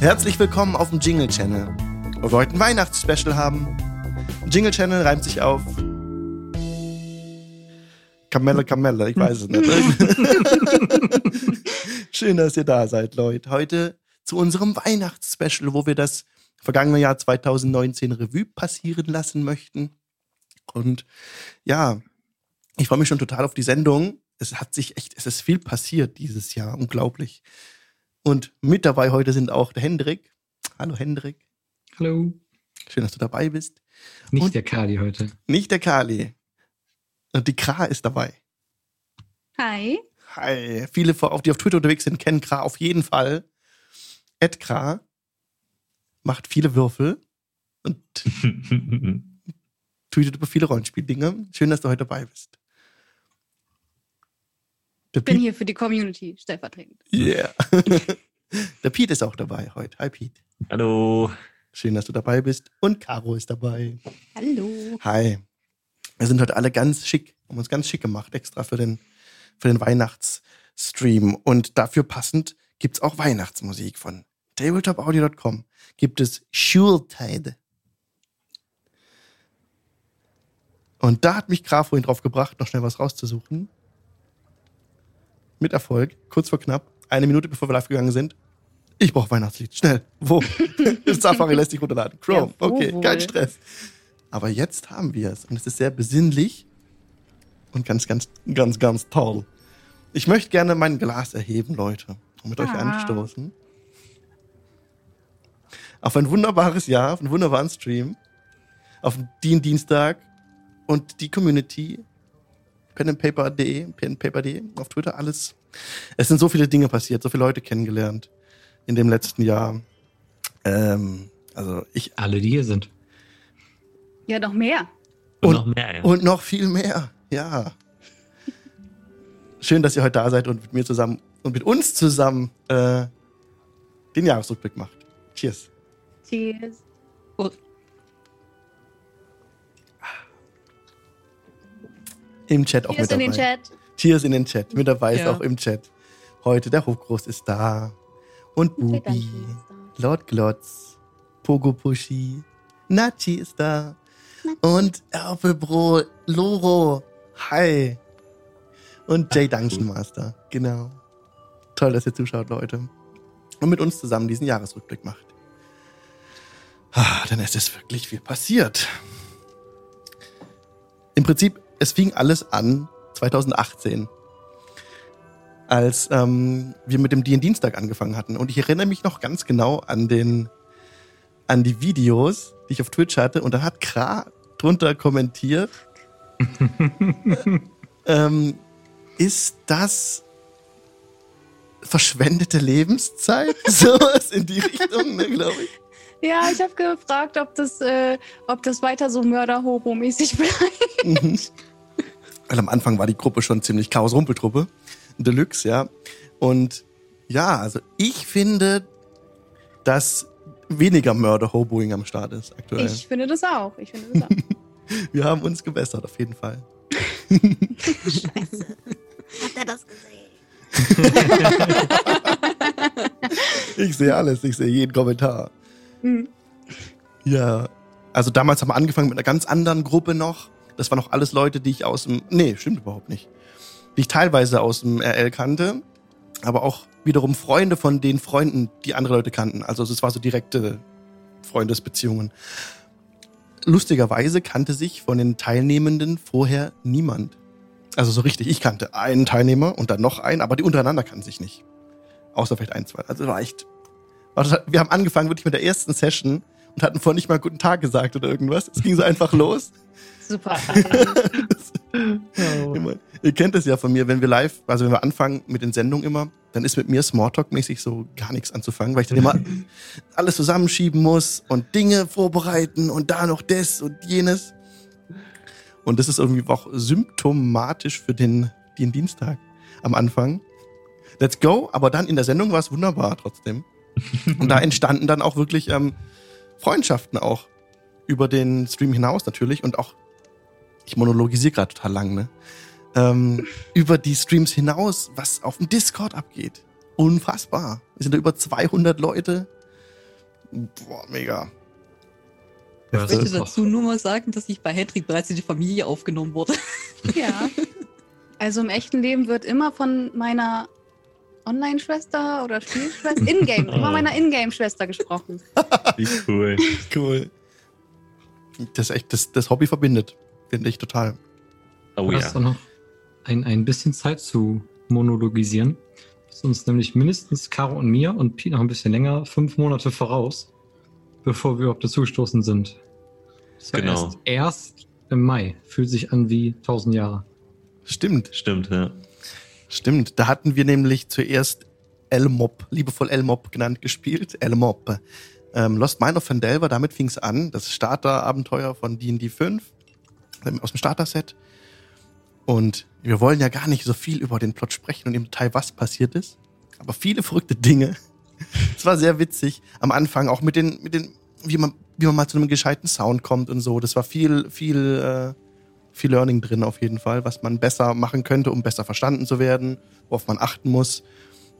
Herzlich willkommen auf dem Jingle Channel, wo wir heute ein Weihnachtsspecial haben. Jingle Channel reimt sich auf Kamelle, Kamelle, ich weiß es nicht. Schön, dass ihr da seid, Leute. Heute zu unserem Weihnachtsspecial, wo wir das vergangene Jahr 2019 Revue passieren lassen möchten. Und ja, ich freue mich schon total auf die Sendung. Es hat sich echt, es ist viel passiert dieses Jahr, unglaublich. Und mit dabei heute sind auch der Hendrik. Hallo Hendrik. Hallo. Schön, dass du dabei bist. Nicht Und- der Kali heute. Nicht der Kali. Und die Kra ist dabei. Hi. Hi. Viele, auf- die auf Twitter unterwegs sind, kennen Kra auf jeden Fall. Ed Kra macht viele Würfel und tweetet über viele Rollenspieldinge. Schön, dass du heute dabei bist. Der Bin Piet, hier für die Community stellvertretend. yeah. Der Piet ist auch dabei heute. Hi Piet. Hallo. Schön, dass du dabei bist. Und Caro ist dabei. Hallo. Hi. Wir sind heute alle ganz schick, haben uns ganz schick gemacht, extra für den, für den Weihnachtsstream. Und dafür passend gibt's auch Weihnachtsmusik von tabletopaudio.com. Gibt es Schultide. Und da hat mich Graf vorhin drauf gebracht, noch schnell was rauszusuchen. Mit Erfolg, kurz vor knapp, eine Minute bevor wir live gegangen sind. Ich brauche Weihnachtslied. Schnell. Wo? Safari lässt sich runterladen. Chrome. Ja, okay, wohl? kein Stress. Aber jetzt haben wir es. Und es ist sehr besinnlich und ganz, ganz, ganz, ganz toll. Ich möchte gerne mein Glas erheben, Leute, und mit euch Ah. anstoßen. Auf ein wunderbares Jahr, auf einen wunderbaren Stream, auf den Dienstag und die Community, penandpaper.de, penandpaper.de, auf Twitter, alles. Es sind so viele Dinge passiert, so viele Leute kennengelernt in dem letzten Jahr. Ähm, also ich Alle, die hier sind. Ja, noch mehr. Und, Und- noch mehr. Ja. Und noch viel mehr, ja. Schön, dass ihr heute da seid und mit mir zusammen und mit uns zusammen äh, den Jahresrückblick macht. Cheers. Cheers. Im Chat auch Cheers mit in dabei. den Chat. Cheers in den Chat. Mit dabei ist Ja. auch im Chat. Heute der Hofgroß ist da. Und Bubi. Da. Lord Glotz. Pogo Pushi. Nachi ist da. Und Erpelbro Loro. Hi. Und Jay Dungeon Master. Genau. Toll, dass ihr zuschaut, Leute. Und mit uns zusammen diesen Jahresrückblick macht. Ah, dann ist es wirklich viel passiert. Im Prinzip, es fing alles an 2018 als ähm, wir mit dem D&Dienstag angefangen hatten. Und ich erinnere mich noch ganz genau an den, an die Videos, die ich auf Twitch hatte. Und da hat Kra drunter kommentiert, ähm, ist das verschwendete Lebenszeit? Sowas in die Richtung, ne, glaube ich. Ja, ich habe gefragt, ob das, äh, ob das weiter so Mörder-Hobo-mäßig bleibt. Mhm. Weil am Anfang war die Gruppe schon ziemlich Chaos-Rumpeltruppe. Deluxe, ja. Und ja, also ich finde, dass weniger Mörder-Hoboing am Start ist aktuell. Ich finde das auch. Ich finde das auch. Wir haben uns gebessert, auf jeden Fall. Hat er das gesehen? Ich sehe alles, ich sehe jeden Kommentar. Hm. Ja, also damals haben wir angefangen mit einer ganz anderen Gruppe noch. Das waren noch alles Leute, die ich aus dem, nee, stimmt überhaupt nicht. Die ich teilweise aus dem RL kannte, aber auch wiederum Freunde von den Freunden, die andere Leute kannten. Also es war so direkte Freundesbeziehungen. Lustigerweise kannte sich von den Teilnehmenden vorher niemand. Also so richtig. Ich kannte einen Teilnehmer und dann noch einen, aber die untereinander kannten sich nicht. Außer vielleicht ein, zwei. Also war echt. Wir haben angefangen wirklich mit der ersten Session und hatten vorher nicht mal guten Tag gesagt oder irgendwas. Es ging so einfach los. Super. Immer. Ihr kennt es ja von mir, wenn wir live, also wenn wir anfangen mit den Sendungen immer, dann ist mit mir Smalltalk-mäßig so gar nichts anzufangen, weil ich dann immer alles zusammenschieben muss und Dinge vorbereiten und da noch das und jenes. Und das ist irgendwie auch symptomatisch für den, den Dienstag am Anfang. Let's go, aber dann in der Sendung war es wunderbar trotzdem. Und da entstanden dann auch wirklich ähm, Freundschaften auch über den Stream hinaus natürlich und auch, ich monologisiere gerade total lang, ne? Ähm, über die Streams hinaus, was auf dem Discord abgeht. Unfassbar. Es sind da über 200 Leute Boah, mega. Ja, Ich möchte dazu nur mal sagen, dass ich bei Hendrik bereits in die Familie aufgenommen wurde. Ja. Also im echten Leben wird immer von meiner Online-Schwester oder Spielschwester, Ingame, immer meiner Ingame-Schwester gesprochen. Wie cool. Cool. Das echt, das, das Hobby verbindet. Finde ich total. Oh Du ja. hast auch noch ein, ein bisschen Zeit zu monologisieren. Das ist uns nämlich mindestens Caro und mir und Pete noch ein bisschen länger, fünf Monate voraus, bevor wir überhaupt dazugestoßen sind. Das war Genau. erst, erst im Mai. Fühlt sich an wie tausend Jahre. Stimmt, Stimmt, ja. stimmt. Da hatten wir nämlich zuerst L-Mob, liebevoll L-Mob genannt, gespielt. L-Mob. Ähm, Lost Mine of Fandelver, damit fing es an. Das Starter-Abenteuer von D&D 5 ähm, aus dem Starter-Set. Und wir wollen ja gar nicht so viel über den Plot sprechen und im Detail, was passiert ist. Aber viele verrückte Dinge. Es war sehr witzig. Am Anfang auch mit den, mit den, wie man, wie man mal zu einem gescheiten Sound kommt und so. Das war viel, viel, äh, viel Learning drin auf jeden Fall, was man besser machen könnte, um besser verstanden zu werden, worauf man achten muss,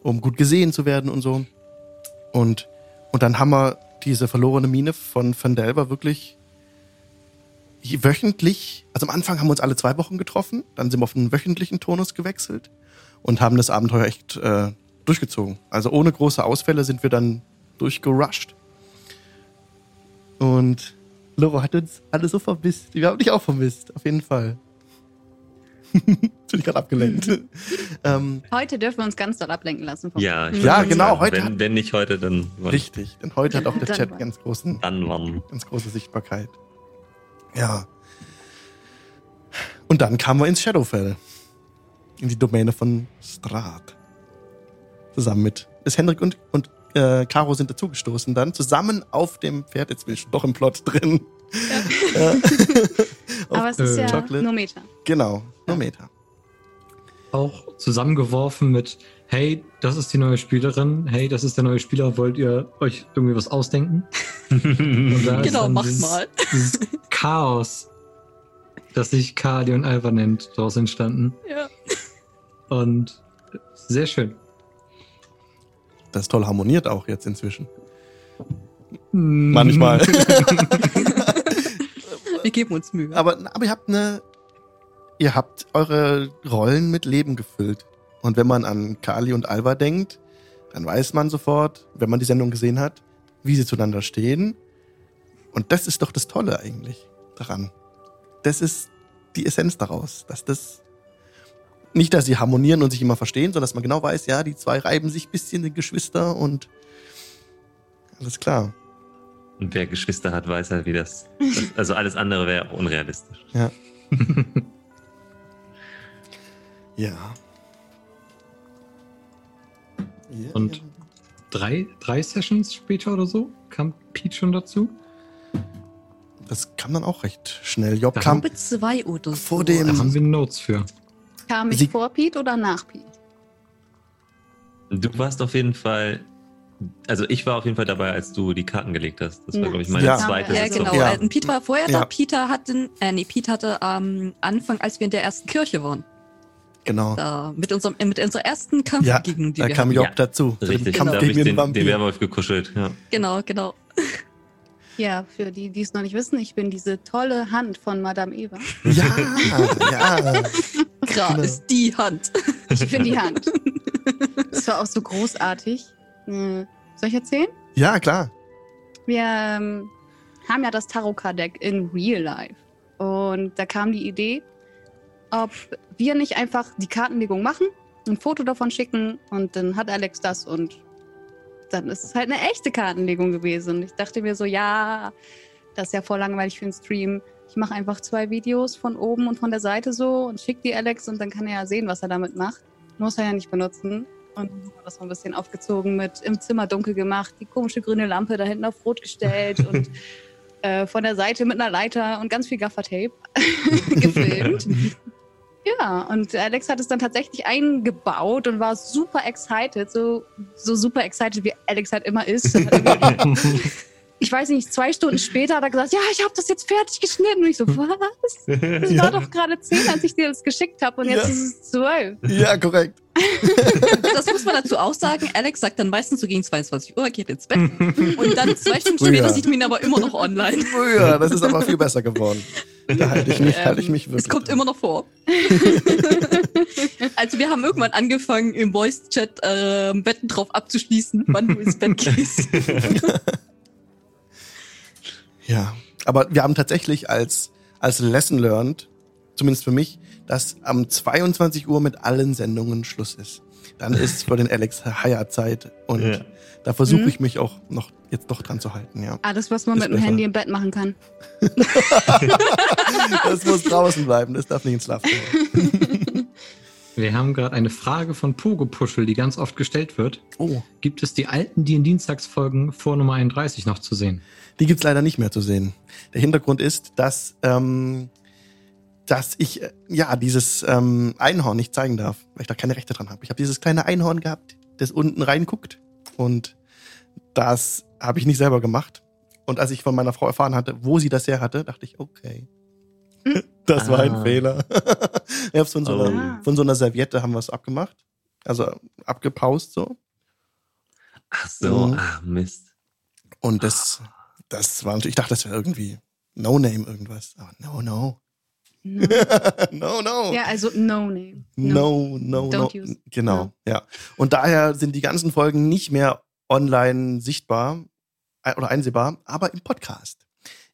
um gut gesehen zu werden und so. Und, und dann haben wir diese verlorene Mine von Van Delver wirklich wöchentlich, also am Anfang haben wir uns alle zwei Wochen getroffen, dann sind wir auf einen wöchentlichen Tonus gewechselt und haben das Abenteuer echt äh, durchgezogen. Also ohne große Ausfälle sind wir dann durchgerusht. Und Loro hat uns alle so vermisst. Wir haben dich auch vermisst, auf jeden Fall. Bin ich gerade abgelenkt. ähm, Heute dürfen wir uns ganz doll ablenken lassen. vom- Ja, ich. Ja, genau, heute Wenn, hat- wenn nicht heute, dann wann? richtig, denn heute hat auch der Chat ganz großen, ganz große Sichtbarkeit. Ja. Und dann kamen wir ins Shadowfell. In die Domäne von Strat. Zusammen mit. Ist Hendrik und, und äh, Caro sind dazugestoßen dann. Zusammen auf dem Pferd. Jetzt bin ich doch im Plot drin. Ja. Aber es ist ja Chocolate. nur Meter. Genau, nur Meter. Auch zusammengeworfen mit, hey, das ist die neue Spielerin, hey, das ist der neue Spieler, wollt ihr euch irgendwie was ausdenken? Und da ist Genau, dann mach dieses, mal. Dieses Chaos, das sich Kali und Alva nennt, daraus entstanden. Ja. Und sehr schön. Das ist toll harmoniert auch jetzt inzwischen. Mm. Manchmal. Wir geben uns Mühe. aber, aber ihr habt eine. Ihr habt eure Rollen mit Leben gefüllt. Und wenn man an Kali und Alva denkt, dann weiß man sofort, wenn man die Sendung gesehen hat, wie sie zueinander stehen. Und das ist doch das Tolle eigentlich daran. Das ist die Essenz daraus, dass das nicht, dass sie harmonieren und sich immer verstehen, sondern dass man genau weiß, ja, die zwei reiben sich ein bisschen, die Geschwister und alles klar. Und wer Geschwister hat, weiß halt, wie das. das also alles andere wäre unrealistisch. Ja. ja. Ja, Und- ja. drei, drei Sessions später oder so kam Pete schon dazu. Das kam dann auch recht schnell. Job Da kam Mit zwei oder so. vor dem- Da haben wir Notes für. Kam ich Sie- vor Pete oder nach Pete? Du warst auf jeden Fall. Also ich war auf jeden Fall dabei, als du die Karten gelegt hast. Das war, Ja. glaube ich, meine Ja. zweite Ja, Sitzung. genau. Ja. Äh, Pete war vorher Ja. da. Peter hatte, äh, nee, Pete hatte am Anfang, als wir in der ersten Kirche waren, genau. da mit unserem, äh, mit unserer ersten Kampf Ja, gegen die Da wir kam hatten. Job Ja, dazu. Richtig, Kampf ich gegen den den, den Vampir. Werwolf gekuschelt. Ja. Genau, genau. Ja, für die, die es noch nicht wissen, ich bin diese tolle Hand von Madame Eva. ja, ja. Gra Genau. ist die Hand. Ich bin die Hand. Das war auch so großartig. Hm, Soll ich erzählen? Ja, klar. Wir ähm, haben ja das Tarot-Card-Deck in Real Life. Und da kam die Idee, ob wir nicht einfach die Kartenlegung machen, ein Foto davon schicken und dann hat Alex das und dann ist es halt eine echte Kartenlegung gewesen. Und ich dachte mir so, ja, das ist ja voll langweilig für einen Stream. Ich mache einfach zwei Videos von oben und von der Seite so und schicke die Alex und dann kann er ja sehen, was er damit macht. Muss er ja nicht benutzen. Und dann haben wir das mal ein bisschen aufgezogen mit im Zimmer dunkel gemacht, die komische grüne Lampe da hinten auf rot gestellt und äh, von der Seite mit einer Leiter und ganz viel Gaffertape gefilmt. Ja, und Alex hat es dann tatsächlich eingebaut und war super excited, so, so super excited, wie Alex halt immer ist. ich weiß nicht, zwei Stunden später hat er gesagt, ja, ich habe das jetzt fertig geschnitten. Und ich so, was? Das war doch gerade zehn, als ich dir das geschickt habe und jetzt Ja. ist es zwölf. Ja, korrekt. Das muss man dazu auch sagen. Alex sagt dann meistens so gegen 22 Uhr, geht ins Bett. Und dann zwei Stunden Früher. später sieht man ihn aber immer noch online. Früher, das ist aber viel besser geworden. Da halte ich mich, halte ich mich wirklich. Es kommt dran. immer noch vor. also wir haben irgendwann angefangen, im Voice-Chat äh, Wetten drauf abzuschließen, wann du ins Bett gehst. Ja, aber wir haben tatsächlich als, als Lesson learned, zumindest für mich, dass am 22 Uhr mit allen Sendungen Schluss ist. Dann ist für den Alex Haier-Zeit und Ja. da versuche Mhm. ich mich auch noch jetzt doch dran zu halten, ja. Alles, was man Ist mit dem. Handy im Bett machen kann. Das muss draußen bleiben, das darf nicht ins Schlafzimmer. Wir haben gerade eine Frage von Pogo Puschel, die ganz oft gestellt wird. Oh, Gibt es die alten die in Dienstagsfolgen vor Nummer 31 noch zu sehen? Die gibt's leider nicht mehr zu sehen. Der Hintergrund ist, dass, ähm, dass ich äh, ja dieses ähm, Einhorn nicht zeigen darf, weil ich da keine Rechte dran habe. Ich habe dieses kleine Einhorn gehabt, das unten reinguckt und das habe ich nicht selber gemacht. Und als ich von meiner Frau erfahren hatte, wo sie das her hatte, dachte ich, okay, das war ein Ah. Fehler. hab's von so, Oh. einer, von so einer Serviette haben wir es abgemacht, also abgepaust so. Ach so, Mhm. ah, Mist. Und das, das war natürlich, ich dachte, das wäre irgendwie No-Name irgendwas. Aber no, no. No. no, no. Ja, also no name. No, no, no. Don't use. Genau, ja. Und daher sind die ganzen Folgen nicht mehr online sichtbar äh, oder einsehbar, aber im Podcast.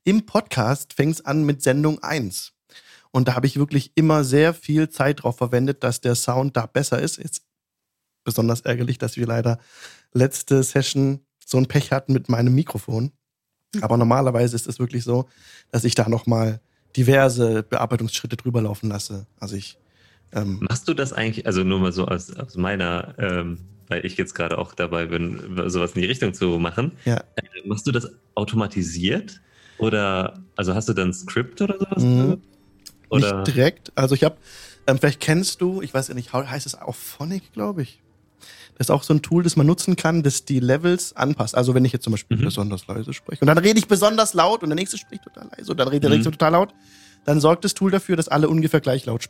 Im Podcast fängt es an mit Sendung 1. Und da habe ich wirklich immer sehr viel Zeit drauf verwendet, dass der Sound da besser ist. Jetzt besonders ärgerlich, dass wir leider letzte Session so ein Pech hatten mit meinem Mikrofon. Aber normalerweise ist es wirklich so, dass ich da nochmal diverse Bearbeitungsschritte drüber laufen lasse. Also ich ähm, Machst du das eigentlich, also nur mal so aus, aus meiner, ähm, weil ich jetzt gerade auch dabei bin, sowas in die Richtung zu machen. Ja. Äh, machst du das automatisiert? Oder, also hast du dann ein Skript oder sowas? Mhm. Oder? Nicht direkt. Also ich habe, ähm, vielleicht kennst du, ich weiß ja nicht, heißt es auch Phonic, glaube ich. Das ist auch so ein Tool, das man nutzen kann, das die Levels anpasst. Also wenn ich jetzt zum Beispiel Mhm. besonders leise spreche und dann rede ich besonders laut und der nächste spricht total leise und dann redet der Mhm. nächste total laut, dann sorgt das Tool dafür, dass alle ungefähr gleich laut,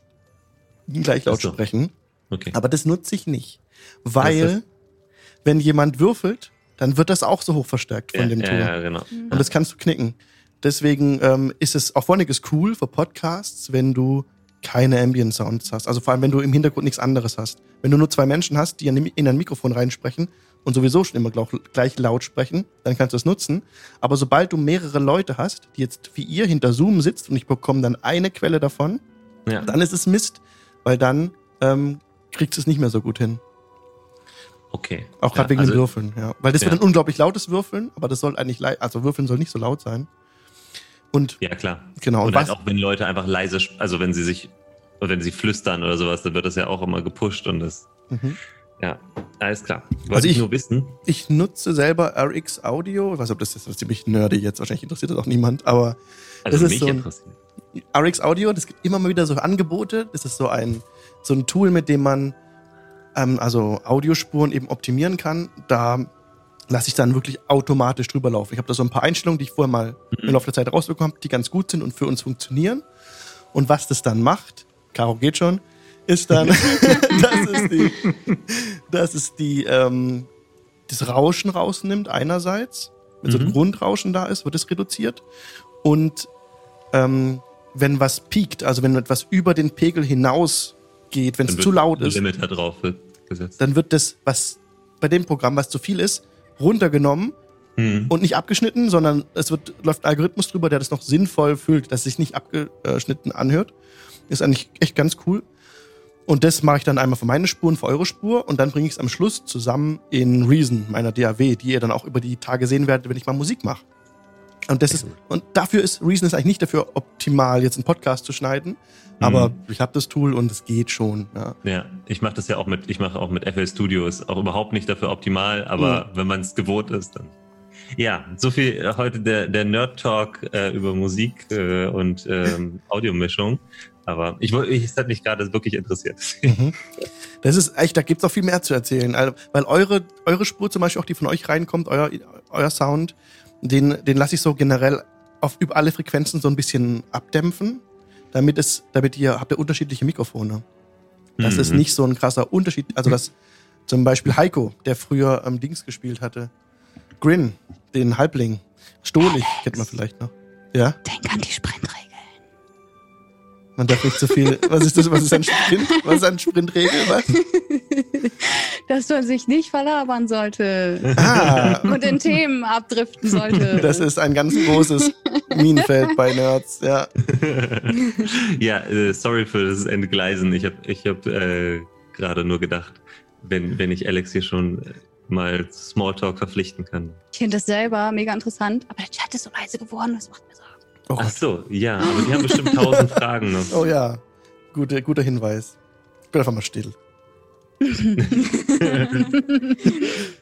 gleich laut so. sprechen. Okay. Aber das nutze ich nicht. Weil, wenn jemand würfelt, dann wird das auch so hoch verstärkt von ja, dem Tool. ja, genau. Und das kannst du knicken. Deswegen ähm, ist es, auch Phonic ist cool für Podcasts, wenn du keine Ambient Sounds hast. Also vor allem, wenn du im Hintergrund nichts anderes hast. Wenn du nur zwei Menschen hast, die in in ein Mikrofon reinsprechen und sowieso schon immer gleich laut sprechen, dann kannst du es nutzen. Aber sobald du mehrere Leute hast, die jetzt wie ihr hinter Zoom sitzt und ich bekomme dann eine Quelle davon, Ja. dann ist es Mist, weil dann ähm, kriegst du es nicht mehr so gut hin. Okay. Auch gerade ja, wegen also, dem Würfeln, ja. Weil das Ja. wird ein unglaublich lautes Würfeln, aber das soll eigentlich, also Würfeln soll nicht so laut sein. Und Ja, klar. genau, und Und was, halt auch wenn Leute einfach leise, also wenn sie sich, wenn sie flüstern oder sowas, dann wird das ja auch immer gepusht und das, Mhm. ja, alles klar. Wollte Also ich ich- nur wissen. Ich nutze selber RX Audio. Ich weiß nicht, ob das jetzt was ziemlich nerdy jetzt. Wahrscheinlich interessiert das auch niemand. Aber Also das ist mich so ein- interessiert. RX Audio, das gibt immer mal wieder so Angebote. Das ist so ein, so ein Tool, mit dem man ähm, also Audiospuren eben optimieren kann. Da lasse ich dann wirklich automatisch drüber laufen. Ich habe da so ein paar Einstellungen, die ich vorher mal Mhm. im Laufe der Zeit rausbekommen habe, die ganz gut sind und für uns funktionieren. Und was das dann macht, Caro geht schon, ist dann, das ist die, das ist die, ähm, das Rauschen rausnimmt einerseits. Wenn so ein Mhm. Grundrauschen da ist, wird es reduziert. Und ähm, wenn was piekt, also wenn etwas über den Pegel hinaus geht, wenn es zu laut ist, Limiter drauf wird gesetzt. dann wird das, was bei dem Programm, was zu viel ist, runtergenommen Hm. und nicht abgeschnitten, sondern es wird, läuft ein Algorithmus drüber, der das noch sinnvoll füllt, dass es sich nicht abgeschnitten anhört. Ist eigentlich echt ganz cool. Und das mache ich dann einmal für meine Spur und für eure Spur und dann bringe ich es am Schluss zusammen in Reason, meiner DAW, die ihr dann auch über die Tage sehen werdet, wenn ich mal Musik mache. Und das ist, und dafür ist Reason ist eigentlich nicht dafür optimal, jetzt einen Podcast zu schneiden. Aber Mhm. ich habe das Tool und es geht schon. Ja. Ja, ich mache das ja auch mit, ich mache auch mit FL Studios, auch überhaupt nicht dafür optimal, aber wenn man es gewohnt ist, dann. Ja, so viel äh, heute der, der Nerd Talk äh, über Musik äh, und ähm, Audiomischung. Aber ich wollte, ich, es hat mich gerade wirklich interessiert. Mhm. Das ist echt, da gibt's auch viel mehr zu erzählen. Also, weil eure, eure Spur zum Beispiel, auch die von euch reinkommt, euer, euer Sound, Den, den lasse ich so generell auf über alle Frequenzen so ein bisschen abdämpfen, damit es, damit ihr habt ihr unterschiedliche Mikrofone. Das Mhm. ist nicht so ein krasser Unterschied. Also das zum Beispiel Heiko, der früher ähm, Dings gespielt hatte. Grin, den Halbling. Stolich, kennt man vielleicht noch. Ja, Denk an die Sprintregeln. Man darf nicht zu viel. Was ist das? Was ist ein Sprint? Was ist ein Sprintregel? Was? Dass man sich nicht verlabern sollte Ah, und in Themen abdriften sollte. das ist ein ganz großes Minenfeld bei Nerds. Ja, ja, äh, sorry für das Entgleisen. Ich habe ich hab, äh, gerade nur gedacht, wenn, wenn ich Alex hier schon mal Smalltalk verpflichten kann. Ich finde das selber mega interessant, aber der Chat ist so leise geworden, das macht. Oh, Ach so, ja, aber die haben bestimmt tausend Fragen noch. oh ja, Gute, guter Hinweis. Ich bin einfach mal still.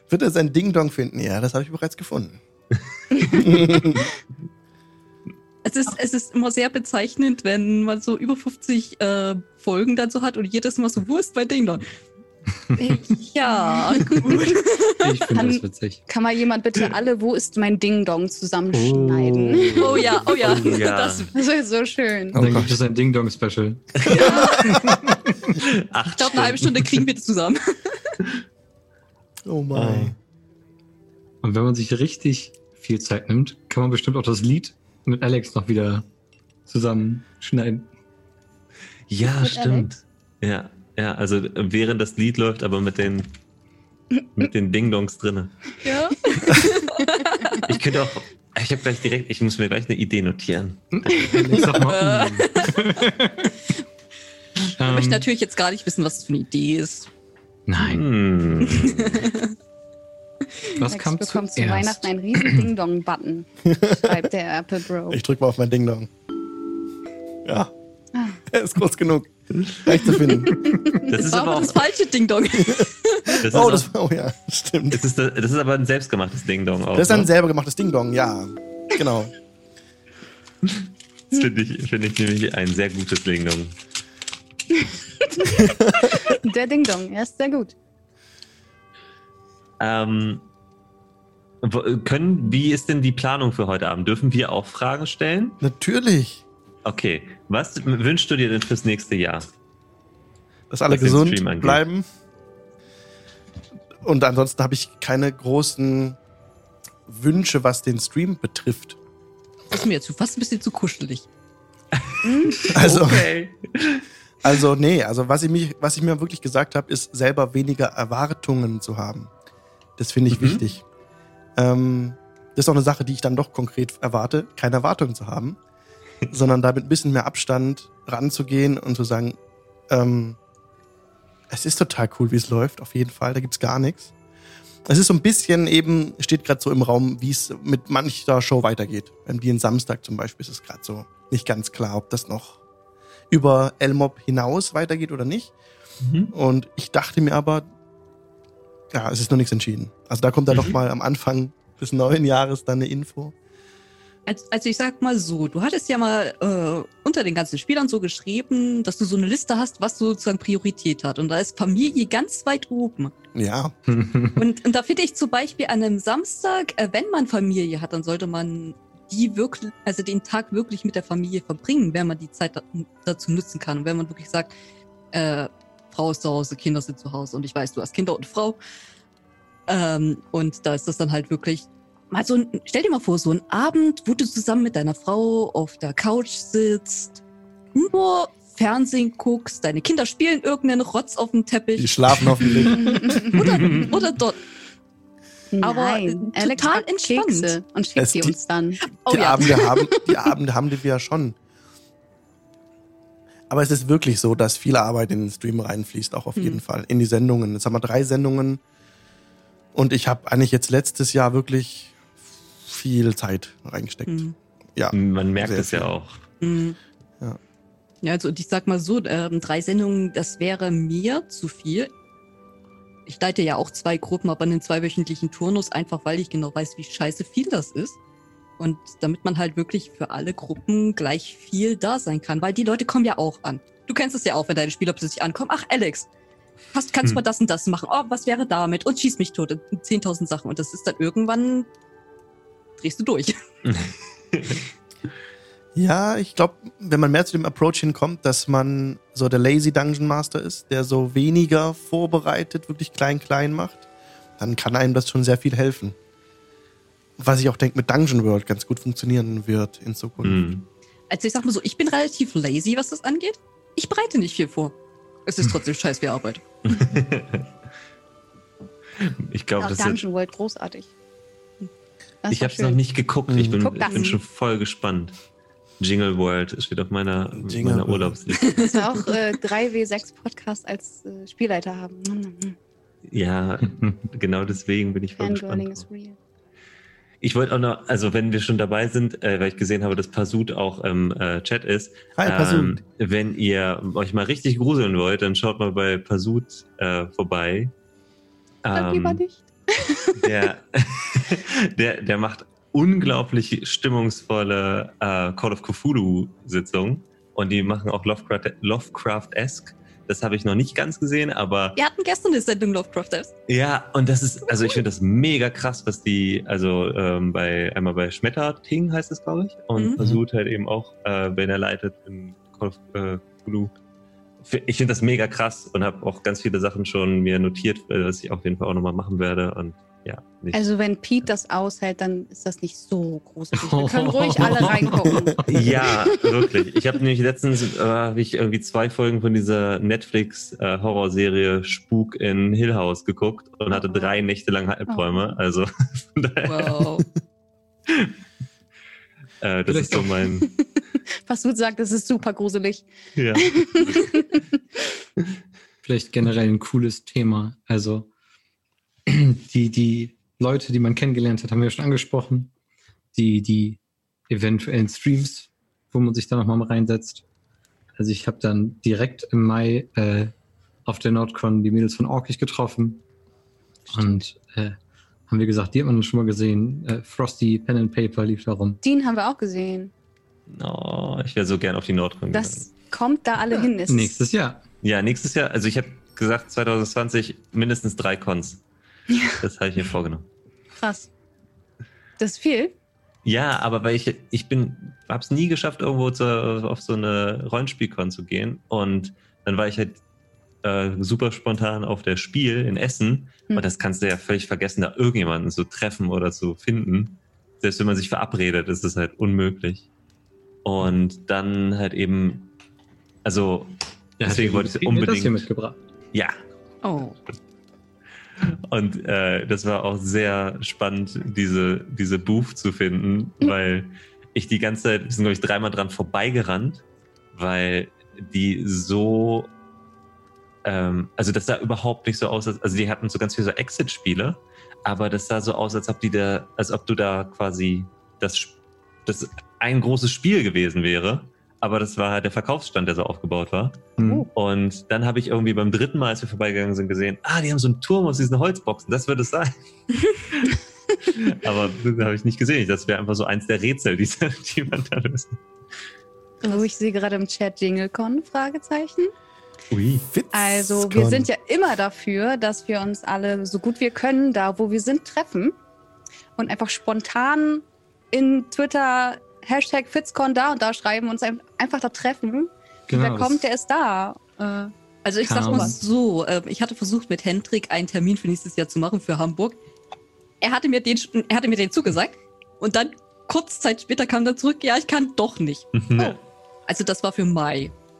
Wird er sein Ding-Dong finden? Ja, das habe ich bereits gefunden. Es ist, es ist immer sehr bezeichnend, wenn man so über 50 äh, Folgen dann so hat und jedes Mal so, wo ist mein Ding dann? Ja, gut. Ich finde Kann- das witzig. Kann mal jemand bitte alle Wo ist mein Ding-Dong zusammenschneiden? Oh ja, oh ja. Oh ja. Das, Das wäre so schön. Oh Dann Gott. gibt es ein Ding-Dong-Special. Acht ich glaube, eine halbe Stunde kriegen wir das zusammen. Oh mein. Und wenn man sich richtig viel Zeit nimmt, kann man bestimmt auch das Lied mit Alex noch wieder zusammenschneiden. Ja, Mit stimmt. Ja, ja, also äh, während das Lied läuft, aber mit den mit den Ding-Dongs drinne. Ja. Ich könnte auch, ich habe gleich direkt, ich muss mir gleich eine Idee notieren. Ich sag mal, uh. Ich möchte natürlich jetzt gar nicht wissen, was das für eine Idee ist. Nein, Hm. was Alex kam bekommt zu? Weihnachten einen riesen Ding-Dong-Button, schreibt der Apple Bro. Ich drück mal auf mein Ding-Dong. Ja, Ah. er ist groß genug. Leicht zu finden. Das ist war aber aber auch, das falsche Ding-Dong. Oh, das, oh ja, stimmt. das, ist, das ist aber ein selbstgemachtes Ding-Dong auch. Das ist ein ne? selber gemachtes Ding-Dong, ja. Genau. Das finde ich, finde ich nämlich ein sehr gutes Ding-Dong. Der Ding-Dong, er ist sehr gut. Ähm, können, wie ist denn die Planung für heute Abend? Dürfen wir auch Fragen stellen? Natürlich. Okay, was wünschst du dir denn fürs nächste Jahr? Dass alle gesund bleiben. Und ansonsten habe ich keine großen Wünsche, was den Stream betrifft. Das ist mir jetzt fast ein bisschen zu kuschelig. Also, Okay. also nee, also was ich, mich, was ich mir wirklich gesagt habe, ist selber weniger Erwartungen zu haben. Das finde ich Mhm. wichtig. Ähm, das ist auch eine Sache, die ich dann doch konkret erwarte, keine Erwartungen zu haben, sondern da mit ein bisschen mehr Abstand ranzugehen und zu sagen, ähm, es ist total cool, wie es läuft, auf jeden Fall, da gibt's gar nichts. Es ist so ein bisschen eben, steht gerade so im Raum, wie es mit mancher Show weitergeht. Beim Dien Samstag zum Beispiel ist es gerade so nicht ganz klar, ob das noch über Elmob hinaus weitergeht oder nicht. Mhm. Und ich dachte mir aber, ja, es ist noch nichts entschieden. Also da kommt dann Mhm. noch mal am Anfang des neuen Jahres dann eine Info. Also, ich sag mal so, du hattest ja mal äh, unter den ganzen Spielern so geschrieben, dass du so eine Liste hast, was sozusagen Priorität hat. Und da ist Familie ganz weit oben. Ja, Und, und da finde ich zum Beispiel an einem Samstag, äh, wenn man Familie hat, dann sollte man die wirklich, also den Tag wirklich mit der Familie verbringen, wenn man die Zeit da, dazu nutzen kann. Und wenn man wirklich sagt, äh, Frau ist zu Hause, Kinder sind zu Hause und ich weiß, du hast Kinder und Frau. Ähm, und da ist das dann halt wirklich mal so ein, stell dir mal vor, so ein Abend, wo du zusammen mit deiner Frau auf der Couch sitzt, nur Fernsehen guckst, deine Kinder spielen irgendeinen Rotz auf dem Teppich. die schlafen hoffentlich. Oder, oder dort. Aber, Nein, äh, Alex total entspannt. Kekse und schickt Es sie uns dann. Oh die, ja. Abende haben, die Abende haben die wir ja schon. Aber es ist wirklich so, dass viel Arbeit in den Stream reinfließt, auch auf Hm. jeden Fall. In die Sendungen. Jetzt haben wir drei Sendungen. Und ich habe eigentlich jetzt letztes Jahr wirklich viel Zeit reingesteckt. Hm. Ja. Man merkt es ja auch. Mhm. Ja. Ja, also und ich sag mal so, ähm, drei Sendungen, das wäre mir zu viel. Ich leite ja auch zwei Gruppen, aber einen zweiwöchentlichen Turnus, einfach weil ich genau weiß, wie scheiße viel das ist. Und damit man halt wirklich für alle Gruppen gleich viel da sein kann, weil die Leute kommen ja auch an. Du kennst es ja auch, wenn deine Spieler plötzlich ankommen. Ach, Alex, hast, kannst du Hm. mal das und das machen? Oh, was wäre damit? Und schieß mich tot. Und 10.000 Sachen. Und das ist dann irgendwann drehst du durch. Ja, ich glaube, wenn man mehr zu dem Approach hinkommt, dass man so der Lazy Dungeon Master ist, der so weniger vorbereitet, wirklich klein, klein macht, dann kann einem das schon sehr viel helfen. Was ich auch denke, mit Dungeon World ganz gut funktionieren wird in Zukunft. Hm. Also ich sag mal so, ich bin relativ lazy, was das angeht. Ich bereite nicht viel vor. Es ist trotzdem scheiß wie Arbeit. Ich glaube, Auch das. Dungeon World großartig. Das Ich habe es noch nicht geguckt. Ich bin, Guck ich bin schon voll gespannt. Jingle World ist wieder auf meiner, Jingle meiner. Urlaubsliste. Dass wir auch äh, 3W6 Podcast als äh, Spielleiter haben. Ja, genau deswegen bin ich voll Fangirling gespannt. is real. Ich wollte auch noch, also wenn wir schon dabei sind, äh, weil ich gesehen habe, dass Pasut auch im äh, Chat ist. Hi, Pasut. Ähm, wenn ihr euch mal richtig gruseln wollt, dann schaut mal bei Pasut äh, vorbei. Dann lieber Ähm, nicht. Der, der, der macht unglaublich stimmungsvolle äh, Call of Cthulhu-Sitzungen und die machen auch Lovecraft- Lovecraft-esque. Das habe ich noch nicht ganz gesehen, aber Wir hatten gestern eine Sendung Lovecrafters. ja, und das ist, also ich finde das mega krass, was die, also ähm, bei einmal bei Schmetterting heißt es, glaube ich, und Mhm. versucht halt eben auch, äh, wenn er leitet in Call of äh, Cthulhu. Ich finde das mega krass und habe auch ganz viele Sachen schon mir notiert, äh, was ich auf jeden Fall auch nochmal machen werde. Und ja, nicht. Also wenn Pete das aushält, dann ist das nicht so gruselig. Wir können ruhig alle reingucken. Ja, wirklich. Ich habe nämlich letztens äh, hab ich irgendwie zwei Folgen von dieser Netflix-Horrorserie Spuk in Hill House geguckt und hatte drei Nächte lang Albträume. Also von daher, Wow. äh, das Vielleicht ist so mein. Was du sagst, das ist super gruselig. Ja. Vielleicht generell ein cooles Thema. Also die, die Leute, die man kennengelernt hat, haben wir ja schon angesprochen. Die, die eventuellen Streams, wo man sich da nochmal reinsetzt. Also ich habe dann direkt im Mai äh, auf der Nordcon die Mädels von Orkig getroffen. Und äh, haben wir gesagt, die hat man schon mal gesehen. Äh, Frosty Pen and Paper lief da rum. Dean haben wir auch gesehen. Oh, ich wäre so gern auf die gegangen. Das kommt da alle hin. Es Nächstes Jahr. Ja, nächstes Jahr, also ich habe gesagt 2020 mindestens drei Cons. Ja. Das habe ich mir vorgenommen. ist krass. Das ist viel. Ja, aber weil ich, ich bin, hab's nie geschafft, irgendwo zu, auf so eine Rollenspielcon zu gehen. Und dann war ich halt äh, super spontan auf der Spiel in Essen. Hm. Und das kannst du ja völlig vergessen, da irgendjemanden zu treffen oder zu finden. Selbst wenn man sich verabredet, ist es halt unmöglich. Und dann halt eben, also, deswegen wollte ich mir das hier unbedingt. mitgebracht. Ja, Oh. Und äh, das war auch sehr spannend, diese, diese Booth zu finden, weil ich die ganze Zeit, wir sind, glaube ich, dreimal dran vorbeigerannt, weil die so, ähm, also das sah überhaupt nicht so aus, als, also die hatten so ganz viele so Exit-Spiele, aber das sah so aus, als ob die da, als ob du da quasi das, das ein großes Spiel gewesen wäre. Aber das war halt der Verkaufsstand, der so aufgebaut war. Hm. Oh. Und dann habe ich irgendwie beim dritten Mal, als wir vorbeigegangen sind, gesehen, ah, die haben so einen Turm aus diesen Holzboxen, das wird es sein. Aber das habe ich nicht gesehen. Das wäre einfach so eins der Rätsel, die, die man da lösen. Oh, ich sehe gerade im Chat JingleCon, Fragezeichen. Ui. Also wir sind ja immer dafür, dass wir uns alle so gut wir können, da wo wir sind, treffen. Und einfach spontan in Twitter Hashtag Fitzcon da und da schreiben und uns ein- einfach da treffen. Genau, Wer kommt, der ist da. Äh, Also ich sag mal so, äh, ich hatte versucht mit Hendrik einen Termin für nächstes Jahr zu machen für Hamburg. Er hatte mir den, er hatte mir den zugesagt und dann kurz Zeit später kam er zurück, ja, ich kann doch nicht. Also das war für Mai.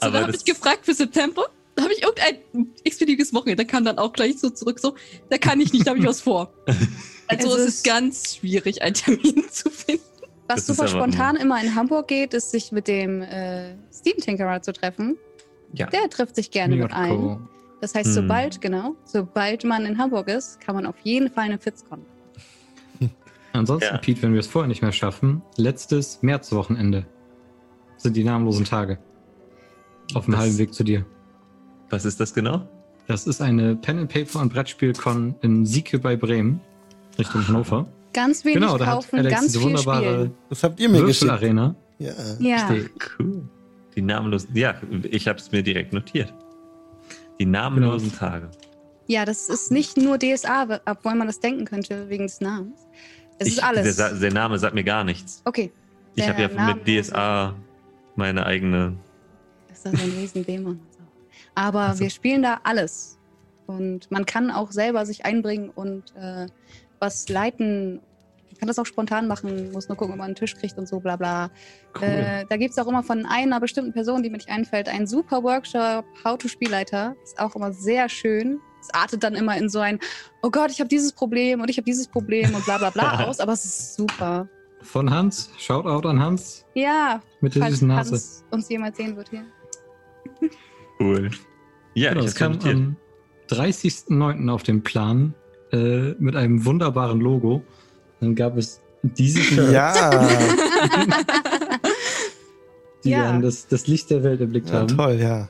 so, dann habe ich gefragt für September. Da habe ich irgendein x-beliebiges Wochenende. Da kam dann auch gleich so zurück, so, da kann ich nicht, da habe ich was vor. Also Es es, ist- ist ganz schwierig, einen Termin zu finden. was super spontan immer in Hamburg geht, ist sich mit dem äh, Steam Tinkerer zu treffen. Ja. Der trifft sich gerne mit ein. Mirko. Das heißt, Hm. sobald, genau, sobald man in Hamburg ist, kann man auf jeden Fall eine Fitzcon. Ansonsten, Ja. Pete, wenn wir es vorher nicht mehr schaffen, letztes Märzwochenende sind die namenlosen Tage. Auf dem Das- halben Weg zu dir. Was ist das genau? Das ist eine Pen and Paper und Brettspiel-Con in Sieke bei Bremen, Richtung Hannover. Ganz wenig genau, da hat kaufen, Alex ganz diese wunderbare spielen. Das habt ihr mir geschickt. Würfelarena. Ja. Ja. Cool. Die namenlosen, ja, ich habe es mir direkt notiert. Die namenlosen Tage. Ja, das ist nicht nur DSA, obwohl man das denken könnte wegen des Namens. Es Ich- ist alles. Der, der Name sagt mir gar nichts. okay. Ich Der habe ja Name- mit DSA meine eigene. Ist das ein Riesendämon? Aber Ach so. wir spielen da alles. Und man kann auch selber sich einbringen und äh, was leiten. Man kann das auch spontan machen, muss nur gucken, ob man einen Tisch kriegt und so, bla bla. Cool. Äh, da gibt es auch immer von einer bestimmten Person, die mir nicht einfällt, einen super Workshop, How to Spielleiter. Ist auch immer sehr schön. Es artet dann immer in so ein, oh Gott, ich habe dieses Problem und ich habe dieses Problem und bla bla bla aus, aber es ist super. Von Hans. Shoutout an Hans Ja, mit der falls süßen Nase. Hans uns jemals sehen wird hier. Cool. Ja, Genau, ich kam notiert. am 30.09. auf den Plan äh, mit einem wunderbaren Logo. Dann gab es diese Shirts, Ja, die Ja. dann das, das Licht der Welt erblickt ja haben. toll, ja.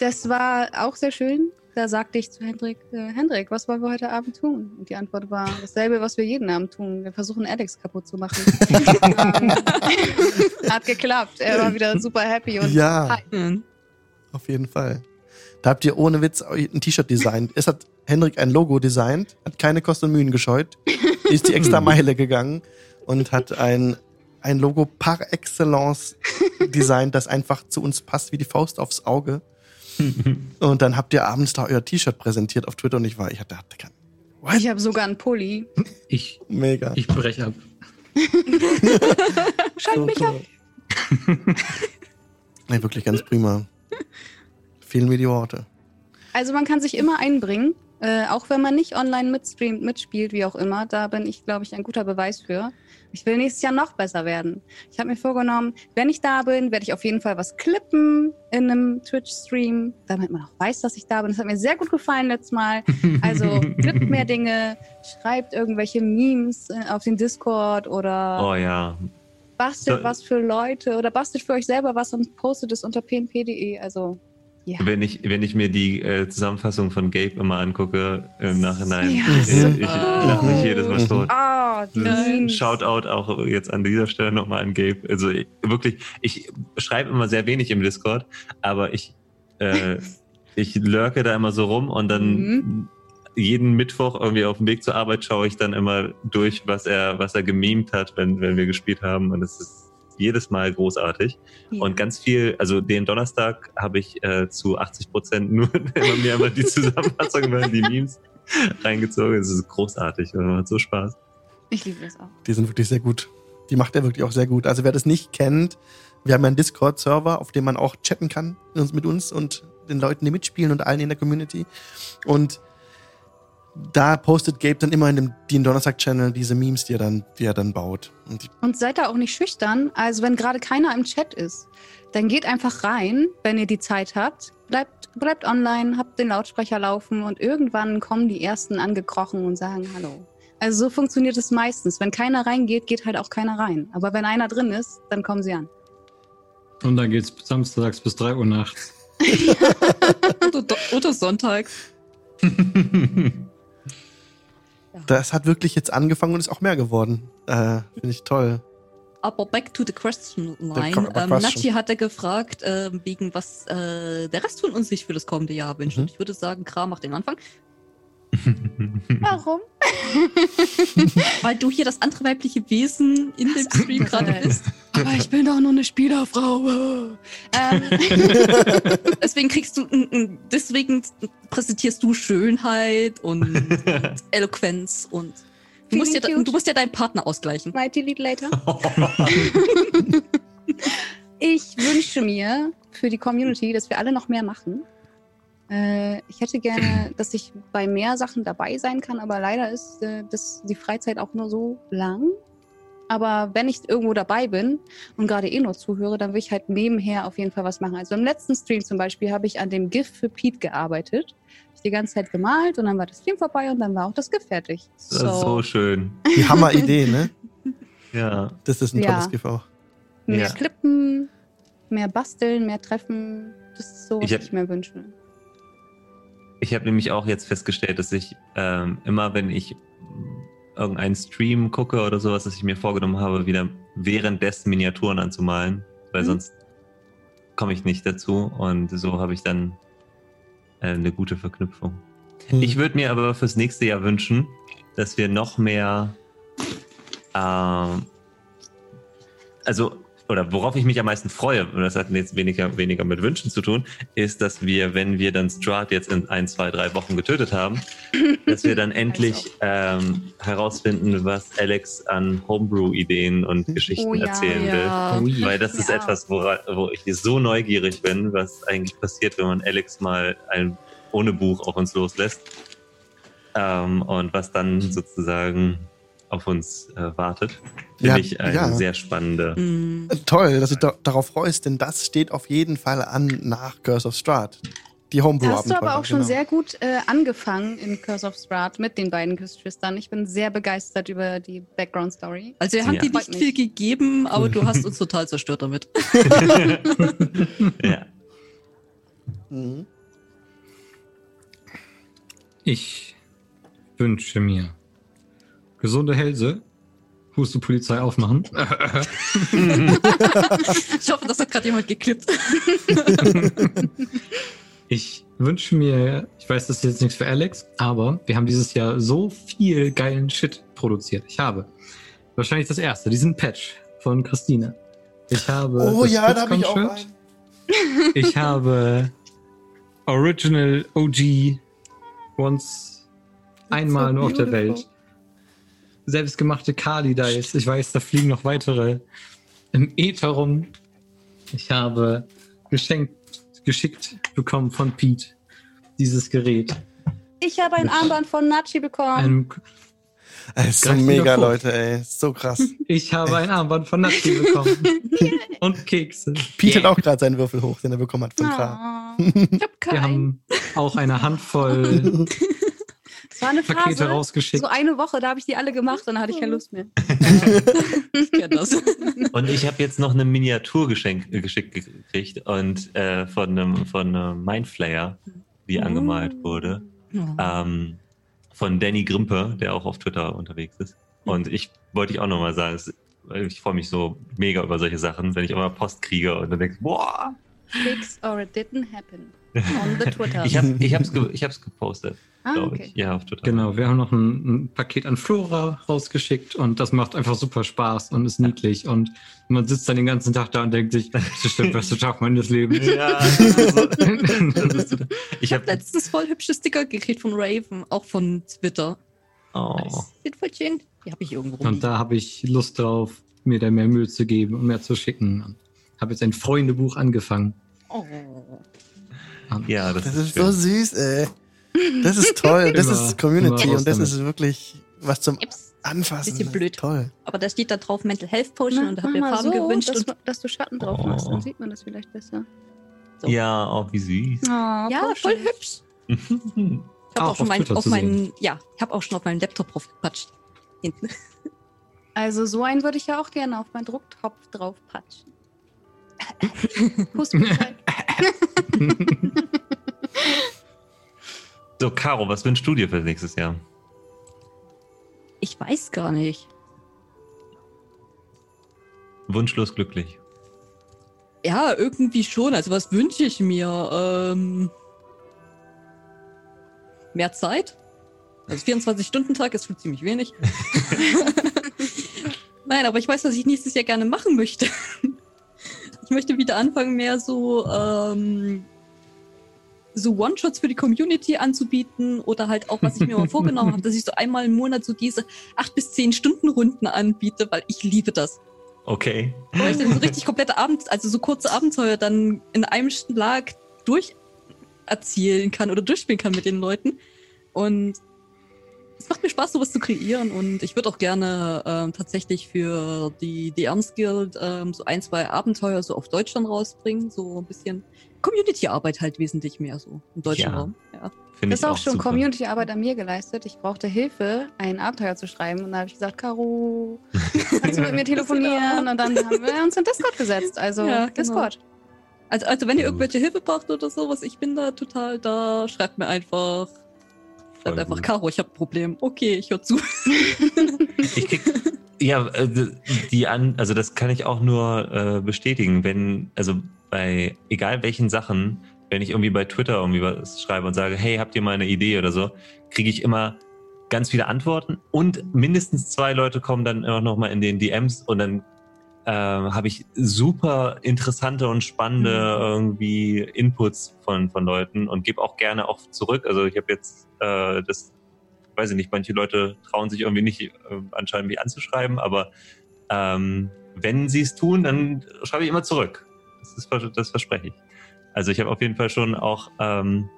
Das war auch sehr schön. Da sagte ich zu Hendrik, äh, Hendrik, was wollen wir heute Abend tun? Und die Antwort war dasselbe, was wir jeden Abend tun. Wir versuchen Alex kaputt zu machen. Hat geklappt. Er war wieder super happy und Ja. hi. Hm. Auf jeden Fall. Da habt ihr ohne Witz ein T-Shirt designt. Es hat Hendrik ein Logo designt, hat keine Kosten und Mühen gescheut, ist die extra Meile gegangen und hat ein, ein Logo par excellence designt, das einfach zu uns passt wie die Faust aufs Auge. Und dann habt ihr abends da euer T-Shirt präsentiert auf Twitter und ich war, ich hatte, hatte kein, what? Ich habe sogar einen Pulli. Ich, Mega. ich brech ab. Schalt mich ab. Nein, wirklich ganz prima. Fehlen mir die Worte. Also man kann sich immer einbringen, äh, auch wenn man nicht online mitstreamt, mitspielt, wie auch immer. Da bin ich, glaube ich, ein guter Beweis für. Ich will nächstes Jahr noch besser werden. Ich habe mir vorgenommen, wenn ich da bin, werde ich auf jeden Fall was klippen in einem Twitch-Stream, damit man auch weiß, dass ich da bin. Das hat mir sehr gut gefallen letztes Mal. Also klippt mehr Dinge, schreibt irgendwelche Memes äh, auf den Discord oder Oh ja. bastelt So- was für Leute oder bastelt für euch selber was und postet es unter pnp.de. Also ja. Wenn ich, wenn ich mir die äh, Zusammenfassung von Gabe immer angucke im Nachhinein, Ja, ich, ich, lache mich jedes Mal tot. Memes. Shoutout auch jetzt an dieser Stelle nochmal an Gabe. Also ich, wirklich, ich schreibe immer sehr wenig im Discord, aber ich, äh, ich lurke da immer so rum und dann Mhm. jeden Mittwoch irgendwie auf dem Weg zur Arbeit schaue ich dann immer durch, was er, was er gemimt hat, wenn, wenn wir gespielt haben. Und es ist jedes Mal großartig. Ja. Und ganz viel, also den Donnerstag habe ich äh, zu 80 Prozent nur immer mir immer die Zusammenfassung über die Memes reingezogen. Es ist großartig und macht so Spaß. Ich liebe das auch. Die sind wirklich sehr gut. Die macht er wirklich auch sehr gut. Also wer das nicht kennt, wir haben ja einen Discord-Server, auf dem man auch chatten kann mit uns- mit uns und den Leuten, die mitspielen und allen in der Community. Und da postet Gabe dann immer in dem den Donnerstag-Channel diese Memes, die er dann, die er dann baut. Und Und seid da auch nicht schüchtern. Also wenn gerade keiner im Chat ist, dann geht einfach rein, wenn ihr die Zeit habt. Bleibt, bleibt online, habt den Lautsprecher laufen und irgendwann kommen die ersten angekrochen und sagen Hallo. Also so funktioniert es meistens. Wenn keiner reingeht, geht halt auch keiner rein. Aber wenn einer drin ist, dann kommen sie an. Und dann geht's samstags bis 3 Uhr nachts. Oder, oder sonntags. das hat wirklich jetzt angefangen und ist auch mehr geworden. Äh, Finde ich toll. Aber back to the question line. Ähm. Nachi hatte gefragt, ähm, wegen was äh, der Rest von uns sich für das kommende Jahr wünscht. Mhm. Und ich würde sagen, Kra macht den Anfang. Warum? Weil du hier das andere weibliche Wesen in dem Stream gerade bist. Aber ich bin doch nur eine Spielerfrau. ähm, Deswegen kriegst du, deswegen präsentierst du Schönheit und Eloquenz und du musst, ja, du musst ja deinen Partner ausgleichen. Might delete later. Ich wünsche mir für die Community, dass wir alle noch mehr machen. Äh, ich hätte gerne, dass ich bei mehr Sachen dabei sein kann, aber leider ist äh, das, die Freizeit auch nur so lang. Aber wenn ich irgendwo dabei bin und gerade eh nur zuhöre, dann will ich halt nebenher auf jeden Fall was machen. Also im letzten Stream zum Beispiel habe ich an dem GIF für Pete gearbeitet. Hab ich die ganze Zeit gemalt und dann war das Stream vorbei und dann war auch das GIF fertig. Das ist so schön. Die Hammer-Idee, ne? Ja. Das ist ein Ja. tolles GIF auch. Mehr Ja. Klippen, mehr basteln, mehr treffen. Das ist so, was Ich ich, mir wünsche. Ich habe nämlich auch jetzt festgestellt, dass ich ähm, immer, wenn ich irgendeinen Stream gucke oder sowas, dass ich mir vorgenommen habe, wieder währenddessen Miniaturen anzumalen, weil Mhm. sonst komme ich nicht dazu und so habe ich dann äh, eine gute Verknüpfung. Hm. Ich würde mir aber fürs nächste Jahr wünschen, dass wir noch mehr, ähm, also, oder worauf ich mich am meisten freue, und das hat jetzt weniger, weniger mit Wünschen zu tun, ist, dass wir, wenn wir dann Strahd jetzt in ein, zwei, drei Wochen getötet haben, dass wir dann endlich ähm, herausfinden, was Alex an Homebrew-Ideen und Geschichten Oh ja, erzählen will. Ja. Oh ja. Weil das ist etwas, wora- wo ich so neugierig bin, was eigentlich passiert, wenn man Alex mal ein, ohne Buch auf uns loslässt. Ähm, und was dann sozusagen auf uns äh, wartet. Finde Ja, ich eine ja. sehr spannende. Mm. Toll, dass du da, darauf freust, denn das steht auf jeden Fall an nach Curse of Strahd. Die homebrew hast du aber auch schon genau. sehr gut äh, angefangen in Curse of Strahd mit den beiden Geschwistern. Ich bin sehr begeistert über die Background-Story. Also wir haben Ja. dir nicht viel gegeben, aber du hast uns total zerstört damit. ja. Mhm. Ich wünsche mir gesunde Hälse. Huste Polizei aufmachen. Ich hoffe, das hat gerade jemand geklippt. Ich wünsche mir, ich weiß, das ist jetzt nichts für Alex, aber wir haben dieses Jahr so viel geilen Shit produziert. Ich habe wahrscheinlich das erste, diesen Patch von Christine. Ich habe. Oh das ja, da habe ich auch einen. Ich habe Original OG Once einmal so nur auf der. Welt. Selbstgemachte Kali Dice. Ich weiß, da fliegen noch weitere im Äther rum. Ich habe geschenkt, geschickt bekommen von Pete dieses Gerät. Ich habe ein Armband von Nachi bekommen. Ist so mega. Leute, ey. Ist so krass. ich habe ein Armband von Nati bekommen. Und Kekse. Pete Yeah. hat auch gerade seinen Würfel hoch, den er bekommen hat von K. Oh, ich hab Wir keinen. haben auch eine Handvoll Es war eine Pakete Phase, rausgeschickt. so eine Woche, da habe ich die alle gemacht und dann hatte ich keine Lust mehr. Ich kenn das. Und ich habe jetzt noch eine Miniatur geschenk, äh, geschickt gekriegt und äh, von einem von einem Mindflayer, die angemalt wurde. ähm, von Danny Grimpe, der auch auf Twitter unterwegs ist. Und ich wollte ich auch nochmal sagen, es, ich freue mich so mega über solche Sachen, wenn ich immer Post kriege und dann denke, boah, Fix or it didn't happen. On the Twitter. ich habe ich hab's, ge ich hab's gepostet, ah, glaube okay. ich. Ja, auf Twitter. Genau, wir haben noch ein, ein Paket an Flora rausgeschickt und das macht einfach super Spaß und ist niedlich und man sitzt dann den ganzen Tag da und denkt sich, das ist der beste Tag meines Lebens. Ja, das ist so, das ist so, ich Ich habe habe letztens voll hübsche Sticker gekriegt von Raven, auch von Twitter. oh, Sieht voll schön. Die habe ich irgendwo. Und da habe ich Lust drauf, mir da mehr Mühe zu geben und mehr zu schicken. Habe jetzt ein Freundebuch angefangen. Oh. Und ja, das, Das ist ist so süß, ey. Das ist toll. Das Immer- ist Community und das damit. ist wirklich was zum. Anfassen. Bisschen blöd. Toll. Aber da steht da drauf Mental Health Potion und da mir mal Farben so, gewünscht. dass, Und du- dass du Schatten drauf Oh. machst, dann sieht man das vielleicht besser. So. Ja, oh, wie süß. Oh, ja, voll hübsch. Ich habe Auch auch, schon auf mein, auf meinen, ja, ich habe auch schon auf meinen Laptop drauf gepatscht. Hinten. Also so einen würde ich ja auch gerne auf meinen Drucktopf drauf patschen. So, Caro, was wünschst du dir für nächstes Jahr? Ich weiß gar nicht. Wunschlos glücklich. Ja, irgendwie schon. Also was wünsche ich mir? Ähm, mehr Zeit? Also 24-Stunden-Tag ist schon ziemlich wenig. Nein, aber ich weiß, was ich nächstes Jahr gerne machen möchte. Ich möchte wieder anfangen, mehr so, ähm, so One-Shots für die Community anzubieten oder halt auch, was ich mir mal vorgenommen habe, dass ich so einmal im Monat so diese 8 bis 10 Stunden Runden anbiete, weil ich liebe das. Okay. Wo ich dann so richtig komplette Abend, also so kurze Abenteuer dann in einem Schlag durch erzählen kann oder durchspielen kann mit den Leuten. Und es macht mir Spaß, sowas zu kreieren. Und ich würde auch gerne ähm, tatsächlich für die, Ernst Guild ähm, so ein, zwei Abenteuer so auf Deutsch dann rausbringen. So ein bisschen Community-Arbeit halt wesentlich mehr so im deutschen Ja. Raum. Ja. Finde Das ist auch schon super. Community-Arbeit an mir geleistet. Ich brauchte Hilfe, ein Abenteuer zu schreiben. Und da habe ich gesagt, Caro, kannst du mit mir telefonieren? Und dann haben wir uns in Discord gesetzt. Also Ja, genau. Discord. Also, also wenn ihr irgendwelche Hilfe braucht oder sowas, ich bin da total da. Schreibt mir einfach. Schreibt einfach. Caro, ich habe ein Problem. Okay, ich höre zu. Ich krieg, ja, äh, die an, also das kann ich auch nur äh, bestätigen, wenn, also bei egal welchen Sachen, wenn ich irgendwie bei Twitter irgendwie was schreibe und sage, hey, habt ihr mal eine Idee oder so, kriege ich immer ganz viele Antworten und mindestens zwei Leute kommen dann auch nochmal in den DMs und dann äh, habe ich super interessante und spannende Mhm. irgendwie Inputs von, von Leuten und gebe auch gerne auch zurück. Also ich habe jetzt äh, das, weiß ich nicht, manche Leute trauen sich irgendwie nicht äh, anscheinend mich anzuschreiben, aber ähm, wenn sie es tun, dann schreibe ich immer zurück. Das, ist, das verspreche ich. Also ich habe auf jeden Fall schon auch ähm,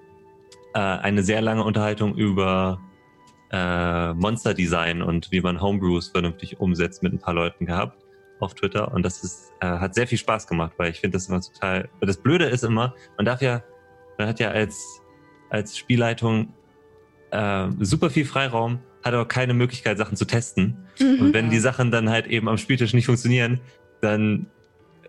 äh, eine sehr lange Unterhaltung über äh, Monster-Design und wie man Homebrews vernünftig umsetzt mit ein paar Leuten gehabt auf Twitter und das ist, äh, hat sehr viel Spaß gemacht, weil ich finde das immer total. Das Blöde ist immer, man darf ja, man hat ja als als Spielleitung äh, super viel Freiraum, hat aber keine Möglichkeit, Sachen zu testen. Mhm. Und wenn die Sachen dann halt eben am Spieltisch nicht funktionieren, dann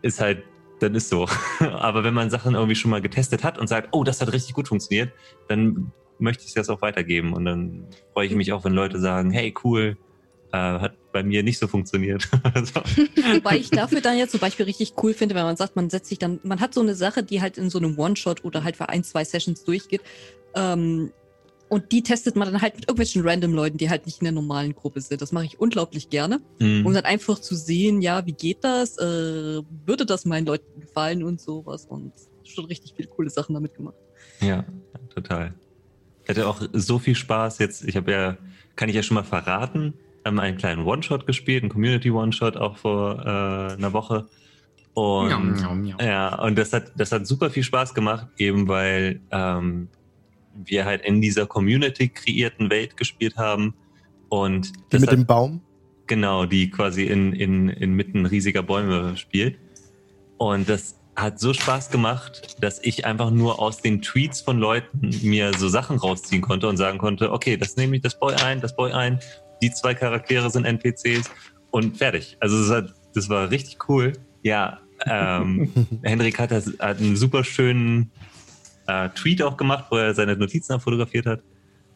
ist halt, dann ist so. Aber wenn man Sachen irgendwie schon mal getestet hat und sagt, oh, das hat richtig gut funktioniert, dann möchte ich es jetzt auch weitergeben. Und dann freue ich mich auch, wenn Leute sagen, hey, cool, äh, hat bei mir nicht so funktioniert. so. Wobei ich dafür dann jetzt zum Beispiel richtig cool finde, wenn man sagt, man setzt sich dann, man hat so eine Sache, die halt in so einem One-Shot oder halt für ein, zwei Sessions durchgeht. Ähm, und die testet man dann halt mit irgendwelchen random Leuten, die halt nicht in der normalen Gruppe sind. Das mache ich unglaublich gerne. Mhm. Um dann einfach zu sehen, ja, wie geht das? Äh, würde das meinen Leuten gefallen und sowas? Und schon richtig viele coole Sachen damit gemacht. Ja, total. Ich hatte auch so viel Spaß jetzt. Ich habe ja, kann ich ja schon mal verraten, ähm, einen kleinen One-Shot gespielt, einen Community-One-Shot auch vor äh, einer Woche. Und Miau, miau, miau. ja, und das hat, das hat super viel Spaß gemacht, eben weil ähm, wir halt in dieser Community kreierten Welt gespielt haben. Und Die mit hat, dem Baum. Genau, die quasi in, in, inmitten riesiger Bäume spielt. Und das hat so Spaß gemacht, dass ich einfach nur aus den Tweets von Leuten mir so Sachen rausziehen konnte und sagen konnte, okay, das nehme ich das Boy ein, das Boy ein, die zwei Charaktere sind NPCs und fertig. Also das, hat, das war richtig cool. Ja, ähm, Henrik hat, das, hat einen super schönen äh, Tweet auch gemacht, wo er seine Notizen abfotografiert hat.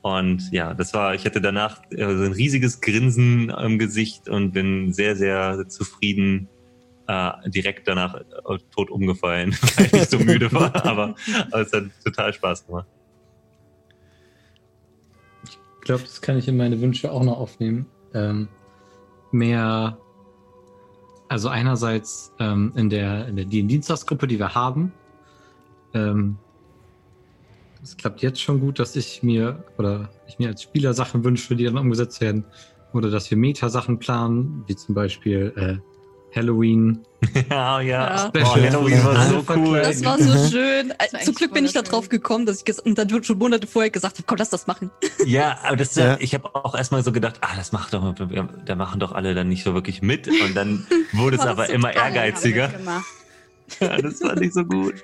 Und ja, das war, ich hatte danach so ein riesiges Grinsen im Gesicht und bin sehr, sehr zufrieden äh, direkt danach äh, tot umgefallen, weil ich so müde war. Aber, aber es hat total Spaß gemacht. Ich glaube, das kann ich in meine Wünsche auch noch aufnehmen. Ähm, mehr, also einerseits ähm, in der in der Dienstagsgruppe, die wir haben. Ähm, es klappt jetzt schon gut, dass ich mir oder ich mir als Spieler Sachen wünsche, die dann umgesetzt werden. Oder dass wir Meta-Sachen planen, wie zum Beispiel äh, Halloween. ja, ja. Ja. Oh, Halloween war so cool. Das war so schön. war Zum Glück bin ich da drauf gekommen, dass ich und dann schon Monate vorher gesagt habe, komm, lass das machen. Ja, aber das, Ja. ich habe auch erstmal so gedacht, ah, das macht doch, da machen doch alle dann nicht so wirklich mit. Und dann wurde es aber das immer ehrgeiziger. Ja, das fand ich so gut.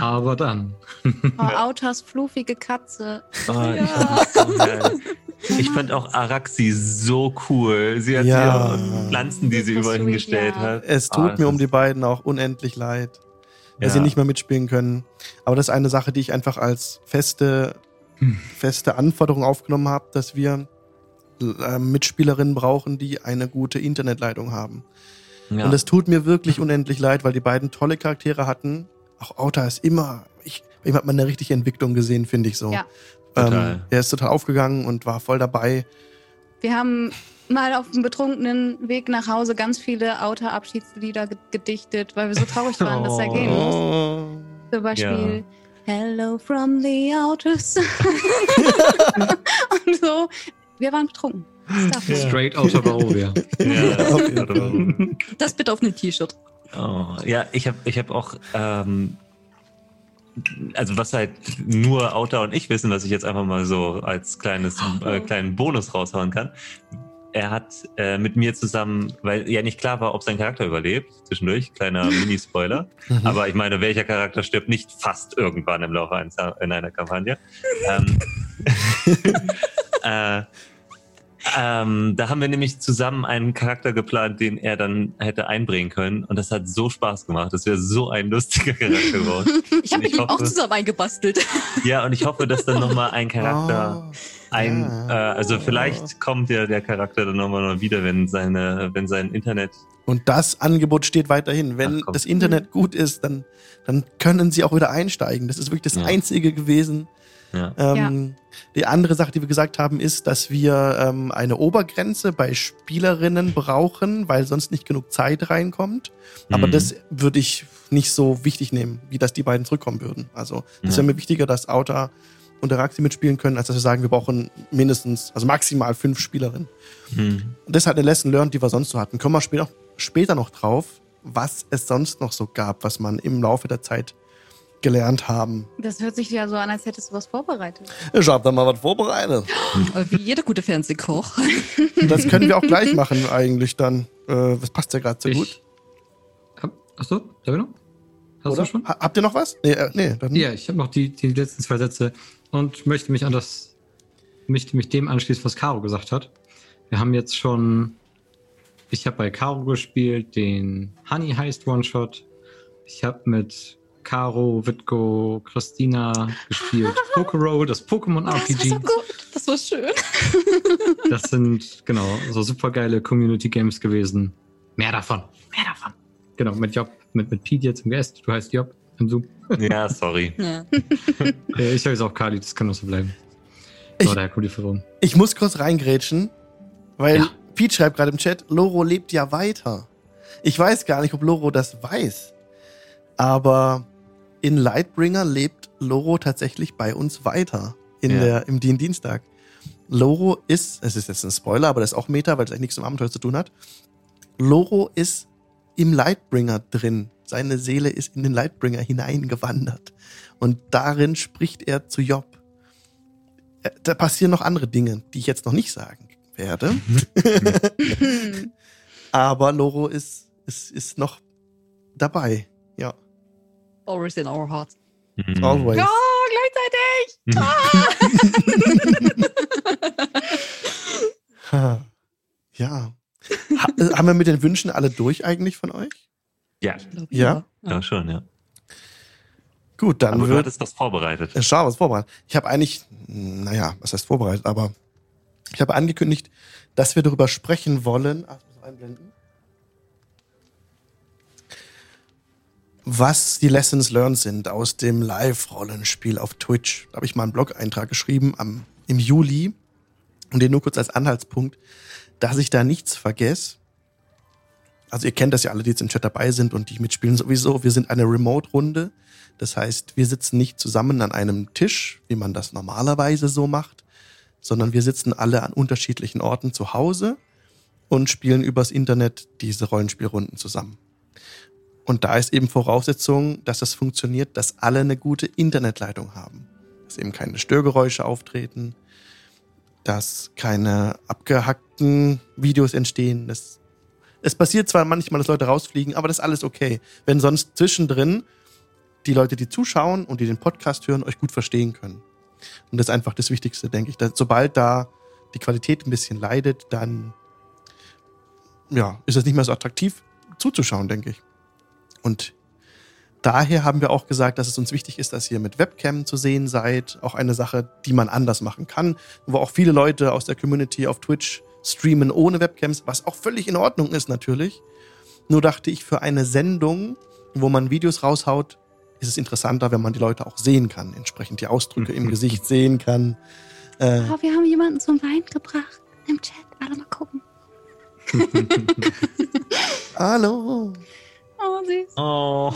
Aber dann. Oh, Autas fluffige Katze. Oh, ich, Ja. fand das so ich fand auch Araxi so cool. Sie hat Ja. ihre Pflanzen, die sie überall hingestellt ja. hat. Es Ah, tut das mir um die beiden auch unendlich leid, dass Ja. sie nicht mehr mitspielen können. Aber das ist eine Sache, die ich einfach als feste, Hm. feste Anforderung aufgenommen habe, dass wir äh, Mitspielerinnen brauchen, die eine gute Internetleitung haben. Ja. Und es tut mir wirklich unendlich leid, weil die beiden tolle Charaktere hatten. Auch Auta ist immer, ich, ihm hat man eine richtige Entwicklung gesehen, finde ich so. Ja. Total. Ähm, er ist total aufgegangen und war voll dabei. Wir haben mal auf dem betrunkenen Weg nach Hause ganz viele Auta-Abschiedslieder ge- gedichtet, weil wir so traurig waren, dass er gehen muss. Oh. Zum Beispiel Hello from the Outers. und so. Wir waren betrunken. Ja. Straight out of Barovia. ja. Das bitte auf einem T-Shirt. Oh, ja, ich habe ich hab auch, ähm, also was halt nur Auta und ich wissen, was ich jetzt einfach mal so als kleines, äh, kleinen Bonus raushauen kann. Er hat äh, mit mir zusammen, weil ja nicht klar war, ob sein Charakter überlebt, zwischendurch, kleiner Mini-Spoiler. Mhm. Aber ich meine, welcher Charakter stirbt nicht fast irgendwann im Laufe eines, in einer Kampagne? ähm, äh, Ähm, da haben wir nämlich zusammen einen Charakter geplant, den er dann hätte einbringen können. Und das hat so Spaß gemacht. Das wäre so ein lustiger Charakter geworden. Ich habe mit ihm auch zusammen eingebastelt. Ja, und ich hoffe, dass dann nochmal ein Charakter Oh, ein, ja. äh, also vielleicht kommt ja der Charakter dann nochmal mal wieder, wenn seine, wenn sein Internet. Und das Angebot steht weiterhin. Wenn Ach, das Internet gut ist, dann, dann können sie auch wieder einsteigen. Das ist wirklich das Ja. Einzige gewesen. Ja. Ähm, Die andere Sache, die wir gesagt haben, ist, dass wir ähm, eine Obergrenze bei Spielerinnen brauchen, weil sonst nicht genug Zeit reinkommt. Aber Mhm. das würde ich nicht so wichtig nehmen, wie dass die beiden zurückkommen würden. Also es Ja. wäre mir wichtiger, dass Auta und Araxi mitspielen können, als dass wir sagen, wir brauchen mindestens, also maximal fünf Spielerinnen. Hm. Und das ist halt eine Lesson learned, die wir sonst so hatten. Kommen wir später, später noch drauf, was es sonst noch so gab, was man im Laufe der Zeit gelernt haben. Das hört sich ja so an, als hättest du was vorbereitet. Ich hab da mal was vorbereitet. Aber Wie jeder gute Fernsehkoch. Das können wir auch gleich machen eigentlich dann. Äh, das passt ja gerade so gut. Ich, hab, achso, ich noch? Hast Oder? du schon? Ha habt ihr noch was? Nee, äh, nee dann Ja, ich habe noch die, die letzten zwei Sätze und möchte mich an das, möchte mich dem anschließen, was Caro gesagt hat. Wir haben jetzt schon, ich habe bei Caro gespielt, den Honey Heist One-Shot. Ich habe mit Caro, Witko, Christina gespielt. Pokero, das Pokémon Das war RPG. so gut. Das war schön. Das sind, genau, so super geile Community Games gewesen. Mehr davon. Mehr davon. Genau, mit Job, mit, mit Pete jetzt im Guest. Du heißt Job im Zoom. Ja, sorry. Ja. Ich heiße auch Kali, das kann auch so bleiben. Ich- So, die Verwirrung. Ich muss kurz reingrätschen, weil Ja. Pete schreibt gerade im Chat, Loro lebt ja weiter. Ich weiß gar nicht, ob Loro das weiß. Aber in Lightbringer lebt Loro tatsächlich bei uns weiter. In Ja. der, Im Dien Dienstag. Loro ist, es ist jetzt ein Spoiler, aber das ist auch Meta, weil es eigentlich nichts mit dem Abenteuer zu tun hat. Loro ist im Lightbringer drin. Seine Seele ist in den Lightbringer hineingewandert. Und darin spricht er zu Job. Äh, Da passieren noch andere Dinge, die ich jetzt noch nicht sagen werde. Aber Loro ist, ist, ist noch dabei. Ja, Always in our hearts. Mhm. always. Ja, gleichzeitig! Ha. Ja. Ha, äh, haben wir mit den Wünschen alle durch eigentlich von euch? Ja, glaub, Ja? ja, schon, ja. Gut, dann Aber du wird. hattest das vorbereitet. Äh, Schau, was vorbereitet. Ich habe eigentlich, naja, was heißt vorbereitet, aber ich habe angekündigt, dass wir darüber sprechen wollen. Ach, ich muss einblenden. Was die Lessons learned sind aus dem Live-Rollenspiel auf Twitch. Da habe ich mal einen Blog-Eintrag geschrieben am, im Juli und den nur kurz als Anhaltspunkt, dass ich da nichts vergesse. Also ihr kennt das ja alle, die jetzt im Chat dabei sind und die mitspielen sowieso. Wir sind eine Remote-Runde. Das heißt, wir sitzen nicht zusammen an einem Tisch, wie man das normalerweise so macht, sondern wir sitzen alle an unterschiedlichen Orten zu Hause und spielen übers Internet diese Rollenspielrunden zusammen. Und da ist eben Voraussetzung, dass das funktioniert, dass alle eine gute Internetleitung haben. Dass eben keine Störgeräusche auftreten, dass keine abgehackten Videos entstehen. Das, es passiert zwar manchmal, dass Leute rausfliegen, aber das ist alles okay. Wenn sonst zwischendrin die Leute, die zuschauen und die den Podcast hören, euch gut verstehen können. Und das ist einfach das Wichtigste, denke ich. Dass, sobald da die Qualität ein bisschen leidet, dann ja, ist es nicht mehr so attraktiv zuzuschauen, denke ich. Und daher haben wir auch gesagt, dass es uns wichtig ist, dass ihr mit Webcam zu sehen seid. Auch eine Sache, die man anders machen kann, wo auch viele Leute aus der Community auf Twitch streamen ohne Webcams, was auch völlig in Ordnung ist natürlich. Nur dachte ich, für eine Sendung, wo man Videos raushaut, ist es interessanter, wenn man die Leute auch sehen kann, entsprechend die Ausdrücke im Gesicht sehen kann. Äh, Oh, wir haben jemanden zum Wein gebracht. Im Chat. Alle mal gucken. hallo. Oh, süß. Oh.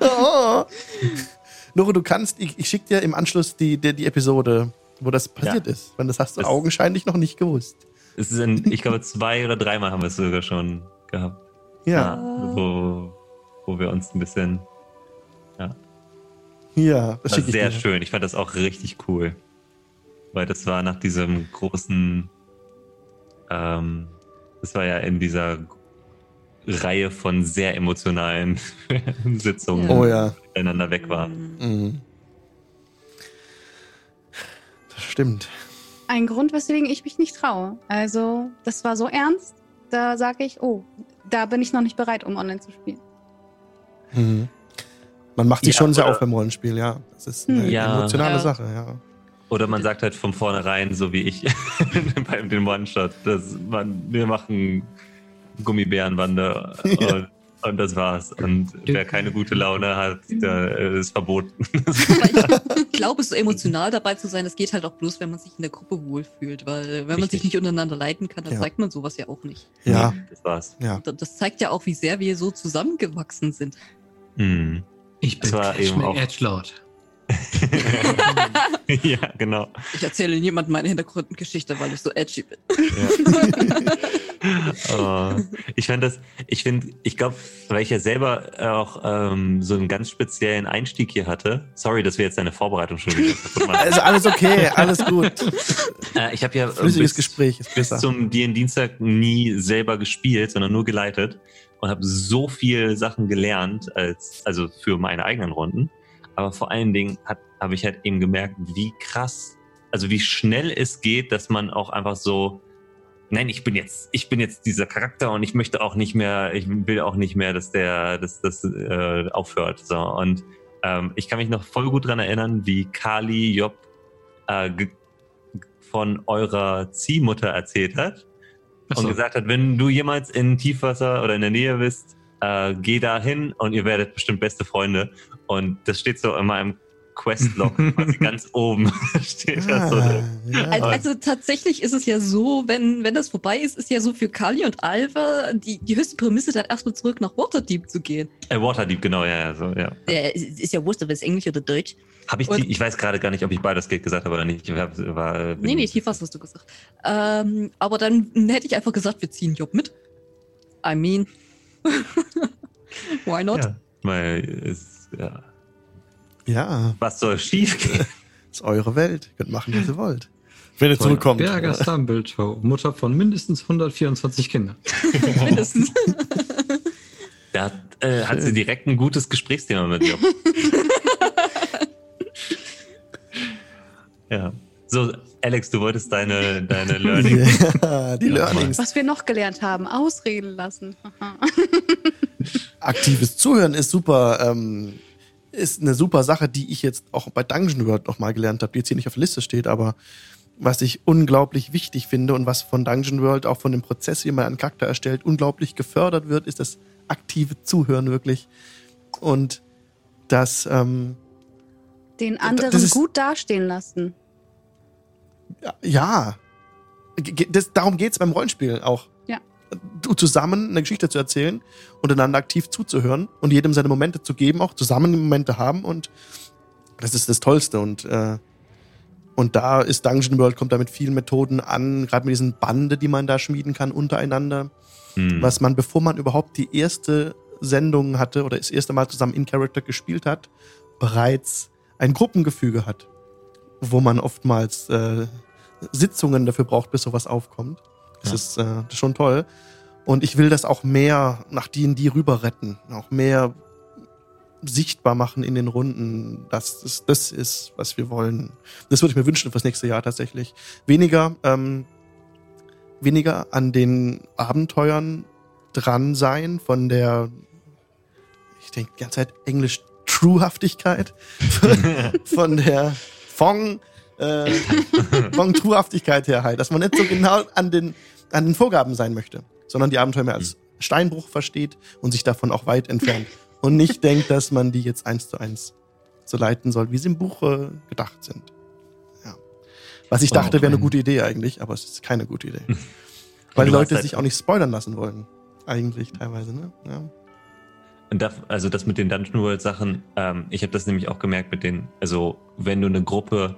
Oh. Lore, du kannst, ich, ich schicke dir im Anschluss die, die, die Episode, wo das passiert ist. Weil das hast du Das- augenscheinlich noch nicht gewusst. Es sind, ich glaube, zwei oder dreimal haben wir es sogar schon gehabt. Ja, Wo, wo wir uns ein bisschen. ja, das War sehr dir. schön. Ich fand das auch richtig cool. Weil das war nach diesem großen. Ähm, das war ja in dieser Reihe von sehr emotionalen Sitzungen, Oh wo ja, miteinander weg waren. mhm. das stimmt. ein Grund, weswegen ich mich nicht traue. Also, das war so ernst, da sage ich, oh, da bin ich noch nicht bereit, um online zu spielen. Mhm. Man macht sich Ja, schon sehr auf beim Rollenspiel, ja. Das ist eine. Ja. emotionale Ja. Sache, ja. Oder man sagt halt von vornherein, so wie ich beim dem One-Shot, dass man, wir machen Gummibärenwander und, und das war's. Und wer keine gute Laune hat, der äh, ist verboten. Aber ich glaube, so emotional dabei zu sein, das geht halt auch bloß, wenn man sich in der Gruppe wohlfühlt. Weil wenn man sich Richtig. nicht untereinander leiten kann, dann Ja. zeigt man sowas ja auch nicht. Ja, Nee, das war's. ja. Das zeigt ja auch, wie sehr wir so zusammengewachsen sind. Mhm. Ich bin war eben auch- Edgelord. ja, genau. Ich erzähle niemandem meine Hintergrundgeschichte, weil ich so edgy bin. Oh, ich fand das, ich finde, ich glaube, weil ich ja selber auch ähm, so einen ganz speziellen Einstieg hier hatte. Sorry, dass wir jetzt deine Vorbereitung schon wieder kaputt machen. Also alles okay, alles gut. Äh, ich habe ja Flüssiges bis, Gespräch ist bis besser. zum DN-Dienstag nie selber gespielt, sondern nur geleitet und habe so viel Sachen gelernt, als, also für meine eigenen Runden. Aber vor allen Dingen habe ich halt eben gemerkt, wie krass, also wie schnell es geht, dass man auch einfach so, nein, ich bin jetzt, ich bin jetzt dieser Charakter und ich möchte auch nicht mehr, ich will auch nicht mehr, dass der, dass das äh, aufhört. So und ähm, ich kann mich noch voll gut dran erinnern, wie Kali Job äh, von eurer Ziehmutter erzählt hat und Achso, gesagt hat, wenn du jemals in Tiefwasser oder in der Nähe bist, äh, geh da hin und ihr werdet bestimmt beste Freunde. Und das steht so in meinem Questlog, quasi ganz oben steht so Ah, drin. ja. Also, also tatsächlich ist es ja so, wenn, wenn das vorbei ist, ist ja so für Kali und Alva die, die höchste Prämisse, dann erstmal zurück nach Waterdeep zu gehen. Äh, Waterdeep, genau, ja, ja, so, ja. Äh, ist ist ja wurscht, ob es Englisch oder Deutsch. Hab ich Und- die, ich weiß gerade gar nicht, ob ich beides Geld gesagt habe oder nicht. Ich hab, war, bin- Nee, nee, Tiefwasser hast du gesagt. Ähm, aber dann hätte ich einfach gesagt, wir ziehen Job mit. I mean, why not? Ja, weil es, ja. Ja, Was soll schief gehen? ist eure Welt. Ihr könnt machen, was ihr wollt. Wenn ihr zurückkommt. Berger Stumbledore, Mutter von mindestens 124 Kindern. Mindestens. Da hat, äh, hat sie direkt ein gutes Gesprächsthema mit Job. ja. So, Alex, du wolltest deine, deine Learning. Ja, die Learnings. Was wir noch gelernt haben, ausreden lassen. Aktives Zuhören ist super, ähm, ist eine super Sache, die ich jetzt auch bei Dungeon World nochmal gelernt habe, die jetzt hier nicht auf der Liste steht, aber was ich unglaublich wichtig finde und was von Dungeon World auch von dem Prozess, wie man einen Charakter erstellt, unglaublich gefördert wird, ist das aktive Zuhören wirklich. Und das, ähm, Den das anderen ist- gut dastehen lassen. ja, das, darum geht's beim Rollenspiel auch. Zusammen eine Geschichte zu erzählen und einander aktiv zuzuhören und jedem seine Momente zu geben, auch zusammen Momente haben und das ist das Tollste und äh, und da ist Dungeon World kommt da mit vielen Methoden an, gerade mit diesen Bande, die man da schmieden kann untereinander, Hm. was man bevor man überhaupt die erste Sendung hatte oder das erste Mal zusammen in Character gespielt hat, bereits ein Gruppengefüge hat, wo man oftmals äh, Sitzungen dafür braucht, bis sowas aufkommt. Das Ja. ist äh, schon toll. Und ich will das auch mehr nach D&D rüber retten, auch mehr sichtbar machen in den Runden, dass das das ist, was wir wollen. Das würde ich mir wünschen fürs nächste Jahr tatsächlich. Weniger, ähm, weniger an den Abenteuern dran sein von der, ich denke die ganze Zeit Englisch Truehaftigkeit, von der Fong, äh, Fong Truehaftigkeit her halt, dass man nicht so genau an den, an den Vorgaben sein möchte, sondern die Abenteuer mehr als Steinbruch versteht und sich davon auch weit entfernt und nicht denkt, dass man die jetzt eins zu eins so leiten soll, wie sie im Buch äh, gedacht sind. Ja. Was ich dachte, wäre eine ein- gute Idee eigentlich, aber es ist keine gute Idee. Weil die Leute sich auch nicht spoilern lassen wollen. Eigentlich teilweise, ne? Ja. Und das, also das mit den Dungeon World Sachen, ähm, ich habe das nämlich auch gemerkt mit den, also wenn du eine Gruppe,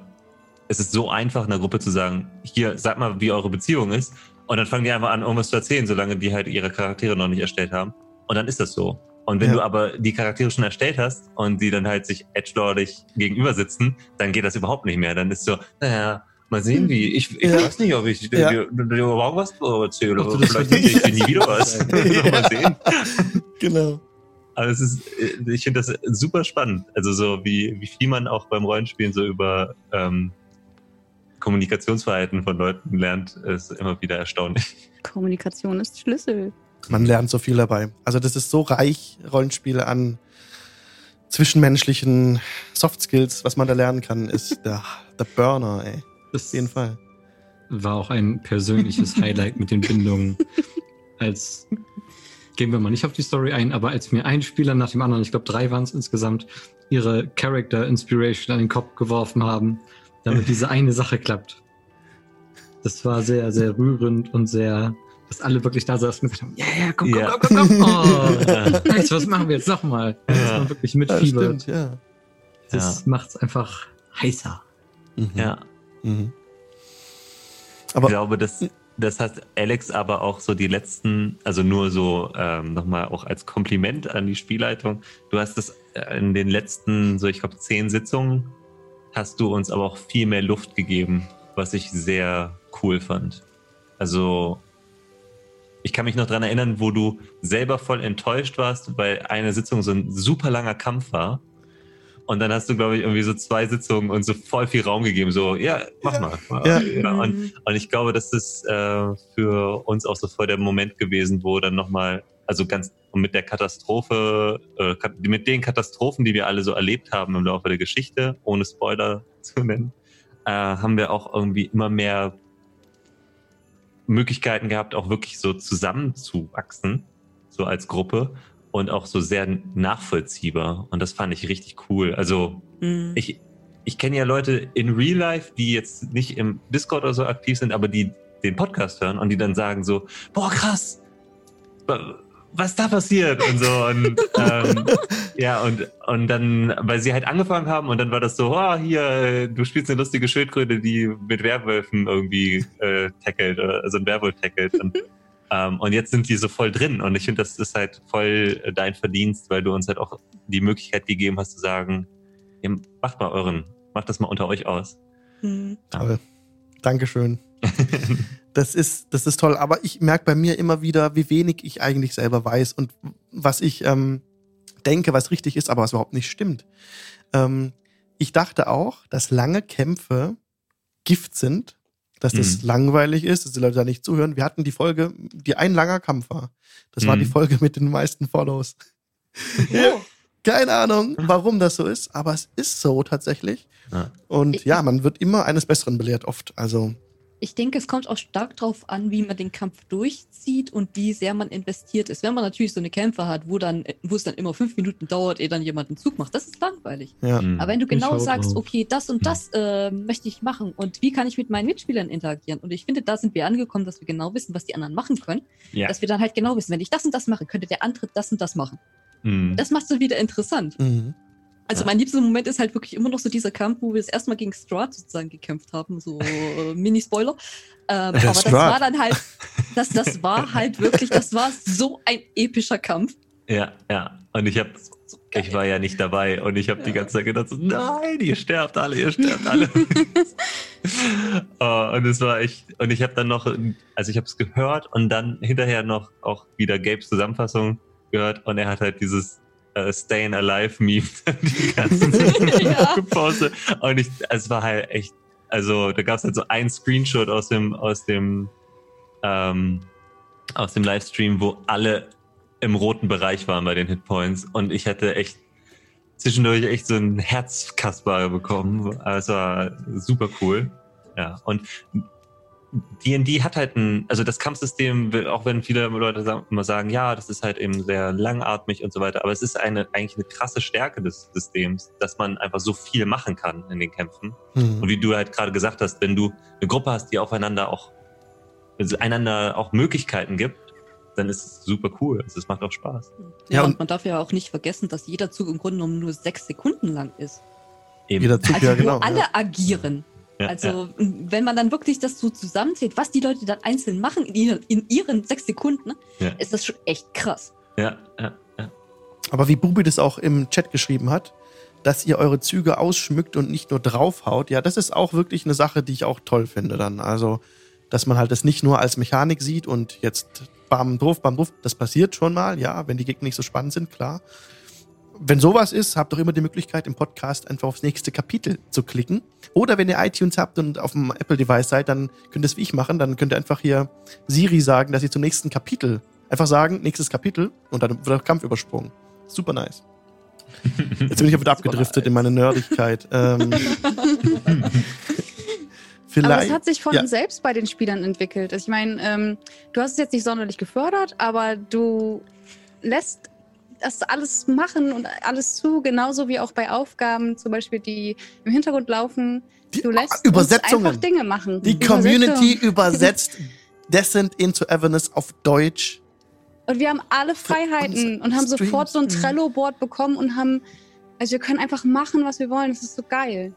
es ist so einfach einer Gruppe zu sagen, hier, sag mal, wie eure Beziehung ist, und dann fangen die einfach an, irgendwas zu erzählen, solange die halt ihre Charaktere noch nicht erstellt haben. Und dann ist das so. Und wenn Ja. du aber die Charaktere schon erstellt hast und die dann halt sich edgelordig gegenüber sitzen, dann geht das überhaupt nicht mehr. Dann ist so, naja, mal sehen wie. Ich, ich Ja. weiß nicht, ob ich Ja. dir, dir überhaupt was erzähle. Das Vielleicht ich dir nie wieder was. mal sehen. Genau. Aber es ist, ich finde das super spannend. Also so wie, wie viel man auch beim Rollenspielen so über ähm, Kommunikationsverhalten von Leuten lernt, ist immer wieder erstaunlich. Kommunikation ist Schlüssel. Man lernt so viel dabei. Also das ist so reich, Rollenspiele an zwischenmenschlichen Soft Skills, was man da lernen kann, ist der, der Burner, ey. Das Auf jeden Fall. war auch ein persönliches Highlight mit den Bindungen. Als gehen wir mal nicht auf die Story ein, aber als mir ein Spieler nach dem anderen, ich glaube drei waren es insgesamt, ihre Character Inspiration an den Kopf geworfen haben, damit diese eine Sache klappt. Das war sehr, sehr rührend und sehr, dass alle wirklich da saßen und gesagt haben, ja, ja, komm, komm, Ja. komm, komm, komm. Oh, nice, was machen wir jetzt nochmal? Dass Ja. man wirklich Ja, mitfiebert. stimmt, ja. Das macht's einfach heißer. Mhm. Ja. Mhm. Ich Aber glaube, das, das hat Alex aber auch so die letzten, also nur so ähm, nochmal auch als Kompliment an die Spielleitung. Du hast es äh, in den letzten, so ich glaube, zehn Sitzungen, hast du uns aber auch viel mehr Luft gegeben, was ich sehr cool fand. Also ich kann mich noch dran erinnern, wo du selber voll enttäuscht warst, weil eine Sitzung so ein super langer Kampf war. Und dann hast du, glaube ich, irgendwie so zwei Sitzungen und so voll viel Raum gegeben. So, ja, mach Ja. mal. Ja. Ja, und, und ich glaube, das ist äh, für uns auch so voll der Moment gewesen, wo dann nochmal, also ganz mit der Katastrophe, äh, mit den Katastrophen, die wir alle so erlebt haben im Laufe der Geschichte, ohne Spoiler zu nennen, äh, haben wir auch irgendwie immer mehr Möglichkeiten gehabt, auch wirklich so zusammenzuwachsen, so als Gruppe und auch so sehr nachvollziehbar. Und das fand ich richtig cool. Also Mhm. ich, ich kenne ja Leute in Real Life, die jetzt nicht im Discord oder so aktiv sind, aber die den Podcast hören und die dann sagen so, boah, krass, was da passiert und so. Und, ähm, ja, und, und dann, weil sie halt angefangen haben und dann war das so, oh, hier, du spielst eine lustige Schildkröte, die mit Werwölfen irgendwie äh, tackelt, oder also ein Werwolf tackelt. Und, ähm, und jetzt sind die so voll drin und ich finde, das ist halt voll dein Verdienst, weil du uns halt auch die Möglichkeit gegeben hast zu sagen, ihr macht mal euren, macht das mal unter euch aus. Mhm. Toll. Dankeschön. Das ist, das ist toll. Aber ich merke bei mir immer wieder, wie wenig ich eigentlich selber weiß und was ich ähm, denke, was richtig ist, aber was überhaupt nicht stimmt. Ähm, ich dachte auch, dass lange Kämpfe Gift sind, dass das Mhm. langweilig ist, dass die Leute da nicht zuhören. Wir hatten die Folge, die ein langer Kampf war. Das war Mhm. die Folge mit den meisten Follows. Oh, Keine Ahnung, warum das so ist, aber es ist so tatsächlich. Ja. Und ja, man wird immer eines Besseren belehrt, oft. Also, ich denke, es kommt auch stark darauf an, wie man den Kampf durchzieht und wie sehr man investiert ist. Wenn man natürlich so eine Kämpfe hat, wo dann, wo es dann immer fünf Minuten dauert, ehe dann jemand einen Zug macht, das ist langweilig. ja. Mhm. Aber wenn du genau sagst, drauf. okay, das und das äh, möchte ich machen und wie kann ich mit meinen Mitspielern interagieren? Und ich finde, da sind wir angekommen, dass wir genau wissen, was die anderen machen können. ja. Dass wir dann halt genau wissen, wenn ich das und das mache, könnte der andere das und das machen. Mhm. Das macht es wieder interessant. Mhm. Also mein liebster Moment ist halt wirklich immer noch so dieser Kampf, wo wir das erste Mal gegen Strahd sozusagen gekämpft haben, so äh, Mini-Spoiler. Ähm, aber das war dann halt, das, das war halt wirklich, das war so ein epischer Kampf. Ja, ja. Und ich habe, ich war ja nicht dabei und ich habe die Ja. ganze Zeit gedacht, so, nein, ihr sterbt alle, ihr sterbt alle. oh, und es war echt, und ich habe dann noch, also ich habe es gehört und dann hinterher noch auch wieder Gabes Zusammenfassung gehört und er hat halt dieses äh, Stayin' Alive Meme die ganze Zeit Ja. gepostet. Und ich, es war halt echt, also da gab es halt so ein Screenshot aus dem, aus dem, ähm, aus dem Livestream, wo alle im roten Bereich waren bei den Hitpoints und ich hatte echt zwischendurch echt so ein Herzkasper bekommen. Also war super cool. Ja, und D&D hat halt ein, also das Kampfsystem, auch wenn viele Leute sagen, immer sagen, ja, das ist halt eben sehr langatmig und so weiter, aber es ist eine, eigentlich eine krasse Stärke des Systems, dass man einfach so viel machen kann in den Kämpfen. Und Mhm. wie du halt gerade gesagt hast, wenn du eine Gruppe hast, die aufeinander auch, also einander auch Möglichkeiten gibt, dann ist es super cool. Also es macht auch Spaß. Ja, Ja, und- und man darf ja auch nicht vergessen, dass jeder Zug im Grunde genommen nur sechs Sekunden lang ist. Eben. Jeder Zug, Also ja, wo genau. alle ja. agieren. Ja, Also wenn man dann wirklich das so zusammenzählt, was die Leute dann einzeln machen in ihren, in ihren sechs Sekunden, Ja. ist das schon echt krass. ja, ja, ja. Aber wie Bubi das auch im Chat geschrieben hat, dass ihr eure Züge ausschmückt und nicht nur draufhaut, ja, das ist auch wirklich eine Sache, die ich auch toll finde dann. Also, dass man halt das nicht nur als Mechanik sieht und jetzt bam, drauf, bam, drauf, das passiert schon mal, ja, wenn die Gegner nicht so spannend sind, klar. Wenn sowas ist, habt doch immer die Möglichkeit, im Podcast einfach aufs nächste Kapitel zu klicken. Oder wenn ihr iTunes habt und auf dem Apple-Device seid, dann könnt ihr es wie ich machen. Dann könnt ihr einfach hier Siri sagen, dass ihr zum nächsten Kapitel einfach sagen, nächstes Kapitel und dann wird der Kampf übersprungen. Super nice. Jetzt bin ich wieder abgedriftet in meine Nerdigkeit. Ähm, Aber vielleicht. es hat sich von ja. selbst bei den Spielern entwickelt. Ich meine, ähm, du hast es jetzt nicht sonderlich gefördert, aber du lässt das alles machen und alles zu, genauso wie auch bei Aufgaben, zum Beispiel, die im Hintergrund laufen. Die Du lässt Übersetzungen. uns einfach Dinge machen. Die Community übersetzt Descent into Avernus auf Deutsch. Und wir haben alle Freiheiten und haben sofort so ein Streams. Trello-Board bekommen und haben, also wir können einfach machen, was wir wollen. Das ist so geil.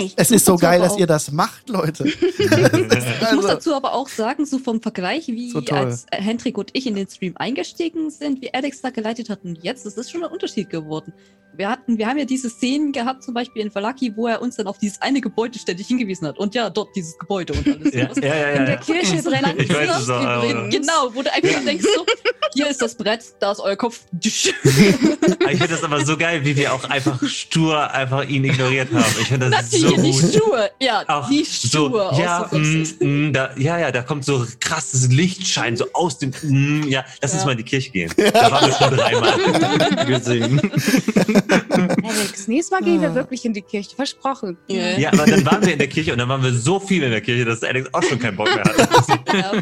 Echt, Es ist so geil, dass ihr das macht, Leute. Das Ich muss also, dazu aber auch sagen, so vom Vergleich, wie So als Hendrik und ich in den Stream eingestiegen sind, wie Alex da geleitet hat und jetzt, das ist schon ein Unterschied geworden. Wir hatten, wir haben ja diese Szenen gehabt, zum Beispiel in Valaki, wo er uns dann auf dieses eine Gebäude ständig hingewiesen hat. Und ja, dort dieses Gebäude und alles. Ja, ja, ja. In der ja. Kirche So brennen Ich weiß es auch. Genau, wo du einfach denkst so, hier ist das Brett, da ist euer Kopf. Ich finde das aber so geil, wie wir auch einfach stur einfach ihn ignoriert haben. Ich finde das so Natürlich, gut. nicht stur. Ja, Auch die stur. so, ja, aus dem mm, mm, da, ja, ja, da kommt so krasses Lichtschein so aus dem, mm, ja, lass uns Ja. mal in die Kirche gehen. Da waren wir schon dreimal. gesehen. Alex, nächstes Mal gehen wir Ah. wirklich in die Kirche. Versprochen. Ja. Ja, aber dann waren wir in der Kirche und dann waren wir so viel in der Kirche, dass Alex auch schon keinen Bock mehr hatte. Ja.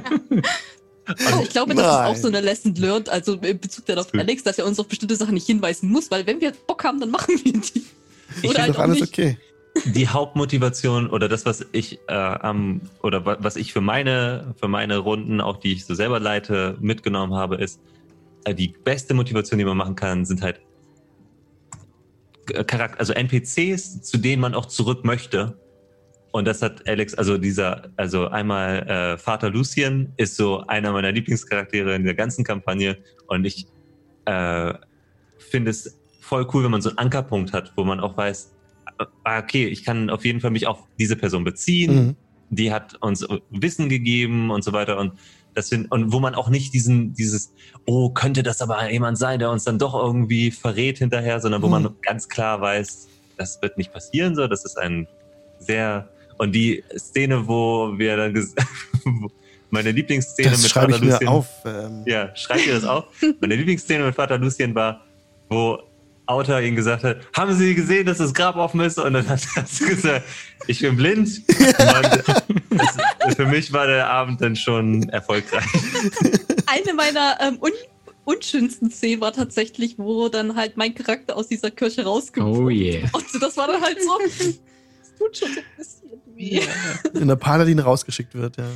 Also ich glaube, das ist Nein. auch so eine Lesson learned, also in Bezug dann auf Cool. Alex, dass er uns auf bestimmte Sachen nicht hinweisen muss, weil wenn wir Bock haben, dann machen wir die. Ich Oder ist halt doch auch alles nicht. okay. Die Hauptmotivation oder das, was ich äh, am oder wa- was ich für meine für meine Runden, auch die ich so selber leite, mitgenommen habe, ist äh, die beste Motivation, die man machen kann, sind halt äh, Charakter, also NPCs, zu denen man auch zurück möchte. Und das hat Alex, also dieser, also einmal äh, Vater Lucien ist so einer meiner Lieblingscharaktere in der ganzen Kampagne und ich äh, finde es voll cool, wenn man so einen Ankerpunkt hat, wo man auch weiß, okay, ich kann auf jeden Fall mich auf diese Person beziehen. Mhm. Die hat uns Wissen gegeben und so weiter und das sind, und wo man auch nicht diesen, dieses, oh, könnte das aber jemand sein, der uns dann doch irgendwie verrät hinterher, sondern wo Mhm. man ganz klar weiß, das wird nicht passieren, so, das ist ein sehr, und die Szene, wo wir dann, meine Lieblingsszene Das mit Vater ich mir Lucien, auf. Ähm, ja, schreibt ihr das auf? Meine Lieblingsszene mit Vater Lucien war, wo Autor ihn gesagt hat, haben Sie gesehen, dass das Grab offen ist? Und dann hat er gesagt, ich bin blind. Das, für mich war der Abend dann schon erfolgreich. Eine meiner ähm, un unschönsten Szenen war tatsächlich, wo dann halt mein Charakter aus dieser Kirche rausgekommen Oh yeah. Und das war dann halt so, das tut schon so ein bisschen weh. In der Paladin rausgeschickt wird, ja.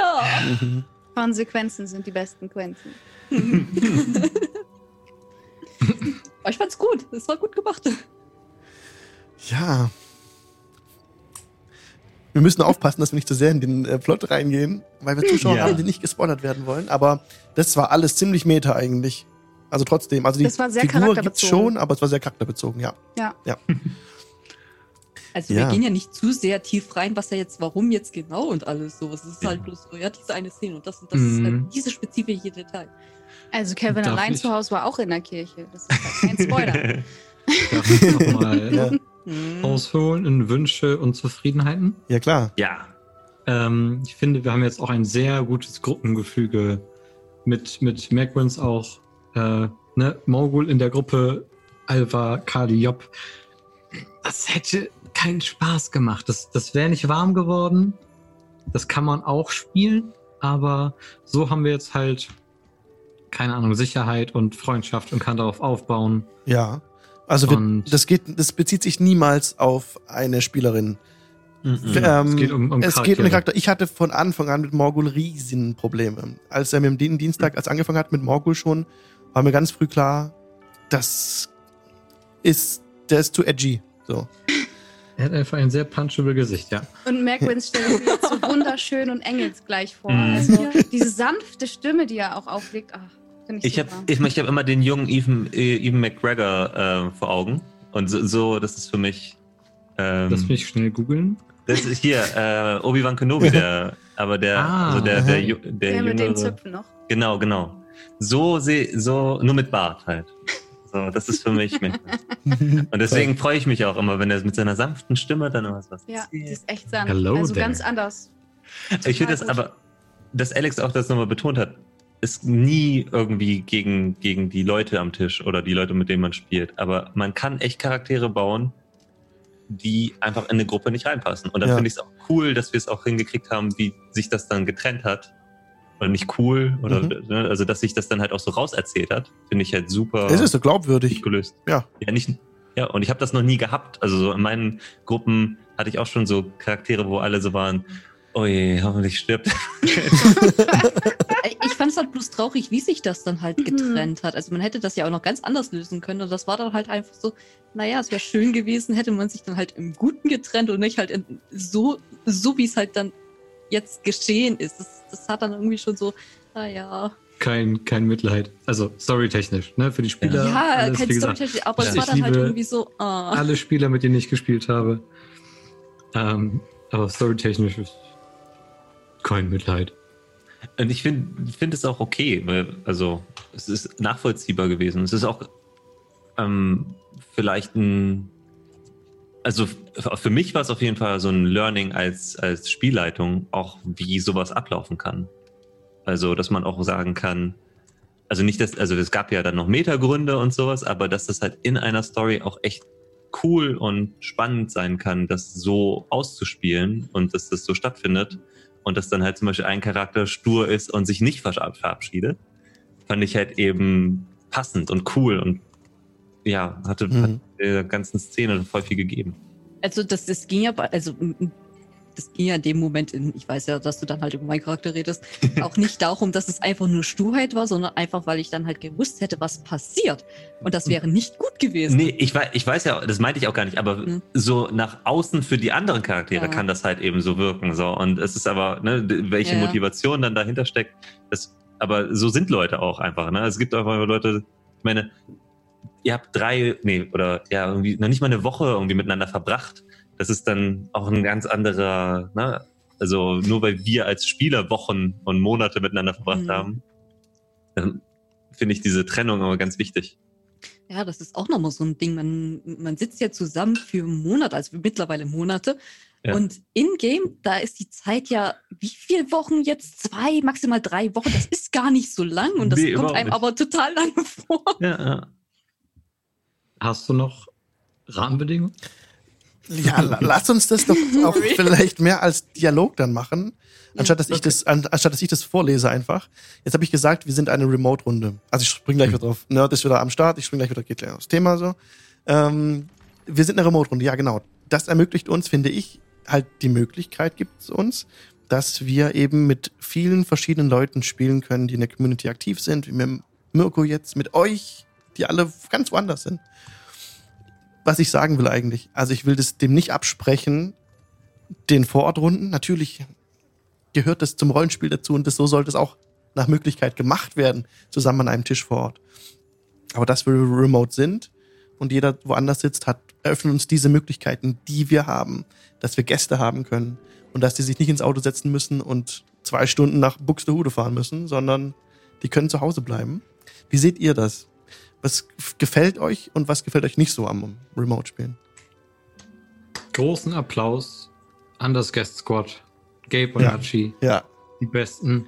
Ja. Mhm. Konsequenzen sind die besten Quenzen. Aber ich fand's gut, es war gut gemacht. Ja. Wir müssen aufpassen, dass wir nicht zu sehr in den äh, Plot reingehen, weil wir Zuschauer Ja. haben, die nicht gespoilert werden wollen. Aber das war alles ziemlich meta eigentlich. Also trotzdem, also die Das war sehr Figur gibt's charakterbezogen. schon, aber es war sehr charakterbezogen, ja. Also Ja. wir gehen ja nicht zu sehr tief rein, was er jetzt, warum jetzt genau und alles so. Es ist Ja. halt bloß so, ja, diese eine Szene und das und das ist Mhm. halt diese spezifische Detail. Also Kevin Darf allein ich? zu Hause war auch in der Kirche. Das ist kein Spoiler. Darf ich nochmal Ja, Mhm. ausholen in Wünsche und Zufriedenheiten? ja klar. ja. Ähm, ich finde, wir haben jetzt auch ein sehr gutes Gruppengefüge mit, mit Magwins auch, äh, ne, Mogul in der Gruppe, Alva, Kali, Job. Das hätte keinen Spaß gemacht. Das, das wäre nicht warm geworden. Das kann man auch spielen, aber so haben wir jetzt halt, keine Ahnung, Sicherheit und Freundschaft und kann darauf aufbauen. Ja. Also wir, das geht, das bezieht sich niemals auf eine Spielerin. Mhm. Ähm, es geht um, um es geht um den. Charakter. Ich hatte von Anfang an mit Morgul riesen Probleme. Als er mit dem Dien- Dienstag, als er angefangen hat mit Morgul schon, war mir ganz früh klar, das ist, der ist zu edgy. So. Er hat einfach ein sehr punchable Gesicht, ja. Und Magwins stelle ich mir jetzt so wunderschön und engelsgleich vor. Mhm. Also diese sanfte Stimme, die er auch auflegt, ach, ich Ich habe ich, ich hab immer den jungen Evan, äh, Evan McGregor äh, vor Augen. Und so, so, das ist für mich. Ähm, Lass mich schnell googeln. das ist hier, äh, Obi-Wan Kenobi, der, aber der, Ah, also der, der, der Der mit den jüngere. Zöpfen noch. Genau, genau. So so, nur mit Bart halt. So, das ist für mich. und deswegen freue ich mich auch immer, wenn er mit seiner sanften Stimme dann was was Ja, die erzählt. ist echt sanft. Hello also there. ganz anders. Ich finde das aber, dass Alex auch das nochmal betont hat, ist nie irgendwie gegen, gegen die Leute am Tisch oder die Leute, mit denen man spielt. Aber man kann echt Charaktere bauen, die einfach in eine Gruppe nicht reinpassen. Und dann Ja. finde ich es auch cool, dass wir es auch hingekriegt haben, wie sich das dann getrennt hat. Oder nicht cool, oder Mhm. ne, also dass sich das dann halt auch so rauserzählt hat, finde ich halt super Es ist so glaubwürdig. gelöst. Ja. Ja, nicht. Ja, und ich habe das noch nie gehabt. Also so in meinen Gruppen hatte ich auch schon so Charaktere, wo alle so waren, oh je, hoffentlich stirbt. Ich fand es halt bloß traurig, wie sich das dann halt Mhm. getrennt hat. Also man hätte das ja auch noch ganz anders lösen können. Und das war dann halt einfach so, naja, es wäre schön gewesen, hätte man sich dann halt im Guten getrennt und nicht halt in, so, so wie es halt dann jetzt geschehen ist. Das, das hat dann irgendwie schon so, naja. Kein, kein Mitleid. Also storytechnisch, ne? Für die Spieler. Ja, alles, kein wie gesagt, Storytechnik, aber es war dann halt irgendwie so, ah. alle Spieler, mit denen ich gespielt habe. Ähm, aber storytechnisch ist kein Mitleid. Und ich finde find es auch okay, weil, also, es ist nachvollziehbar gewesen. Es ist auch ähm, vielleicht ein, also für mich war es auf jeden Fall so ein Learning als, als Spielleitung, auch wie sowas ablaufen kann. Also, dass man auch sagen kann, also nicht, dass, also es gab ja dann noch Metagründe und sowas, aber dass das halt in einer Story auch echt cool und spannend sein kann, das so auszuspielen und dass das so stattfindet und dass dann halt zum Beispiel ein Charakter stur ist und sich nicht verab- verabschiedet, fand ich halt eben passend und cool und ja, hatte, Mhm. hat der ganzen Szene voll viel gegeben. Also das, das ging ja, bei- also das ging ja in dem Moment, in, ich weiß ja, dass du dann halt über meinen Charakter redest, auch nicht darum, dass es einfach nur Sturheit war, sondern einfach, weil ich dann halt gewusst hätte, was passiert. Und das wäre nicht gut gewesen. Nee, ich weiß, ich weiß ja, das meinte ich auch gar nicht, aber Mhm. so nach außen für die anderen Charaktere Ja. kann das halt eben so wirken. So. Und es ist aber, ne, welche Ja. Motivation dann dahinter steckt, das, aber so sind Leute auch einfach. Ne? Es gibt einfach Leute, ich meine, ihr habt drei, nee, oder ja, irgendwie noch nicht mal eine Woche irgendwie miteinander verbracht. Das ist dann auch ein ganz anderer, ne? Also nur weil wir als Spieler Wochen und Monate miteinander verbracht Mhm. haben, dann finde ich diese Trennung aber ganz wichtig. Ja, das ist auch nochmal so ein Ding. Man, man sitzt ja zusammen für Monate, also mittlerweile Monate. Ja. Und in-game, da ist die Zeit ja, wie viele Wochen jetzt? Zwei, maximal drei Wochen. Das ist gar nicht so lang und das Nee, kommt einem nicht. aber total lange vor. Ja, ja. Hast du noch Rahmenbedingungen? Ja, la- lass uns das doch auch vielleicht mehr als Dialog dann machen, anstatt dass ich das, an, anstatt dass ich das vorlese einfach. Jetzt habe ich gesagt, wir sind eine Remote-Runde. Also ich spring gleich wieder drauf. Nerd ist wieder am Start, ich spring gleich wieder, geht gleich aufs Thema so. Ähm, wir sind eine Remote-Runde, ja genau. Das ermöglicht uns, finde ich, halt die Möglichkeit gibt es uns, dass wir eben mit vielen verschiedenen Leuten spielen können, die in der Community aktiv sind, wie mit Mirko jetzt, mit euch, die alle ganz woanders sind was ich sagen will eigentlich. Also ich will das dem nicht absprechen, den Vorortrunden. Natürlich gehört das zum Rollenspiel dazu und das, so sollte es auch nach Möglichkeit gemacht werden, zusammen an einem Tisch vor Ort. Aber dass wir remote sind und jeder woanders sitzt, hat, eröffnet uns diese Möglichkeiten, die wir haben, dass wir Gäste haben können und dass die sich nicht ins Auto setzen müssen und zwei Stunden nach Buxtehude fahren müssen, sondern die können zu Hause bleiben. Wie seht ihr das? Was gefällt euch und was gefällt euch nicht so am Remote-Spielen? Großen Applaus an das Guest Squad. Gabe und Ja. Archie, Ja, die Besten.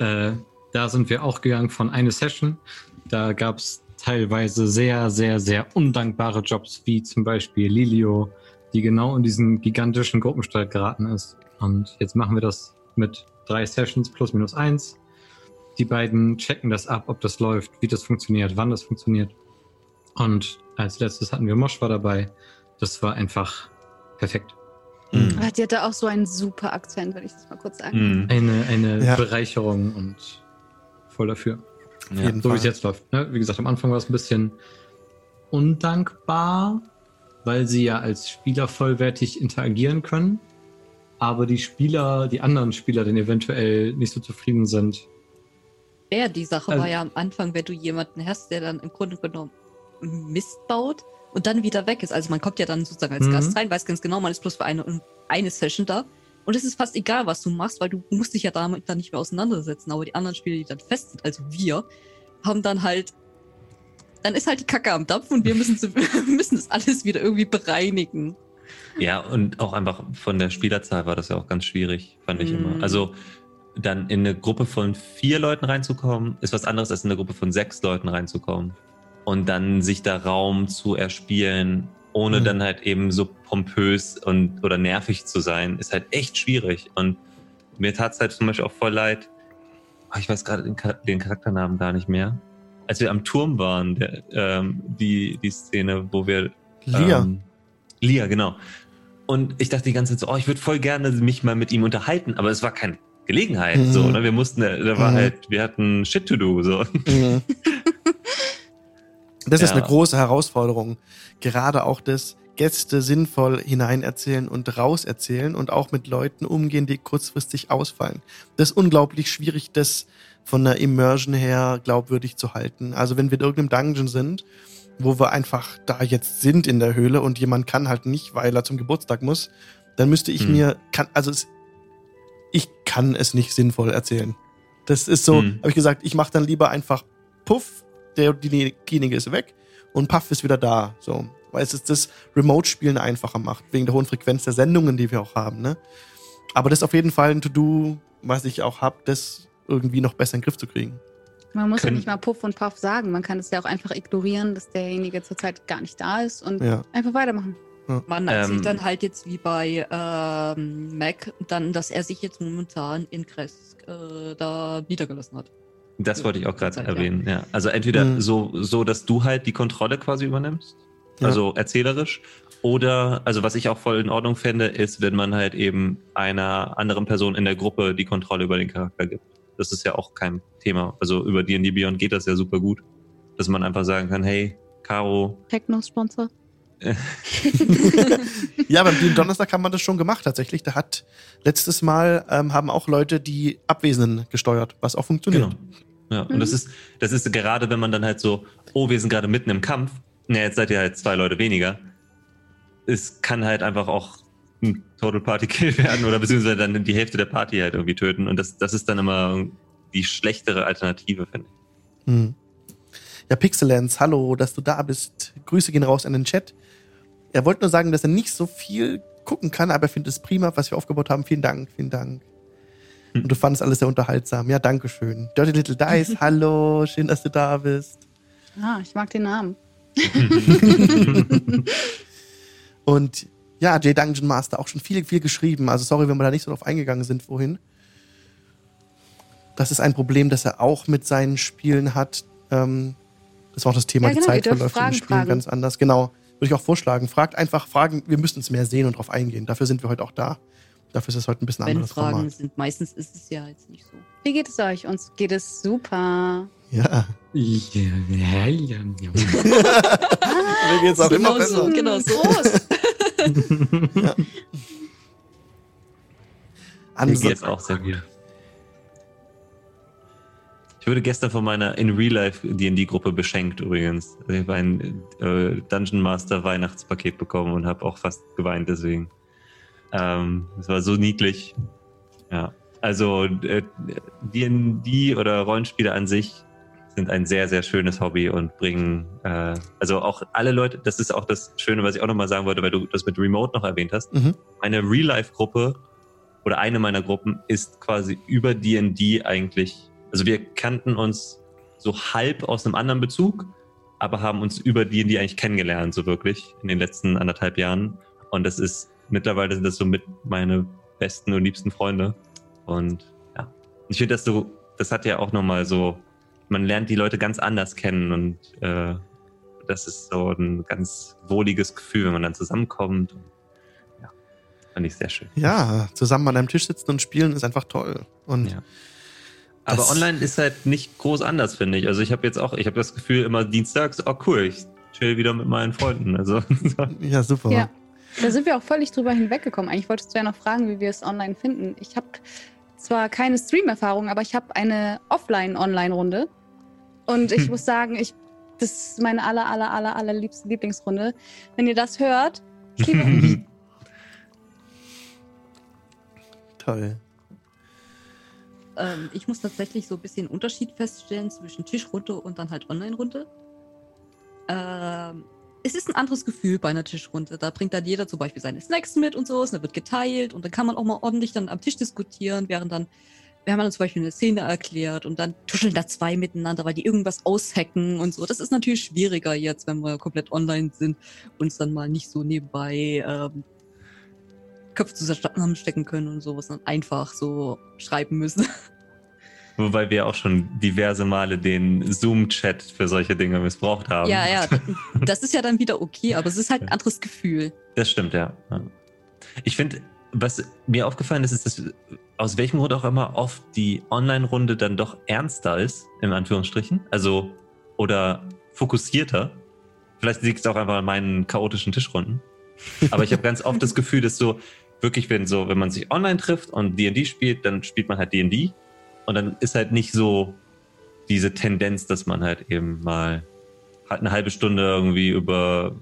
Äh, da sind wir auch gegangen von eine Session. Da gab es teilweise sehr, sehr, sehr undankbare Jobs, wie zum Beispiel Lilio, die genau in diesen gigantischen Gruppenstreit geraten ist. Und jetzt machen wir das mit drei Sessions plus minus eins. Die beiden checken das ab, ob das läuft, wie das funktioniert, wann das funktioniert. Und als letztes hatten wir Moschwa dabei. Das war einfach perfekt. Mhm. Ah, Die hatte auch so einen super Akzent, wenn ich das mal kurz sagen. Mhm. Eine, eine Ja. Bereicherung und voll dafür. Ja. So wie es jetzt läuft. Ne? Wie gesagt, am Anfang war es ein bisschen undankbar, weil sie ja als Spieler vollwertig interagieren können. Aber die Spieler, die anderen Spieler dann eventuell nicht so zufrieden sind. Ja, die Sache Also- war ja am Anfang, wenn du jemanden hast, der dann im Grunde genommen Mist baut und dann wieder weg ist. Also man kommt ja dann sozusagen als Mhm. Gast rein, weiß ganz genau, man ist bloß für eine, eine Session da. Und es ist fast egal, was du machst, weil du musst dich ja damit dann nicht mehr auseinandersetzen. Aber die anderen Spieler, die dann fest sind, also wir, haben dann halt dann ist halt die Kacke am Dampf und wir müssen, so- müssen das alles wieder irgendwie bereinigen. Ja, und auch einfach von der Spielerzahl war das ja auch ganz schwierig, fand ich Mhm. immer. Also dann in eine Gruppe von vier Leuten reinzukommen, ist was anderes als in eine Gruppe von sechs Leuten reinzukommen. Und dann sich da Raum zu erspielen, ohne Mhm. dann halt eben so pompös und oder nervig zu sein, ist halt echt schwierig. Und mir tat es halt zum Beispiel auch voll leid, oh, ich weiß gerade den, den Charakternamen gar nicht mehr. Als wir am Turm waren, der, ähm, die, die Szene, wo wir Lia. ähm, Lia, genau. Und ich dachte die ganze Zeit so, oh, ich würde voll gerne mich mal mit ihm unterhalten, aber es war keine Gelegenheit. Mhm. So, ne? Wir mussten, da war Mhm. halt, wir hatten Shit to do. So. Mhm. Das ist Ja. eine große Herausforderung. Gerade auch das Gäste sinnvoll hineinerzählen und rauserzählen und auch mit Leuten umgehen, die kurzfristig ausfallen. Das ist unglaublich schwierig, das von der Immersion her glaubwürdig zu halten. Also wenn wir in irgendeinem Dungeon sind, wo wir einfach da jetzt sind in der Höhle und jemand kann halt nicht, weil er zum Geburtstag muss, dann müsste ich Hm. mir, kann, also es, ich kann es nicht sinnvoll erzählen. Das ist so, Hm. habe ich gesagt, ich mache dann lieber einfach Puff, der, die- diejenige ist weg und Puff ist wieder da. So, weil es ist das Remote-Spielen einfacher macht, wegen der hohen Frequenz der Sendungen, die wir auch haben. Ne? Aber das ist auf jeden Fall ein To-Do, was ich auch habe, das irgendwie noch besser in den Griff zu kriegen. Man muss ja nicht mal Puff und Puff sagen. Man kann es ja auch einfach ignorieren, dass derjenige zurzeit gar nicht da ist und Ja. einfach weitermachen. Man Ähm, erzählt dann halt jetzt wie bei ähm, Mac dann, dass er sich jetzt momentan in Kresk äh, da niedergelassen hat. Das wollte ich auch gerade Zeit, ja. erwähnen. Ja. Also entweder Mhm. so, so, dass du halt die Kontrolle quasi übernimmst, Ja. also erzählerisch, oder, also was ich auch voll in Ordnung fände, ist, wenn man halt eben einer anderen Person in der Gruppe die Kontrolle über den Charakter gibt. Das ist ja auch kein Thema. Also über D&D Beyond geht das ja super gut, dass man einfach sagen kann, hey, Caro, Techno-Sponsor. Ja, beim Dean Donnerstag haben wir das schon gemacht tatsächlich. Da hat letztes Mal ähm, haben auch Leute die Abwesenden gesteuert, was auch funktioniert. Genau. Ja, Mhm. und das ist, das ist gerade, wenn man dann halt so, oh, wir sind gerade mitten im Kampf, na, jetzt seid ihr halt zwei Leute weniger. Es kann halt einfach auch ein Total Party Kill werden oder beziehungsweise dann die Hälfte der Party halt irgendwie töten. Und das, das ist dann immer die schlechtere Alternative, finde ich. Hm. Ja, Pixelance, hallo, dass du da bist. Grüße gehen raus an den Chat. Er wollte nur sagen, dass er nicht so viel gucken kann, aber er findet es prima, was wir aufgebaut haben. Vielen Dank, vielen Dank. Hm. Und du fandest alles sehr unterhaltsam. Ja, danke schön. Dirty Little Dice, hallo, schön, dass du da bist. Ah, ich mag den Namen. Und ja, J Dungeon Master auch schon viel, viel geschrieben. Also sorry, wenn wir da nicht so drauf eingegangen sind vorhin. Das ist ein Problem, das er auch mit seinen Spielen hat. Ähm, das war auch das Thema, Ja, genau, die Zeit verläuft in den Spielen fragen. ganz anders. Genau, würde ich auch vorschlagen. Fragt einfach Fragen, wir müssen es mehr sehen und drauf eingehen. Dafür sind wir heute auch da. Dafür ist es heute ein bisschen Wenn anderes Fragen Format. sind, meistens ist es ja jetzt nicht so. Wie geht es euch? Uns geht es super. Ja, Ja, ja, ja, ja. mir geht's auch immer Genau so. besser. Genau so. Groß. Mir geht's auch sehr gut. Ich wurde gestern von meiner in Real Life D&D-Gruppe beschenkt übrigens. Ich habe ein äh, Dungeon Master Weihnachtspaket bekommen und habe auch fast geweint deswegen. Ähm, es war so niedlich. Ja, also äh, D&D oder Rollenspiele an sich sind ein sehr, sehr schönes Hobby und bringen, äh, also auch alle Leute, das ist auch das Schöne, was ich auch nochmal sagen wollte, weil du das mit Remote noch erwähnt hast. Mhm. Meine Real-Life-Gruppe oder eine meiner Gruppen ist quasi über D&D eigentlich, also wir kannten uns so halb aus einem anderen Bezug, aber haben uns über D&D eigentlich kennengelernt, so wirklich, in den letzten anderthalb Jahren. Und das ist, mittlerweile sind das so mit meine besten und liebsten Freunde. Und ja, ich finde das so, das hat ja auch nochmal so, man lernt die Leute ganz anders kennen und äh, das ist so ein ganz wohliges Gefühl, wenn man dann zusammenkommt. Und, ja, fand ich sehr schön. Ja, zusammen an einem Tisch sitzen und spielen ist einfach toll. Und Ja. Aber Das- online ist halt nicht groß anders, finde ich. Also ich habe jetzt auch, ich habe das Gefühl immer dienstags, oh cool, ich chill wieder mit meinen Freunden. Also ja, super. Ja. Da sind wir auch völlig drüber hinweggekommen. Eigentlich wolltest du ja noch fragen, wie wir es online finden. Ich habe zwar keine Stream-Erfahrung, aber ich habe eine Offline-Online-Runde. Und ich Hm. muss sagen, ich, das ist meine aller, aller, aller, aller liebste Lieblingsrunde. Wenn ihr das hört, ich liebe euch. Toll. Ähm, ich muss tatsächlich so ein bisschen Unterschied feststellen zwischen Tischrunde und dann halt Online-Runde. ähm, es ist ein anderes Gefühl bei einer Tischrunde. Da bringt dann jeder zum Beispiel seine Snacks mit und so, und dann wird geteilt und dann kann man auch mal ordentlich dann am Tisch diskutieren, während dann, wir haben dann zum Beispiel eine Szene erklärt und dann tuscheln da zwei miteinander, weil die irgendwas aushacken und so. Das ist natürlich schwieriger jetzt, wenn wir komplett online sind, uns dann mal nicht so nebenbei ähm, Köpfe zusammenstecken können und sowas dann einfach so schreiben müssen. Wobei wir auch schon diverse Male den Zoom-Chat für solche Dinge missbraucht haben. Ja, ja, das ist ja dann wieder okay, aber es ist halt ein anderes Gefühl. Das stimmt, ja. Ja. Ich finde, was mir aufgefallen ist, ist, dass aus welchem Grund auch immer oft die Online-Runde dann doch ernster ist, in Anführungsstrichen. Also, oder fokussierter. Vielleicht liegt es auch einfach an meinen chaotischen Tischrunden. Aber ich habe ganz oft das Gefühl, dass so wirklich, wenn so, wenn man sich online trifft und D&D spielt, dann spielt man halt D&D und dann ist halt nicht so diese Tendenz, dass man halt eben mal halt eine halbe Stunde irgendwie über,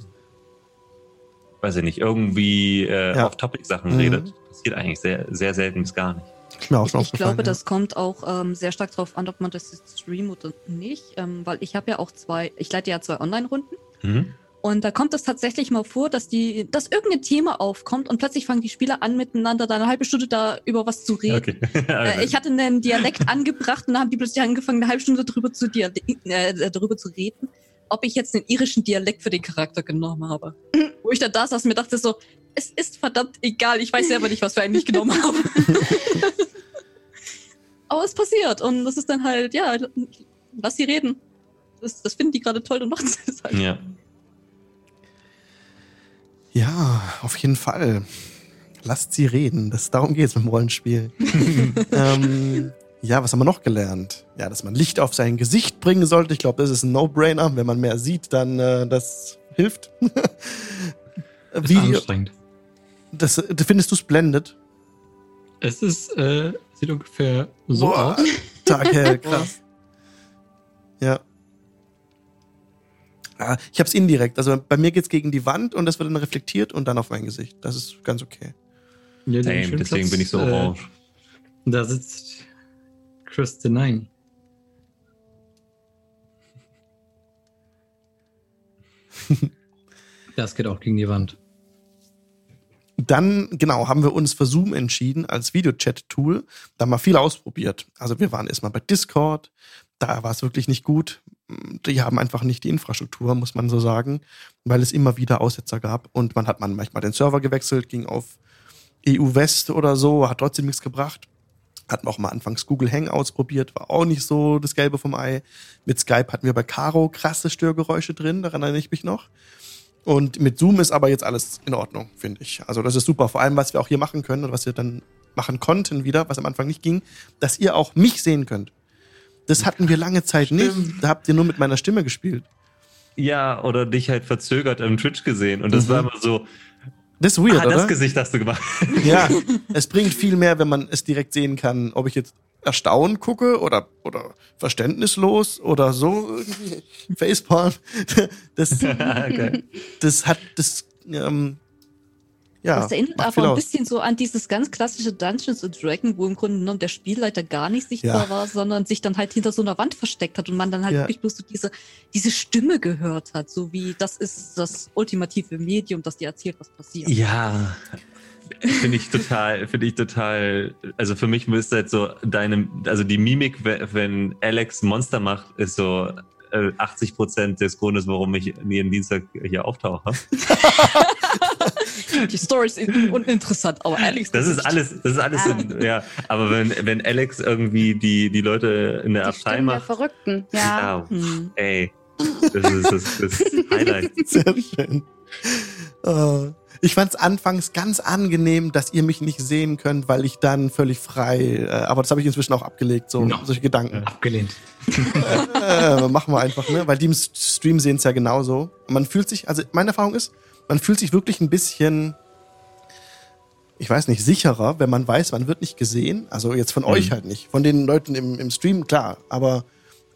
weiß ich nicht, irgendwie äh, Ja. Off-Topic-Sachen Mhm. redet. Passiert eigentlich sehr, sehr selten bis gar nicht. Ich aufgefallen, glaube, ja. das kommt auch ähm, sehr stark darauf an, ob man das jetzt streamt oder nicht, ähm, weil ich habe ja auch zwei, ich leite ja zwei Online-Runden Mhm. Und da kommt es tatsächlich mal vor, dass die, dass irgendein Thema aufkommt und plötzlich fangen die Spieler an, miteinander da eine halbe Stunde da über was zu reden. Okay. Also, Äh, ich hatte einen Dialekt angebracht und dann haben die plötzlich angefangen, eine halbe Stunde darüber zu, äh, darüber zu reden, ob ich jetzt einen irischen Dialekt für den Charakter genommen habe. Wo ich dann da saß und mir dachte so, es ist verdammt egal, ich weiß selber nicht, was wir eigentlich genommen haben. Aber es passiert und das ist dann halt, ja, lass sie reden. Das, das finden die gerade toll und machen es halt. ja. Ja, auf jeden Fall. Lasst sie reden. Das, darum geht es beim Rollenspiel. ähm, ja, was haben wir noch gelernt? Ja, dass man Licht auf sein Gesicht bringen sollte. Ich glaube, das ist ein No-Brainer. Wenn man mehr sieht, dann äh, das hilft. Ist Video, anstrengend. das, das findest du splendid? Es ist, äh, sieht ungefähr so Boah, aus. Tag hell, krass. Ja. Ah, Ich habe es indirekt. Also bei mir geht's gegen die Wand und das wird dann reflektiert und dann auf mein Gesicht. Das ist ganz okay. Ja, schönen deswegen Platz, bin ich so äh, orange. Da sitzt Chris Denine. das geht auch gegen die Wand. Dann, genau, haben wir uns für Zoom entschieden als Videochat-Tool. Da haben wir viel ausprobiert. Also wir waren erstmal bei Discord. Da war es wirklich nicht gut. Die haben einfach nicht die Infrastruktur, muss man so sagen, weil es immer wieder Aussetzer gab. Und man hat man manchmal den Server gewechselt, ging auf EU West oder so, hat trotzdem nichts gebracht. Hatten auch mal anfangs Google Hangouts probiert, war auch nicht so das Gelbe vom Ei. Mit Skype hatten wir bei Caro krasse Störgeräusche drin, daran erinnere ich mich noch. Und mit Zoom ist aber jetzt alles in Ordnung, finde ich. Also das ist super. Vor allem, was wir auch hier machen können und was wir dann machen konnten wieder, was am Anfang nicht ging, dass ihr auch mich sehen könnt. Das hatten wir lange Zeit nicht. Da habt ihr nur mit meiner Stimme gespielt. Ja, oder dich halt verzögert im Twitch gesehen. Und das Mhm. war immer so, Das ist weird, ah, oder? das Gesicht hast du gemacht. Ja, es bringt viel mehr, wenn man es direkt sehen kann, ob ich jetzt erstaunt gucke oder, oder verständnislos oder so Facepalm. Das, okay. das hat, das, ähm, ja. das erinnert aber ein aus. bisschen so an dieses ganz klassische Dungeons and Dragons, wo im Grunde genommen der Spielleiter gar nicht sichtbar Ja. war, sondern sich dann halt hinter so einer Wand versteckt hat und man dann halt Ja. wirklich bloß so diese, diese Stimme gehört hat, so wie das ist das ultimative Medium, das dir erzählt, was passiert. Ja. Finde ich total, finde ich total, also für mich müsste halt so deine, also die Mimik, we- wenn Alex Monster macht, ist so äh, 80 Prozent des Grundes, warum ich jeden Dienstag hier auftauche. Die Story ist un- uninteressant, aber Alex, Das ist alles, das ist alles, Ah. in, ja. Aber wenn, wenn Alex irgendwie die, die Leute in der Die Abtei Stimmen der macht, Verrückten. Ja. ja, Hm. ey, das ist das, das Highlight. Sehr schön. Äh, ich fand es anfangs ganz angenehm, dass ihr mich nicht sehen könnt, weil ich dann völlig frei, äh, aber das habe ich inzwischen auch abgelegt, so No. solche Gedanken. Abgelehnt. äh, machen wir einfach, ne? Weil die im Stream sehen es ja genauso. Man fühlt sich, also meine Erfahrung ist, man fühlt sich wirklich ein bisschen, ich weiß nicht, sicherer, wenn man weiß, man wird nicht gesehen. Also jetzt von euch halt nicht. Von den Leuten im, im Stream, klar. Aber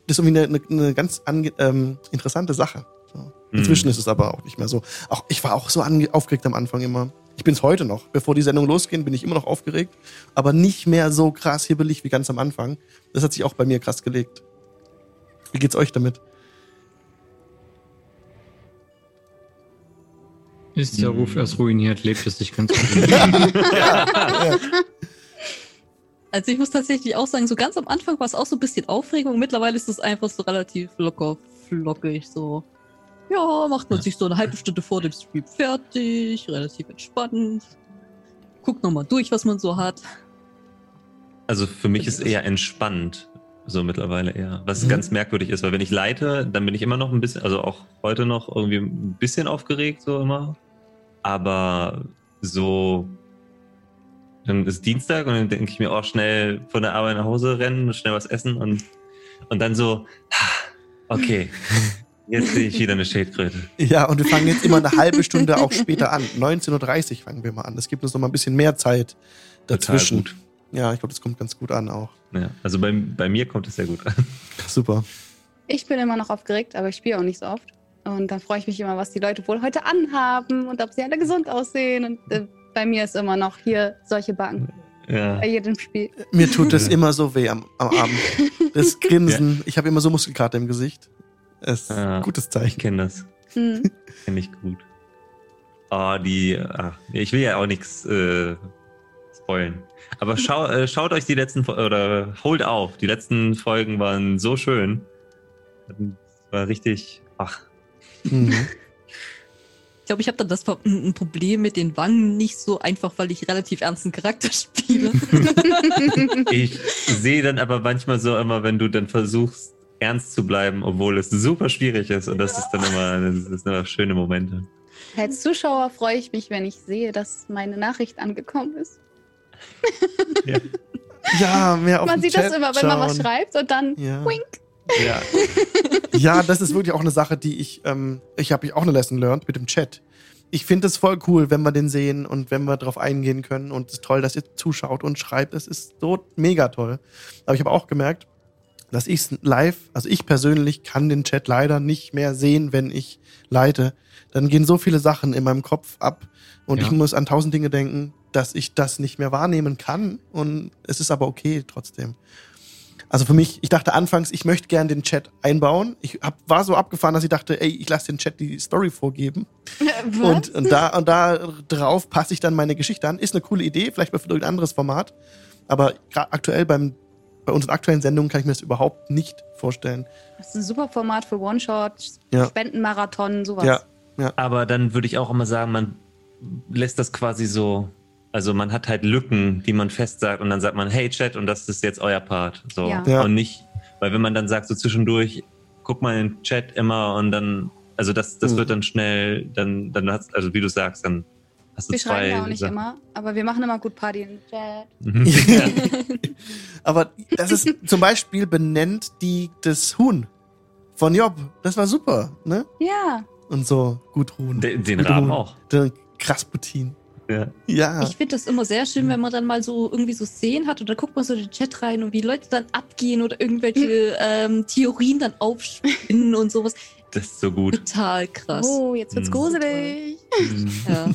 das ist irgendwie eine, eine, ganz ähm, interessante Sache. So. Inzwischen ist es aber auch nicht mehr so. Auch ich war auch so aufgeregt am Anfang immer. Ich bin es heute noch. Bevor die Sendung losgehen, bin ich immer noch aufgeregt. Aber nicht mehr so krass hibbelig wie ganz am Anfang. Das hat sich auch bei mir krass gelegt. Wie geht's euch damit? Ist der Ruf erst ruiniert, lebt es sich ganz gut. Also ich muss tatsächlich auch sagen, so ganz am Anfang war es auch so ein bisschen Aufregung. Mittlerweile ist es einfach so relativ locker, flockig. So, ja, macht man sich so eine halbe Stunde vor dem Stream fertig, relativ entspannt. Guckt nochmal durch, was man so hat. Also für mich ist eher entspannt, so mittlerweile eher. Was Mhm. ganz merkwürdig ist, weil wenn ich leite, dann bin ich immer noch ein bisschen, also auch heute noch irgendwie ein bisschen aufgeregt, so immer. Aber so, dann ist Dienstag und dann denke ich mir auch schnell von der Arbeit nach Hause rennen, schnell was essen und, und dann so, okay, jetzt sehe ich wieder eine Schildkröte. Ja, und wir fangen jetzt immer eine halbe Stunde auch später an. 19.30 Uhr fangen wir mal an. Es gibt uns noch mal ein bisschen mehr Zeit dazwischen. Total Ja, ich glaube, das kommt ganz gut an auch. Ja, also bei, bei mir kommt es sehr gut an. Super. Ich bin immer noch aufgeregt, aber ich spiele auch nicht so oft. Und dann freue ich mich immer, was die Leute wohl heute anhaben und ob sie alle gesund aussehen. Und äh, bei mir ist immer noch hier solche Backen Ja. bei jedem Spiel. Mir tut das immer so weh am, am Abend. Das Grinsen. Ich habe immer so Muskelkater im Gesicht. Es ist Ja. ein gutes Ich Zeichen. kenne das. Hm. Kenne ich gut. Oh, die. Ach, ich will ja auch nichts äh, spoilen. Aber schau, äh, schaut euch die letzten oder holt auf. Die letzten Folgen waren so schön. War richtig. Ach, Mhm. Ich glaube, ich habe dann das ein Problem mit den Wangen nicht so einfach, weil ich relativ ernsten Charakter spiele. ich sehe dann aber manchmal so immer, wenn du dann versuchst, ernst zu bleiben, obwohl es super schwierig ist. Und das ist dann immer, das ist immer schöne Momente. Als Zuschauer freue ich mich, wenn ich sehe, dass meine Nachricht angekommen ist. Ja, mehr auf man sieht das Chat immer, wenn man was schauen. schreibt und dann Ja. wink. Ja. Ja, das ist wirklich auch eine Sache, die ich, ähm, ich habe auch eine Lesson learned mit dem Chat. Ich finde es voll cool, wenn wir den sehen und wenn wir darauf eingehen können. Und es ist toll, dass ihr zuschaut und schreibt. Es ist so mega toll. Aber ich habe auch gemerkt, dass ich live, also ich persönlich kann den Chat leider nicht mehr sehen, wenn ich leite. Dann gehen so viele Sachen in meinem Kopf ab und Ja. ich muss an tausend Dinge denken, dass ich das nicht mehr wahrnehmen kann. Und es ist aber okay trotzdem. Also für mich, ich dachte anfangs, ich möchte gern den Chat einbauen. Ich hab, war so abgefahren, dass ich dachte, ey, ich lasse den Chat die Story vorgeben. Und, und da und da drauf passe ich dann meine Geschichte an. Ist eine coole Idee, vielleicht mal für irgendein anderes Format. Aber gerade aktuell beim, bei unseren aktuellen Sendungen kann ich mir das überhaupt nicht vorstellen. Das ist ein super Format für One-Shot, Ja. Spendenmarathon, sowas. Ja, Aber dann würde ich auch immer sagen, man lässt das quasi so, also man hat halt Lücken, die man fest sagt und dann sagt man, hey Chat, und das ist jetzt euer Part. So. Ja. Ja. Und nicht, weil wenn man dann sagt, so zwischendurch, guck mal in den Chat immer und dann, also das, das Mhm. wird dann schnell, dann, dann hast also wie du sagst, dann hast du Wir zwei. schreiben ja auch nicht Sachen. immer, aber wir machen immer gut Party im Chat. Mhm. Aber das ist zum Beispiel benennt die das Huhn von Job. Das war super, ne? Ja, Und so gut Huhn. Den, den Rahmen auch. Der Krasputin. Ja. Ja. Ich finde das immer sehr schön, wenn man dann mal so irgendwie so Szenen hat und da guckt man so in den Chat rein und wie Leute dann abgehen oder irgendwelche ähm, Theorien dann aufspinnen und sowas. Das ist so gut. Total krass. oh, jetzt wird's Mhm. gruselig. Mhm. Ja.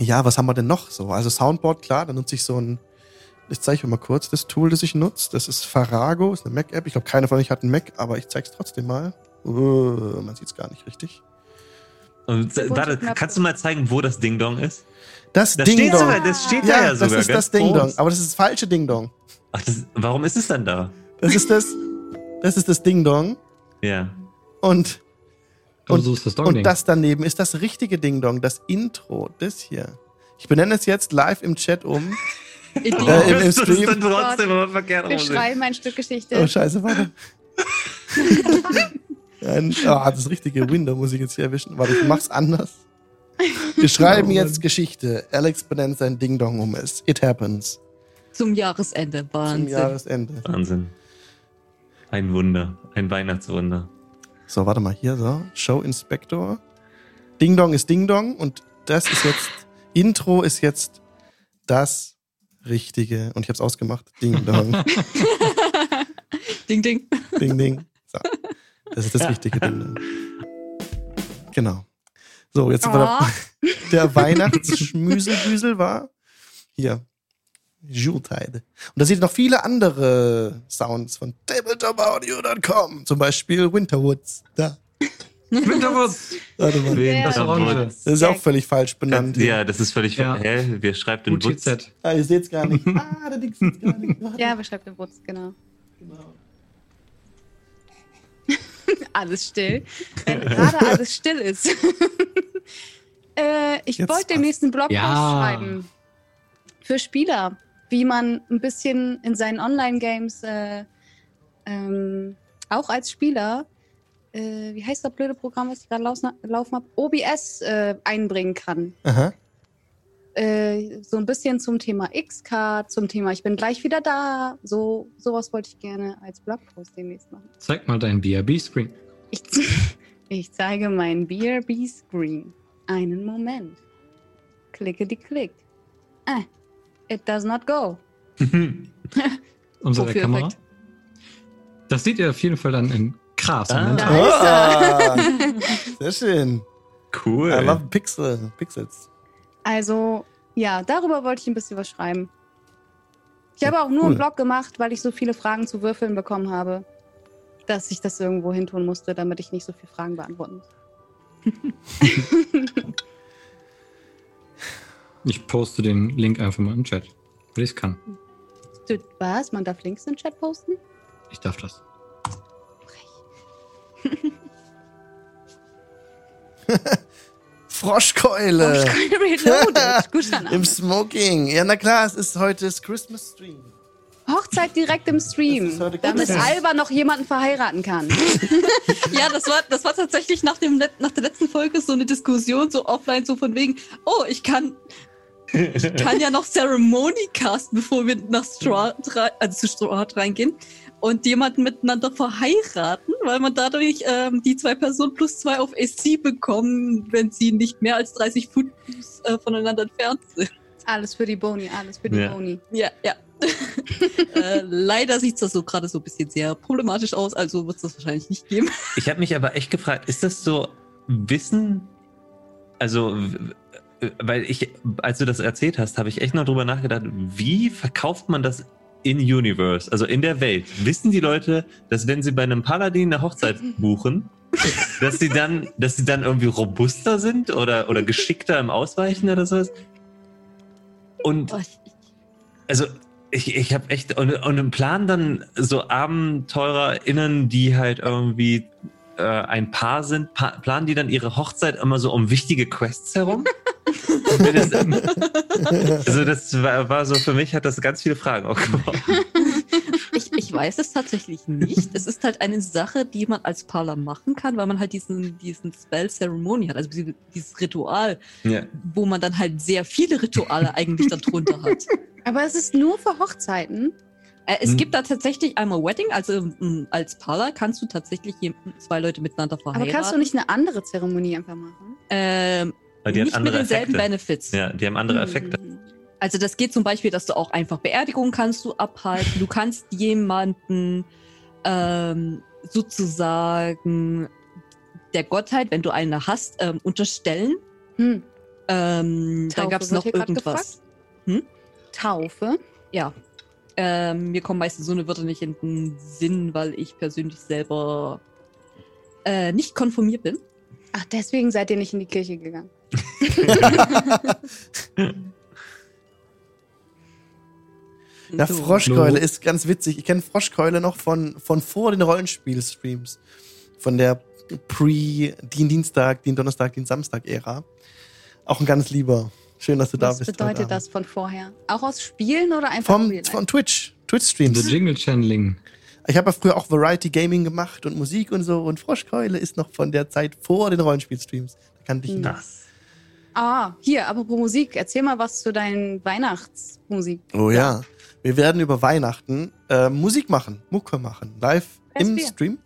Ja, was haben wir denn noch so? Also Soundboard, klar, da nutze ich so ein, ich zeige euch mal kurz das Tool, das ich nutze. Das ist Farago, ist eine Mac-App. Ich glaube, keiner von euch hat einen Mac, aber ich zeige es trotzdem mal. Uh, man sieht es gar nicht richtig. Und, warte, kannst du mal zeigen, wo das Ding Dong ist? Das, Das Ding steht Dong. sogar, das steht da ja, ja das sogar. ist das Ding Dong. Aber das ist das falsche Ding Dong. Ach, das, warum ist es dann da? Das ist das, das ist das Ding Dong. Ja. Und, Und- so ist das und Dong-Ding. das daneben ist das richtige Ding Dong, das Intro, das hier. Ich benenne es jetzt live im Chat um. Äh, im- im das ist Stream. dann trotzdem immer verkehrt Wir schreiben ein Stück Geschichte. Oh, scheiße, warte. Ein, ah, das richtige Window muss ich jetzt hier erwischen. Warte, ich mach's anders. Wir schreiben Oh, jetzt Geschichte. Alex benennt sein Ding Dong um es. It happens. Zum Jahresende. Zum Wahnsinn. Jahresende. Wahnsinn. Ein Wunder. Ein Weihnachtswunder. So, warte mal hier, so. Show Inspector. Ding Dong ist Ding Dong und das ist jetzt, Intro ist jetzt das Richtige. Und ich hab's ausgemacht. Ding Dong. Ding, ding. Ding, ding. So. Das ist das Ding. Dong. Genau. So, jetzt sind wir Oh. da. der Weihnachtsschmüselbüsel war hier. Jultide. Und da seht ihr noch viele andere Sounds von tabletopaudio.com. Zum Beispiel Winterwoods. Da. Winterwurz! Warte mal. Ja. Das ist auch völlig falsch benannt. Ja, das ist völlig. Ja. Hä? Wer schreibt den Wutz? UTZ. Ah, ihr seht's gar nicht. Ah, der Ding sieht's gar nicht. Warte. Ja, beschreibt den Wutz, genau. Genau. alles still. Wenn gerade alles still ist. äh, ich Jetzt wollte was. demnächst einen Blogpost Ja. schreiben. Für Spieler. Wie man ein bisschen in seinen Online-Games äh, ähm, auch als Spieler, äh, wie heißt das blöde Programm, was ich gerade laufen, laufen habe? OBS äh, einbringen kann. Aha. Äh, so ein bisschen zum Thema X-Card, zum Thema Ich bin gleich wieder da. So sowas wollte ich gerne als Blogpost demnächst machen. Zeig mal deinen BRB-Screen. Ich, ich zeige meinen BRB-Screen. Einen Moment. Klicke die Klick. Ah, it does not go. Unsere Wofür Kamera. Effekt? Das sieht ihr auf jeden Fall dann in krass. Ah. Da Ah, sehr schön. Cool. I love Pixel. Pixels. Also, ja, darüber wollte ich ein bisschen was schreiben. Ich habe auch nur cool. einen Blog gemacht, weil ich so viele Fragen zu Würfeln bekommen habe, dass ich das irgendwo hin tun musste, damit ich nicht so viele Fragen beantworten muss. Ich poste den Link einfach mal im Chat, weil ich es kann. Du, was? Man darf Links in den Chat posten? Ich darf das. Froschkeule. Oh, Reloaded. Guter Im Name. Smoking. Ja, na klar, es ist heute das Christmas Stream. Hochzeit direkt im Das Stream, damit. Alba noch jemanden verheiraten kann. Ja, das war, das war tatsächlich nach, dem, nach der letzten Folge so eine Diskussion, so offline, so von wegen, oh, ich kann, ich kann ja noch Ceremony casten, bevor wir nach Straw, rei- also zu Straw reingehen und jemanden miteinander verheiraten, weil man dadurch ähm, die zwei Personen plus zwei auf AC bekommen, wenn sie nicht mehr als 30 Fuß äh, voneinander entfernt sind. Alles für die Boni, alles für die Ja. Boni. Ja, ja. äh, leider sieht das so gerade so ein bisschen sehr problematisch aus, also wird es das wahrscheinlich nicht geben. Ich habe mich aber echt gefragt, ist das so Wissen? Also, weil ich, als du das erzählt hast, habe ich echt noch drüber nachgedacht, wie verkauft man das in Universe, also in der Welt? Wissen die Leute, dass wenn sie bei einem Paladin eine Hochzeit buchen, dass sie dann, dass sie dann irgendwie robuster sind oder, oder geschickter im Ausweichen oder sowas? Und also ich, ich habe echt und, und im Plan dann so AbenteurerInnen, die halt irgendwie äh, ein Paar sind, pa planen die dann ihre Hochzeit immer so um wichtige Quests herum? Also das war, war so, für mich hat das ganz viele Fragen aufgeworfen. Ich, ich weiß es tatsächlich nicht. Es ist halt eine Sache, die man als Parler machen kann, weil man halt diesen, diesen Spell Ceremony hat, also diese- dieses Ritual, Ja. wo man dann halt sehr viele Rituale eigentlich darunter hat. Aber es ist nur für Hochzeiten. Äh, es Hm. gibt da tatsächlich einmal Wedding, also m, als Parler kannst du tatsächlich zwei Leute miteinander verheiraten. Aber kannst du nicht eine andere Zeremonie einfach machen? Ähm, die hat nicht mit denselben Effekte. Benefits. Ja, die haben andere Effekte. Mhm. Also das geht zum Beispiel, dass du auch einfach Beerdigungen kannst du abhalten. Du kannst jemanden ähm, sozusagen der Gottheit, wenn du eine hast, ähm, unterstellen. Hm. Ähm, dann Taufe gab es noch irgendwas. Taufe. Ja. Ähm, mir kommen meistens so eine Wörter nicht in den Sinn, weil ich persönlich selber äh, nicht konformiert bin. Ach, deswegen seid ihr nicht in die Kirche gegangen. Ja. Froschkeule ist ganz witzig. Ich kenne Froschkeule noch von, von vor den Rollenspiel-Streams. Von der Pre-Dien-Dienstag, Dien-Donnerstag, Dien-Samstag-Ära. Auch ein ganz lieber. Schön, dass du da Was bist. heute bedeutet das von vorher? Auch aus Spielen oder einfach Vom, von Twitch. The Twitch-Streams. Jingle Channeling. Ich habe ja früher auch Variety Gaming gemacht und Musik und so. Und Froschkeule ist noch von der Zeit vor den Rollenspiel-Streams. Da kannte ich ihn. Hm. Das. Ah, hier, apropos Musik. Erzähl mal was zu deinen Weihnachtsmusik. Oh ja. Wir werden über Weihnachten äh, Musik machen, Mucke machen. Live Wer im wir? Stream.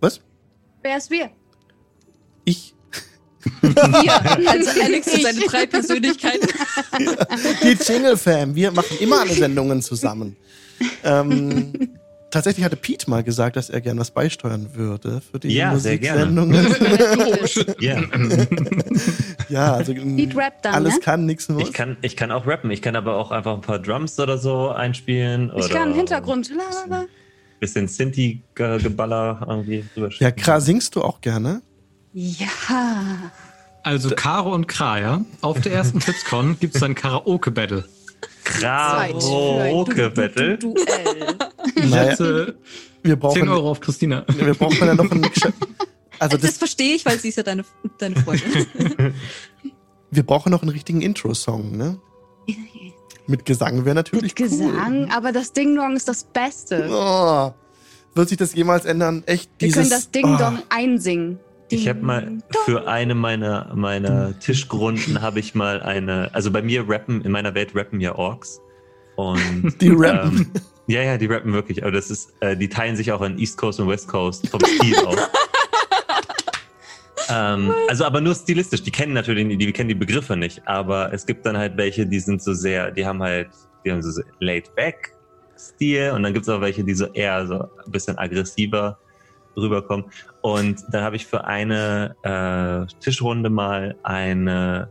Was? Wer ist wir? Ich. Hier, also Alex und seine drei Persönlichkeiten. Die Jingle-Fam. Wir machen immer alle Sendungen zusammen. ähm, tatsächlich hatte Pete mal gesagt, dass er gern was beisteuern würde für die Ja, sehr gerne. Musiksendungen. Ja. ja, also Pete Rap dann, alles ne? kann, nichts muss. Ich kann, ich kann auch rappen. Ich kann aber auch einfach ein paar Drums oder so einspielen. Ich oder kann Hintergrund. La. bisschen Sinti-Geballer irgendwie drüber Ja, Kra, singst du auch gerne? Ja. Also Caro und Kra, ja? Auf der ersten TipsCon gibt es dann Karaoke-Battle. Karaoke-Battle. Du- du- Duell. Ich Naja. Wir 10 brauchen, Euro auf Christina. wir brauchen ja noch einen, also Das, das, verstehe ich, weil sie ist ja deine, deine Freundin. wir brauchen noch einen richtigen Intro-Song, ne? Mit Gesang wäre natürlich Mit Gesang, aber das Ding-Dong ist das Beste. Cool. Oh, wird sich das jemals ändern? Echt Wir dieses... können das Ding-Dong oh, einsingen. Ich habe mal für eine meiner, meiner Tischgrunden habe ich mal eine, also bei mir rappen, in meiner Welt rappen ja Orks. Und Die rappen. Ähm, ja, ja, die rappen wirklich, aber das ist, äh, die teilen sich auch an East Coast und West Coast vom Stil auf. ähm, also aber nur stilistisch, die kennen natürlich, die, die kennen die Begriffe nicht, aber es gibt dann halt welche, die sind so sehr, die haben halt, die haben so laid back Stil und dann gibt es auch welche, die so eher so ein bisschen aggressiver rüberkommen. Und dann habe ich für eine äh, Tischrunde mal eine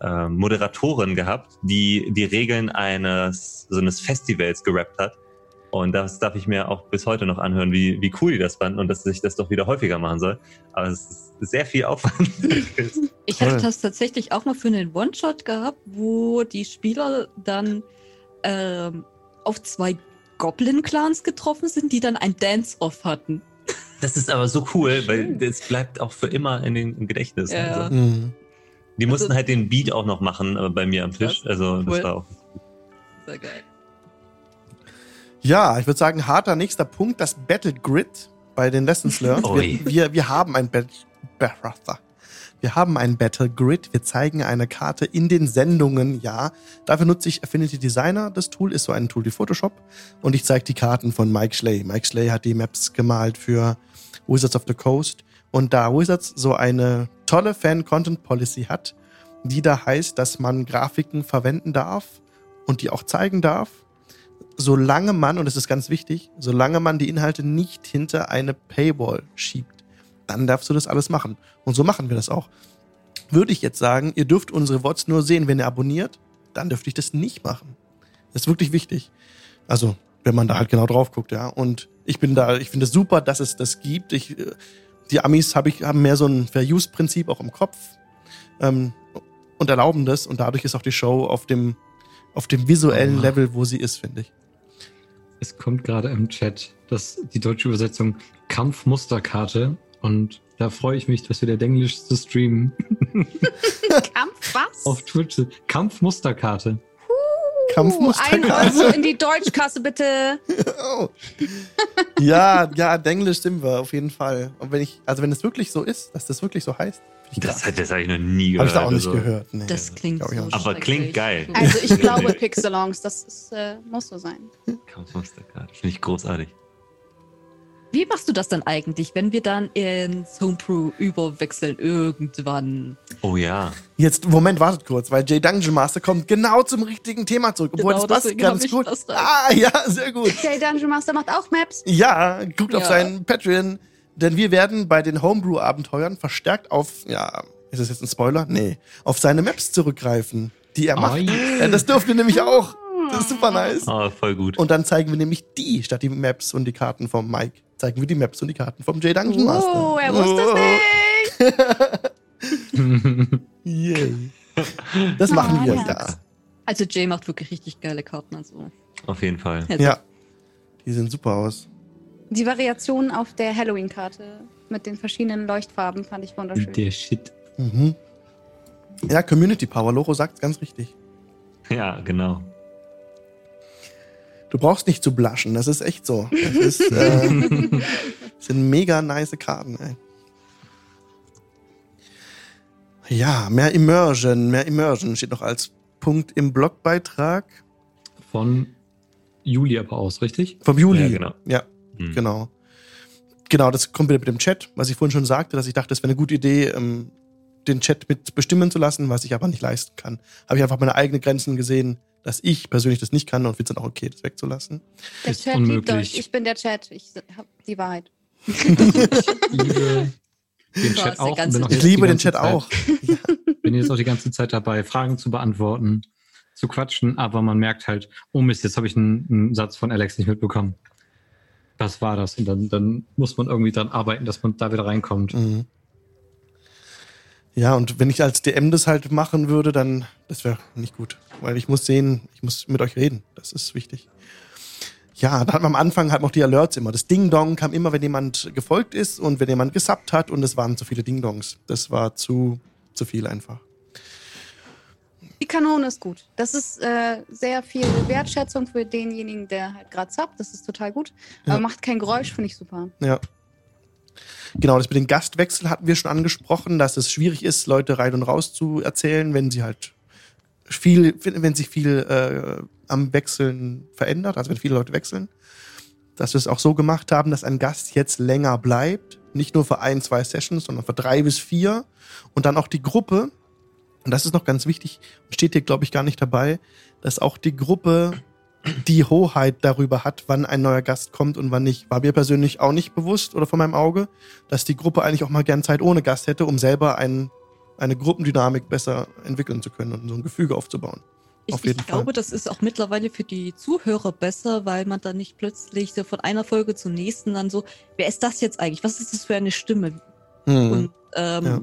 äh, Moderatorin gehabt, die die Regeln eines so eines Festivals gerappt hat. Und das darf ich mir auch bis heute noch anhören, wie, wie cool die das fanden und dass ich das doch wieder häufiger machen soll. Aber es ist sehr viel Aufwand. Ich hatte das tatsächlich auch mal für einen One-Shot gehabt, wo die Spieler dann ähm, auf zwei Goblin-Clans getroffen sind, die dann ein Dance-Off hatten. das ist aber so cool, weil das bleibt auch für immer in den im Gedächtnis. Ja. Also, Mhm. die mussten Also- halt den Beat auch noch machen äh, bei mir am Tisch. Also das Cool. war auch Sehr geil. Ja, ich würde sagen, harter nächster Punkt, das Battle Grid bei den Lessons Learned. Wir, wir, wir haben ein Battle, wir haben ein Battle Grid. Wir zeigen eine Karte in den Sendungen, ja. Dafür nutze ich Affinity Designer. Das Tool ist so ein Tool wie Photoshop. Und ich zeige die Karten von Mike Schley. Mike Schley hat die Maps gemalt für Wizards of the Coast. Und da Wizards so eine tolle Fan-Content-Policy hat, die da heißt, dass man Grafiken verwenden darf und die auch zeigen darf, solange man, und das ist ganz wichtig, solange man die Inhalte nicht hinter eine Paywall schiebt, dann darfst du das alles machen. Und so machen wir das auch. Würde ich jetzt sagen, ihr dürft unsere Vods nur sehen, wenn ihr abonniert, dann dürfte ich das nicht machen. Das ist wirklich wichtig. Also, wenn man da halt genau drauf guckt, ja. Und ich bin da, ich finde es super, dass es das gibt. Ich, äh, die Amis hab ich, haben mehr so ein Fair-Use-Prinzip auch im Kopf ähm, und erlauben das. Und dadurch ist auch die Show auf dem, auf dem visuellen Oh. Level, wo sie ist, finde ich. Es kommt gerade im Chat das, die deutsche Übersetzung Kampfmusterkarte. Und da freue ich mich, dass wir der denglischste Stream Kampf, was? auf Twitch. Kampfmusterkarte. Kampfmuster. Ein Euro in die Deutschkasse, bitte. Oh. ja, ja, Denglisch sind wir auf jeden Fall. Und wenn ich, also wenn es wirklich so ist, dass das wirklich so heißt, Das, das habe ich noch nie habe gehört. ich da auch nicht also. gehört. Nee, Das klingt so auch nicht. Aber klingt geil. Also ich glaube Pixelongs, das ist, äh, muss so sein. Kampfmusterkarte. Finde ich großartig. Wie machst du das dann eigentlich, wenn wir dann ins Homebrew überwechseln irgendwann? Oh ja. Jetzt, Moment, wartet kurz, weil Jay Dungeon Master kommt genau zum richtigen Thema zurück. Obwohl, Genau, das passt deswegen ganz gut. Ah, ja, sehr gut. Okay, Dungeon Master macht auch Maps. Ja, guckt auf Ja. seinen Patreon, denn wir werden bei den Homebrew-Abenteuern verstärkt auf, ja, ist das jetzt ein Spoiler? Nee, auf seine Maps zurückgreifen, die er macht. Ah, ja. Ja, das dürfen wir nämlich auch. Das ist super nice. Oh, voll gut. Und dann zeigen wir nämlich die statt die Maps und die Karten vom Mike. Zeigen wir die Maps und die Karten vom J Dungeon Master. Oh, er wusste es nicht. Yay. Das machen Ah, wir, ja. ja. Also Jay macht wirklich richtig geile Karten. Also. Auf jeden Fall. Ja. Die sehen super aus. Die Variation auf der Halloween-Karte mit den verschiedenen Leuchtfarben fand ich wunderschön. Der Shit. Mhm. Ja, Community Power. Loro sagt ganz richtig. Ja, genau. Du brauchst nicht zu blushen, das ist echt so. Das ist, äh, das sind mega nice Karten, ey. Ja, mehr Immersion, mehr Immersion steht noch als Punkt im Blogbeitrag Von Juli aber aus, richtig? vom Juli. Ja, genau. Ja, Hm. genau. Genau, das kommt wieder mit dem Chat, was ich vorhin schon sagte, dass ich dachte, es wäre eine gute Idee, ähm, den Chat mit bestimmen zu lassen, was ich aber nicht leisten kann. Habe ich einfach meine eigenen Grenzen gesehen, dass ich persönlich das nicht kann und finde es dann auch okay, das wegzulassen. Der Ist Chat liebt unmöglich. euch. Ich bin der Chat. Ich hab die Wahrheit. Ich liebe den Chat auch. Ich liebe den ganze Chat Zeit- auch. Bin jetzt auch die ganze Zeit dabei, Fragen zu beantworten, zu quatschen, aber man merkt halt, oh Mist, jetzt habe ich einen, einen Satz von Alex nicht mitbekommen. was war das? Und dann, dann muss man irgendwie dran arbeiten, dass man da wieder reinkommt. Mhm. Ja, und wenn ich als DM das halt machen würde, dann, das wäre nicht gut. Weil ich muss sehen, ich muss mit euch reden. Das ist wichtig. Ja, da hat man am Anfang halt noch die Alerts immer. Das Ding-Dong kam immer, wenn jemand gefolgt ist und wenn jemand gesappt hat und es waren zu viele Ding-Dongs. Das war zu, zu viel einfach. Die Kanone ist gut. Das ist äh, sehr viel Wertschätzung für denjenigen, der halt gerade zappt. Das ist total gut. Ja. Aber macht kein Geräusch, finde ich super. Ja. Genau, das mit den Gastwechsel hatten wir schon angesprochen, dass es schwierig ist, Leute rein und raus zu erzählen, wenn sie halt viel, wenn sich viel äh, am Wechseln verändert, also wenn viele Leute wechseln. Dass wir es auch so gemacht haben, dass ein Gast jetzt länger bleibt, nicht nur für ein, zwei Sessions, sondern für drei bis vier und dann auch die Gruppe, und das ist noch ganz wichtig, steht hier glaube ich gar nicht dabei, dass auch die Gruppe die Hoheit darüber hat, wann ein neuer Gast kommt und wann nicht. War mir persönlich auch nicht bewusst oder vor meinem Auge, dass die Gruppe eigentlich auch mal gern Zeit ohne Gast hätte, um selber ein, eine Gruppendynamik besser entwickeln zu können und so ein Gefüge aufzubauen. Ich, Auf ich glaube, Fall. das ist auch mittlerweile für die Zuhörer besser, weil man dann nicht plötzlich so von einer Folge zur nächsten dann so, wer ist das jetzt eigentlich? Was ist das für eine Stimme? Hm. Und ähm, Ja.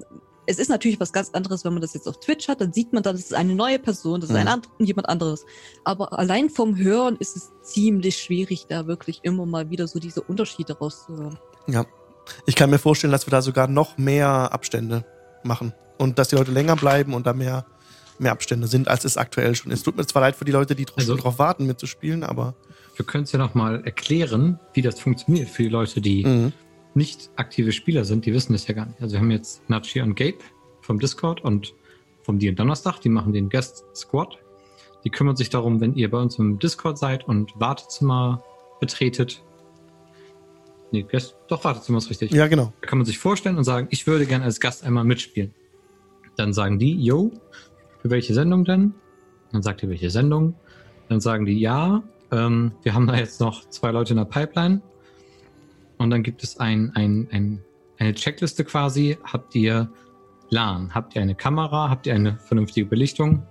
Es ist natürlich was ganz anderes, wenn man das jetzt auf Twitch hat, dann sieht man dann, das ist eine neue Person, das ist ein Mhm. and jemand anderes. Aber allein vom Hören ist es ziemlich schwierig, da wirklich immer mal wieder so diese Unterschiede rauszuhören. Ja. Ich kann mir vorstellen, dass wir da sogar noch mehr Abstände machen. Und dass die Leute länger bleiben und da mehr, mehr Abstände sind, als es aktuell schon ist. Tut mir zwar leid für die Leute, die Also- darauf warten, mitzuspielen, aber. Wir können es ja nochmal erklären, wie das funktioniert für die Leute, die Mhm. Nicht aktive Spieler sind. Die wissen das ja gar nicht. Also wir haben jetzt Nachi und Gabe vom Discord und vom Die und Donnerstag. Die machen den Guest Squad. Die kümmern sich darum, wenn ihr bei uns im Discord seid und Wartezimmer betretet. Nee, Guest, doch Wartezimmer ist richtig. Ja, genau. Da kann man sich vorstellen und sagen, ich würde gerne als Gast einmal mitspielen. Dann sagen die, yo, für welche Sendung denn? Dann sagt ihr, welche Sendung? Dann sagen die, ja, ähm, wir haben da jetzt noch zwei Leute in der Pipeline. Und dann gibt es ein, ein, ein, eine Checkliste quasi. Habt ihr LAN? Habt ihr eine Kamera? Habt ihr eine vernünftige Belichtung?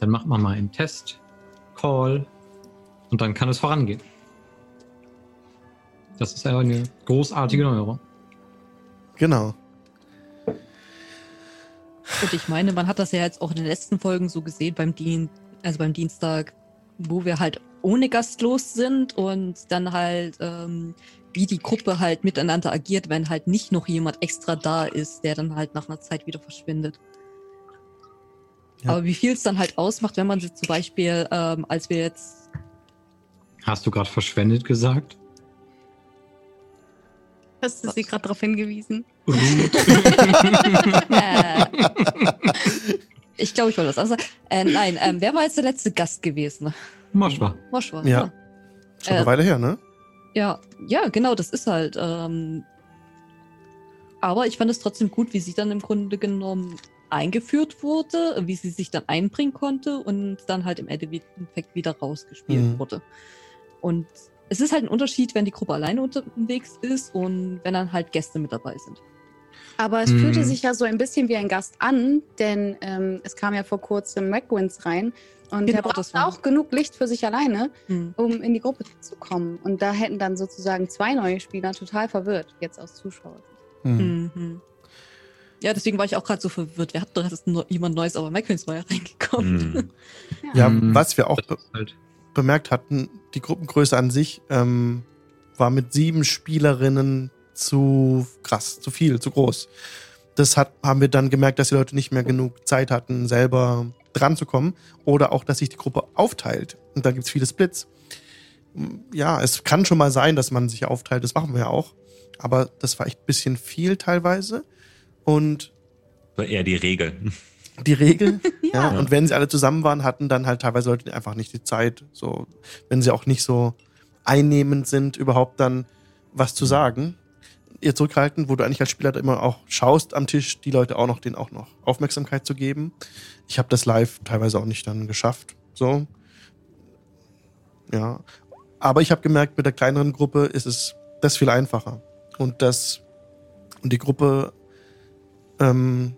Dann macht man mal einen Test, Call und dann kann es vorangehen. Das ist eine großartige Neuerung. Genau. Und ich meine, man hat das ja jetzt auch in den letzten Folgen so gesehen beim Dien also beim Dienstag, wo wir halt ohne Gast los sind und dann halt, ähm, wie die Gruppe halt miteinander agiert, wenn halt nicht noch jemand extra da ist, der dann halt nach einer Zeit wieder verschwindet. Ja. Aber wie viel es dann halt ausmacht, wenn man sie zum Beispiel, ähm, als wir jetzt Hast du gerade verschwendet gesagt? Hast du sie gerade darauf hingewiesen? Äh, ich glaube, ich wollte das anders sagen. Äh, nein, ähm, wer war jetzt der letzte Gast gewesen? Moschwa. Moschwa. Ja. Schon eine Äh, Weile her, ne? Ja, ja, genau, das ist halt. Ähm, aber ich fand es trotzdem gut, wie sie dann im Grunde genommen eingeführt wurde, wie sie sich dann einbringen konnte und dann halt im Endeffekt wieder rausgespielt Mhm. wurde. Und es ist halt ein Unterschied, wenn die Gruppe alleine unterwegs ist und wenn dann halt Gäste mit dabei sind. Aber es Mhm. fühlte sich ja so ein bisschen wie ein Gast an, denn ähm, es kam ja vor kurzem McWins rein und Genau, er braucht das war- auch genug Licht für sich alleine, Hm. um in die Gruppe zu kommen. Und da hätten dann sozusagen zwei neue Spieler total verwirrt, jetzt aus Zuschauer. Hm. Mhm. Ja, deswegen war ich auch gerade so verwirrt. Wir hatten doch jetzt jemand Neues, aber McWins war ja reingekommen. Hm. Ja, Mhm. was wir auch ist halt, bemerkt hatten, die Gruppengröße an sich ähm, war mit sieben Spielerinnen zu krass, zu viel, zu groß. Das hat, haben wir dann gemerkt, dass die Leute nicht mehr genug Zeit hatten, selber dran zu kommen. Oder auch, dass sich die Gruppe aufteilt. Und da gibt es viele Splits. Ja, es kann schon mal sein, dass man sich aufteilt, das machen wir ja auch. Aber das war echt ein bisschen viel teilweise. Und War eher die Regel. die Regel. ja. Ja. Und wenn sie alle zusammen waren, hatten dann halt teilweise Leute einfach nicht die Zeit, so, wenn sie auch nicht so einnehmend sind, überhaupt dann was zu sagen. Ihr zurückhalten, wo du eigentlich als Spieler immer auch schaust am Tisch, die Leute auch noch, denen auch noch Aufmerksamkeit zu geben. Ich habe das live teilweise auch nicht dann geschafft. So. Ja. Aber ich habe gemerkt, mit der kleineren Gruppe ist es das viel einfacher. Und das, und die Gruppe, ähm,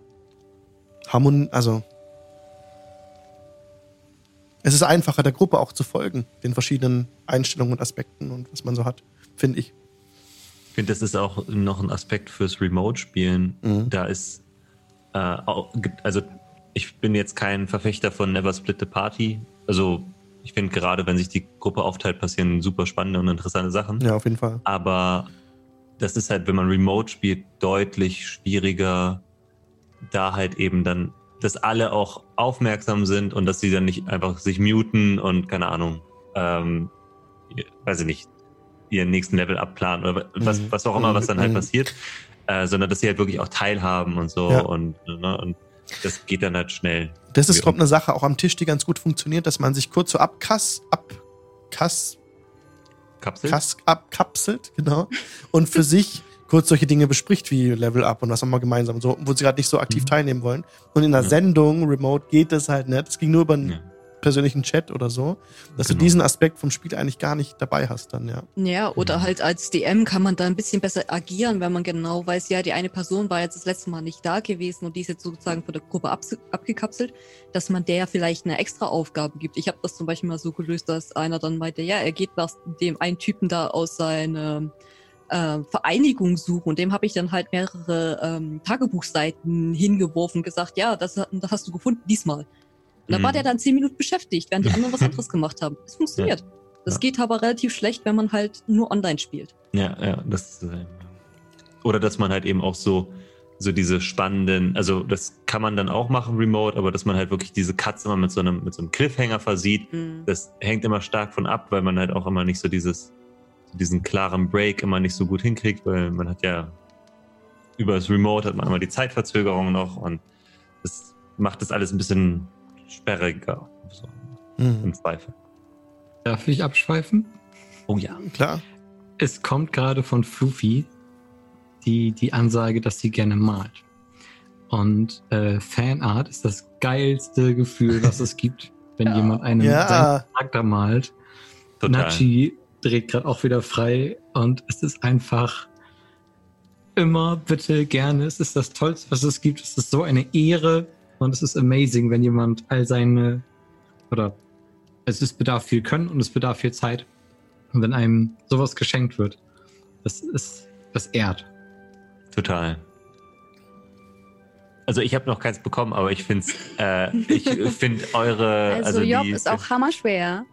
Harmon, also es ist einfacher, der Gruppe auch zu folgen, den verschiedenen Einstellungen und Aspekten und was man so hat. finde ich. Ich finde, das ist auch noch ein Aspekt fürs Remote-Spielen. Mhm. Da ist, äh, also ich bin jetzt kein Verfechter von Never Split the Party. Also ich finde gerade, wenn sich die Gruppe aufteilt, passieren super spannende und interessante Sachen. Ja, auf jeden Fall. Aber das ist halt, wenn man Remote spielt, deutlich schwieriger, da halt eben dann, dass alle auch aufmerksam sind und dass sie dann nicht einfach sich muten und keine Ahnung, ähm, weiß ich nicht, ihren nächsten Level abplanen oder was, Mhm. was auch immer, was dann halt Mhm. passiert, äh, sondern dass sie halt wirklich auch teilhaben und so Ja. und, ne, und das geht dann halt schnell. Das ist, glaube ich, eine Sache auch am Tisch, die ganz gut funktioniert, dass man sich kurz so abkass, abkass, Kapsel? kass, abkapselt, genau, und für sich kurz solche Dinge bespricht wie Level Up und was auch mal gemeinsam, so, wo sie gerade nicht so aktiv Mhm. teilnehmen wollen. Und in der Ja. Sendung, Remote, geht das halt nicht. Es ging nur über einen Ja. Persönlichen Chat oder so, dass du Genau. diesen Aspekt vom Spiel eigentlich gar nicht dabei hast dann, ja. Ja, oder Mhm. halt als DM kann man da ein bisschen besser agieren, wenn man genau weiß, ja, die eine Person war jetzt das letzte Mal nicht da gewesen und die ist jetzt sozusagen von der Gruppe abs- abgekapselt, dass man der vielleicht eine extra Aufgabe gibt. Ich habe das zum Beispiel mal so gelöst, dass einer dann meinte, ja, er geht nach dem einen Typen da aus seiner äh, Vereinigung suchen und dem habe ich dann halt mehrere ähm, Tagebuchseiten hingeworfen und gesagt, ja, das, das hast du gefunden diesmal. Und da war Mhm. der dann zehn Minuten beschäftigt, während die anderen was anderes gemacht haben. Es funktioniert. Das Ja. geht aber relativ schlecht, wenn man halt nur online spielt. Ja, ja, das äh, oder dass man halt eben auch so so diese spannenden, also das kann man dann auch machen remote, aber dass man halt wirklich diese Cuts immer mit so einem mit so einem Cliffhanger versieht, das hängt immer stark von ab, weil man halt auch immer nicht so dieses so diesen klaren Break immer nicht so gut hinkriegt, weil man hat ja über das Remote hat man immer die Zeitverzögerung noch und das macht das alles ein bisschen sperriger so, Mhm. im Zweifel. Darf ich abschweifen? Oh ja. Klar. Es kommt gerade von Floofy die, die Ansage, dass sie gerne malt. Und äh, Fanart ist das geilste Gefühl, was es gibt, wenn Ja. jemand einen Ja. seinen Charakter malt. Total. Nachi dreht gerade auch wieder frei und es ist einfach immer bitte gerne. Es ist das Tollste, was es gibt. Es ist so eine Ehre und es ist amazing, wenn jemand all seine oder es ist bedarf viel Können und es bedarf viel Zeit. Und wenn einem sowas geschenkt wird, das ist das ehrt. Total. Also ich habe noch keins bekommen, aber ich finde äh, ich finde eure Also, Job die, ist auch hammerschwer.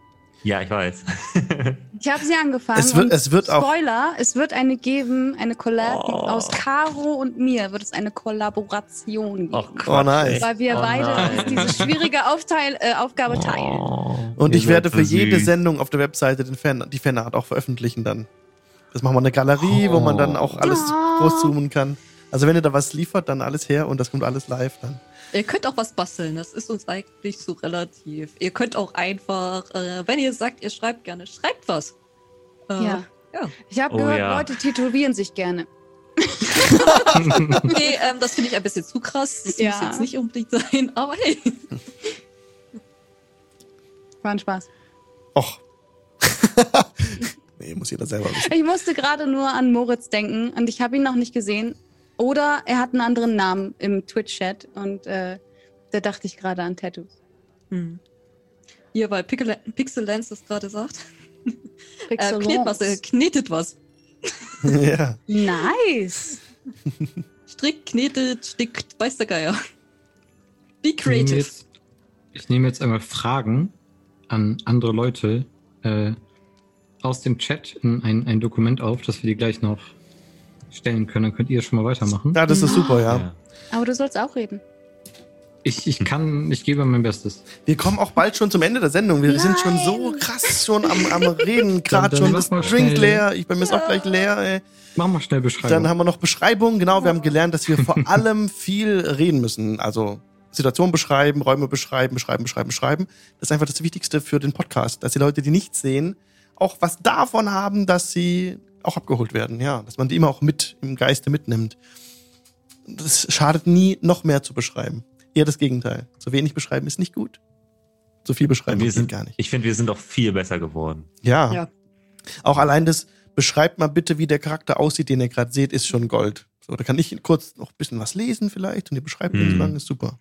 ja ich weiß Ich habe sie angefangen. Es wird- und es wird auch- Spoiler, es wird eine geben, eine Collab Oh. aus Caro und mir wird es eine Kollaboration geben. Och, Oh, nice. weil wir Oh beide nein. diese schwierige Aufteil, äh, Aufgabe teilen. Oh, Und ihr ich werde für so jede. Sendung auf der Webseite den Fan, die Fanart auch veröffentlichen dann. Das machen wir eine Galerie, wo man dann auch alles Oh. großzoomen kann. Also wenn ihr da was liefert, dann alles her und das kommt alles live dann. Ihr könnt auch was basteln, das ist uns eigentlich so relativ. Ihr könnt auch einfach, äh, wenn ihr sagt, ihr schreibt gerne, schreibt was. Äh, Ja. ja. Ich habe Oh, gehört, ja. Leute tätowieren sich gerne. Okay, ähm, das finde ich ein bisschen zu krass. Das Ja. muss jetzt nicht unbedingt sein, aber hey. War ein Spaß. Och. nee, muss jeder selber wissen. Ich musste gerade nur an Moritz denken und ich habe ihn noch nicht gesehen. Oder er hat einen anderen Namen im Twitch-Chat und äh, da dachte ich gerade an Tattoos. Hm. Hier, weil Pickle Pixel Lens das gerade sagt. Äh, Pixelons. knet was, äh, knetet was. ja. Nice. Strickt, knetet, stickt, weiß der Geier. Be Ich nehme creative. jetzt, ich nehme jetzt einmal Fragen an andere Leute äh, aus dem Chat in ein, ein Dokument auf, dass wir die gleich noch stellen können. Dann könnt ihr schon mal weitermachen. ja, das ist super, ja. Ja. Aber du sollst auch reden. Ich, ich kann, ich gebe mein Bestes. Wir kommen auch bald schon zum Ende der Sendung. Wir sind schon so Nein. krass schon am, am Reden. Gerade schon das Drink schnell. leer. Ich bin mir jetzt auch gleich leer. Ey. Mach mal schnell Beschreibung. Dann haben wir noch Beschreibungen. Genau, wir haben gelernt, dass wir vor allem viel reden müssen. Also Situation beschreiben, Räume beschreiben, beschreiben, beschreiben, beschreiben. Das ist einfach das Wichtigste für den Podcast, dass die Leute, die nichts sehen, auch was davon haben, dass sie auch abgeholt werden. Ja, dass man die immer auch mit im Geiste mitnimmt. Das schadet nie, noch mehr zu beschreiben. Eher das Gegenteil. So wenig beschreiben ist nicht gut. So viel beschreiben wir sind gar nicht. Ich finde, wir sind auch viel besser geworden. Ja. Ja. Auch allein das, beschreibt mal bitte, wie der Charakter aussieht, den ihr gerade seht, ist schon Gold. So, da kann ich kurz noch ein bisschen was lesen vielleicht und ihr beschreibt Mhm. lang, ist super.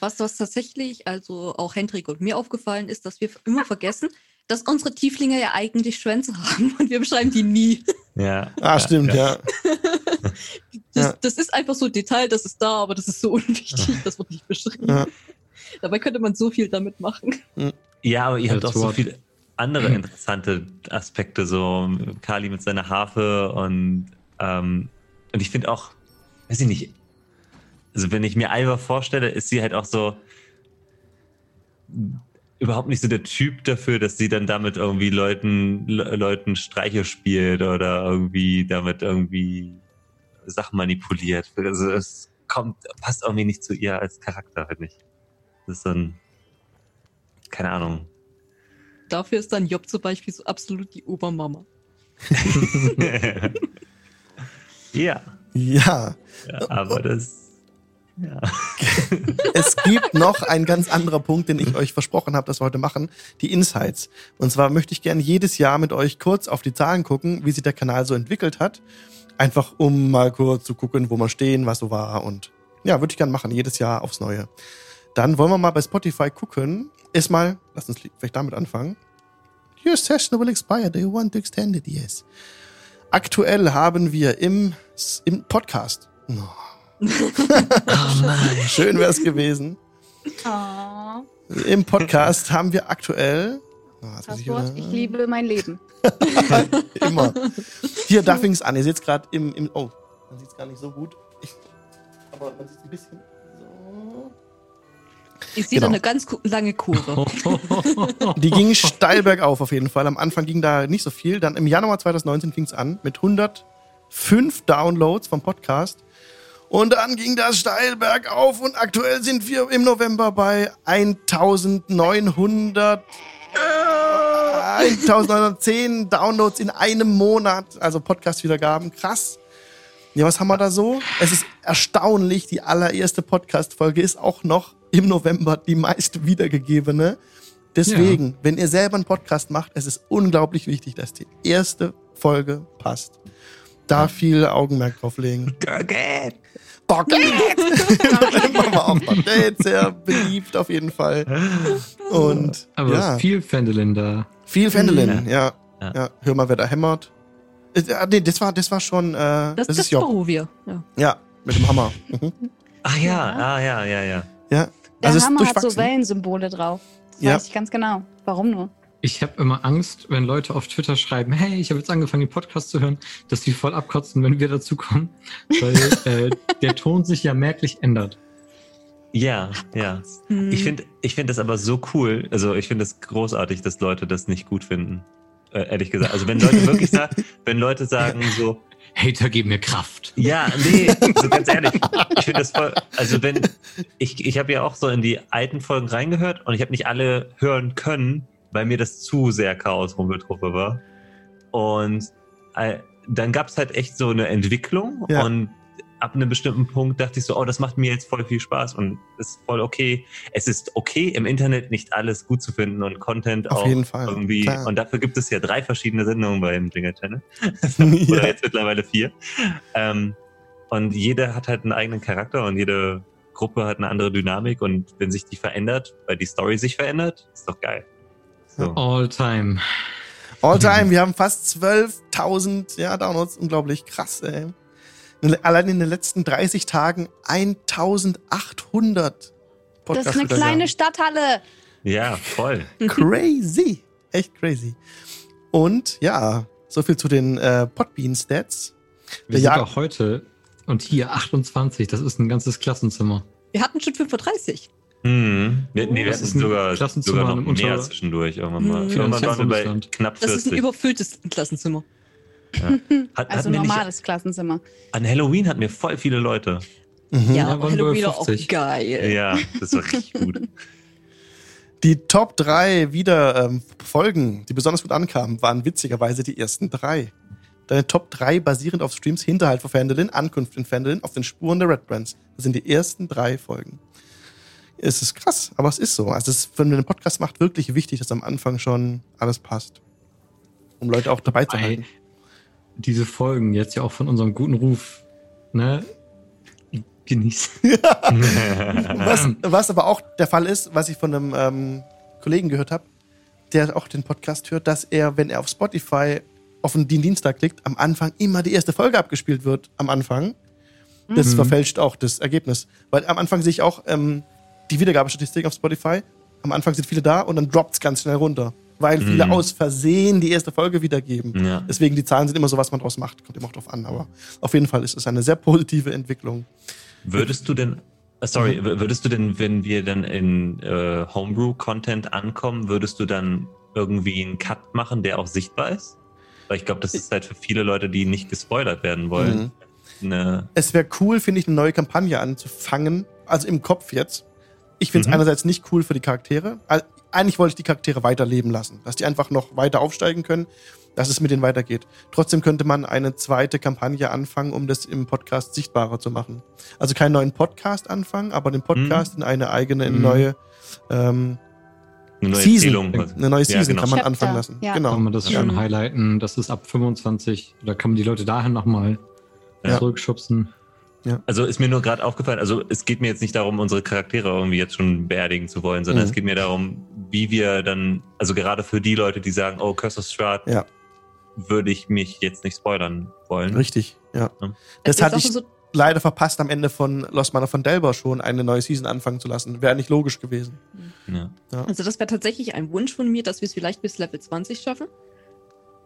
Was, was tatsächlich, also auch Hendrik und mir aufgefallen ist, dass wir immer vergessen, dass unsere Tieflinge ja eigentlich Schwänze haben und wir beschreiben die nie. Ja. Ah, stimmt, ja. Das, Ja. das ist einfach so ein Detail, das ist da, aber das ist so unwichtig, das wird nicht beschrieben. Ja. Dabei könnte man so viel damit machen. Ja, aber ihr habt auch so viele andere interessante Aspekte, so Kali mit seiner Harfe und, ähm, und ich finde auch, weiß ich nicht, also wenn ich mir Alva vorstelle, ist sie halt auch so überhaupt nicht so der Typ dafür, dass sie dann damit irgendwie Leuten, Le Leuten Streiche spielt oder irgendwie damit irgendwie Sachen manipuliert. Also es kommt, passt irgendwie nicht zu ihr als Charakter, finde ich. Das ist so ein, keine Ahnung. Dafür ist dann Job zum Beispiel so absolut die Obermama. ja, Ja. ja, aber das. Ja. Es gibt noch ein ganz anderer Punkt, den ich euch versprochen habe, dass wir heute machen, die Insights. Und zwar möchte ich gerne jedes Jahr mit euch kurz auf die Zahlen gucken, wie sich der Kanal so entwickelt hat. Einfach um mal kurz zu gucken, wo wir stehen, was so war und ja, würde ich gerne machen, jedes Jahr aufs Neue. Dann wollen wir mal bei Spotify gucken. Erstmal, lass uns vielleicht damit anfangen. Your session will expire. Do you want to extend it? Yes. Aktuell haben wir im, im Podcast. Oh. Schön wäre es gewesen. Oh, Im Podcast haben wir aktuell. Oh, ich Passwort, wieder- ich liebe mein Leben. Immer. Hier, da fing es an. Ihr seht es gerade im, im. Oh, man sieht es gar nicht so gut. Ich, aber man sieht ein bisschen. So. Ich sehe Genau. da eine ganz lange Kurve. Die ging steil bergauf auf jeden Fall. Am Anfang ging da nicht so viel. Dann im Januar 2019 fing es an mit 105 Downloads vom Podcast. Und dann ging das steil bergauf und aktuell sind wir im November bei 1900. äh, 1910 Downloads in einem Monat, also Podcast-Wiedergaben. Krass. Ja, was haben wir da so? Es ist erstaunlich, die allererste Podcast-Folge ist auch noch im November die meist wiedergegebene. Deswegen, wenn ihr selber einen Podcast macht, es ist unglaublich wichtig, dass die erste Folge passt. Da viel Augenmerk drauf legen. Garget! Pocket! Machen wir auch Pocket, sehr beliebt auf jeden Fall. Und Aber ja, viel Fendelin da. viel Fendelin, ja. Ja. ja. Hör mal, wer da hämmert. Äh, ah, nee, das war, das war schon, äh, das, Das, das, ist Job. Ja. Ja, mit dem Hammer. Mhm. Ach ja, ah ja, ja, ja. Ja, Der also Hammer hat so. Wellensymbole drauf. Das Ja. weiß ich ganz genau. Warum nur? Ich habe immer Angst, wenn Leute auf Twitter schreiben, hey, ich habe jetzt angefangen, den Podcast zu hören, dass die voll abkotzen, wenn wir dazukommen. Weil äh, der Ton sich ja merklich ändert. Ja, ja. Hm. Ich finde ich find das aber so cool. Also ich finde es großartig, dass Leute das nicht gut finden. Äh, ehrlich gesagt. Also wenn Leute wirklich sagen, wenn Leute sagen so, Hater geben mir Kraft. ja, nee, so ganz ehrlich, ich finde das voll, also wenn, ich, ich habe ja auch so in die alten Folgen reingehört und ich habe nicht alle hören können, weil mir das zu sehr Chaos Rumpeltruppe war. Und äh, dann gab es halt echt so eine Entwicklung Ja. und ab einem bestimmten Punkt dachte ich so, oh, das macht mir jetzt voll viel Spaß und ist voll okay. Es ist okay, im Internet nicht alles gut zu finden und Content Auf auch jeden Fall, irgendwie. klar. Und dafür gibt es ja drei verschiedene Sendungen beim Jingle Channel. Oder ja. jetzt mittlerweile vier. Ähm, und jeder hat halt einen eigenen Charakter und jede Gruppe hat eine andere Dynamik und wenn sich die verändert, weil die Story sich verändert, ist doch geil. So. All time. All time, wir haben fast 12.000 ja, Downloads. Unglaublich krass, ey. Allein in den letzten 30 Tagen 1800 Das ist eine kleine Stadthalle. Ja, voll. Crazy. Echt crazy. Und ja, so viel zu den äh, Podbean-Stats. Wir sind auch heute und hier 28, das ist ein ganzes Klassenzimmer. Wir hatten schon 35. Hm. Wir, nee, wir Das hatten ist ein sogar, Klassenzimmer sogar noch mehr zwischendurch irgendwann mal. Hm. Irgendwann waren wir bei knapp Das ist ein 40. überfülltes Klassenzimmer. Hat, Also hatten wir nicht, normales Klassenzimmer. an Halloween hatten wir voll viele Leute. Mhm. Ja, Ja, aber Halloween bei auch 50. geil. Ja, das war richtig gut. Die Top 3 wieder ähm, Folgen, die besonders gut ankamen, waren witzigerweise die ersten drei. Deine Top 3 basierend auf Streams Hinterhalt vor Fandolin, Ankunft in Fandolin, auf den Spuren der Red Brands. Das sind die ersten drei Folgen. Es ist krass, aber es ist so. Also es ist, wenn man den Podcast macht, wirklich wichtig, dass am Anfang schon alles passt. Um Leute auch dabei zu halten. diese Folgen jetzt ja auch von unserem guten Ruf, ne? Genießen. Was, was aber auch der Fall ist, was ich von einem ähm, Kollegen gehört habe, der auch den Podcast hört, dass er, wenn er auf Spotify auf den Dienstag klickt, am Anfang immer die erste Folge abgespielt wird. Am Anfang. Das Mhm. verfälscht auch das Ergebnis. Weil am Anfang sehe ich auch ähm, die Wiedergabestatistik auf Spotify. Am Anfang sind viele da und dann droppt es ganz schnell runter. Weil viele Mhm. aus Versehen die erste Folge wiedergeben. Ja. Deswegen die Zahlen sind immer so, was man draus macht. Kommt immer auch drauf an. Aber auf jeden Fall ist es eine sehr positive Entwicklung. Würdest du denn, äh, sorry, würdest du denn, wenn wir dann in äh, Homebrew-Content ankommen, würdest du dann irgendwie einen Cut machen, der auch sichtbar ist? Weil ich glaube, das ist halt für viele Leute, die nicht gespoilert werden wollen. Eine, Es wäre cool, finde ich, eine neue Kampagne anzufangen. Also im Kopf jetzt. Ich finde es Mhm. einerseits nicht cool für die Charaktere. Eigentlich wollte ich die Charaktere weiterleben lassen. Dass die einfach noch weiter aufsteigen können, dass es mit denen weitergeht. Trotzdem könnte man eine zweite Kampagne anfangen, um das im Podcast sichtbarer zu machen. Also keinen neuen Podcast anfangen, aber den Podcast in eine eigene, in Mhm. neue ähm, eine neue Season. Eine neue Ja, Season genau. kann man Chapter, anfangen lassen. ja. Genau. Kann man das Ja. schon highlighten, das ist ab 25, da kann man die Leute dahin nochmal Ja. zurückschubsen. Also ist mir nur gerade aufgefallen, also es geht mir jetzt nicht darum, unsere Charaktere irgendwie jetzt schon beerdigen zu wollen, sondern Mhm. es geht mir darum, wie wir dann, also gerade für die Leute, die sagen, oh, Curse of Strahd, Ja. würde ich mich jetzt nicht spoilern wollen. Richtig, ja. Ja. Das hatte auch ich so, leider verpasst, am Ende von Lost Manor von Delbor schon eine neue Season anfangen zu lassen. Wäre nicht logisch gewesen. Ja. also das wäre tatsächlich ein Wunsch von mir, dass wir es vielleicht bis Level 20 schaffen.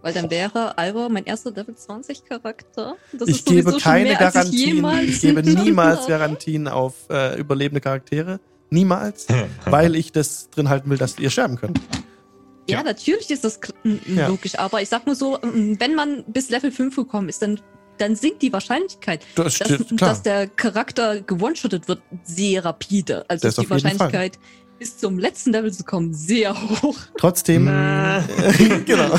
Weil dann wäre Alva mein erster Level 20 Charakter. Das ich gebe keine mehr, ich Garantien. jemals Ich gebe niemals. Garantien auf äh, überlebende Charaktere. Niemals. weil ich das drin halten will, dass ihr sterben könnt. Ja, Ja. natürlich ist das Ja. logisch, aber ich sag nur so, wenn man bis Level 5 gekommen ist, dann, dann sinkt die Wahrscheinlichkeit, Das dass, dass der Charakter gewone-shottet wird, sehr rapide. Also Das ist die jeden Fall. Wahrscheinlichkeit, bis zum letzten Level zu kommen, sehr hoch. Trotzdem. Äh, genau.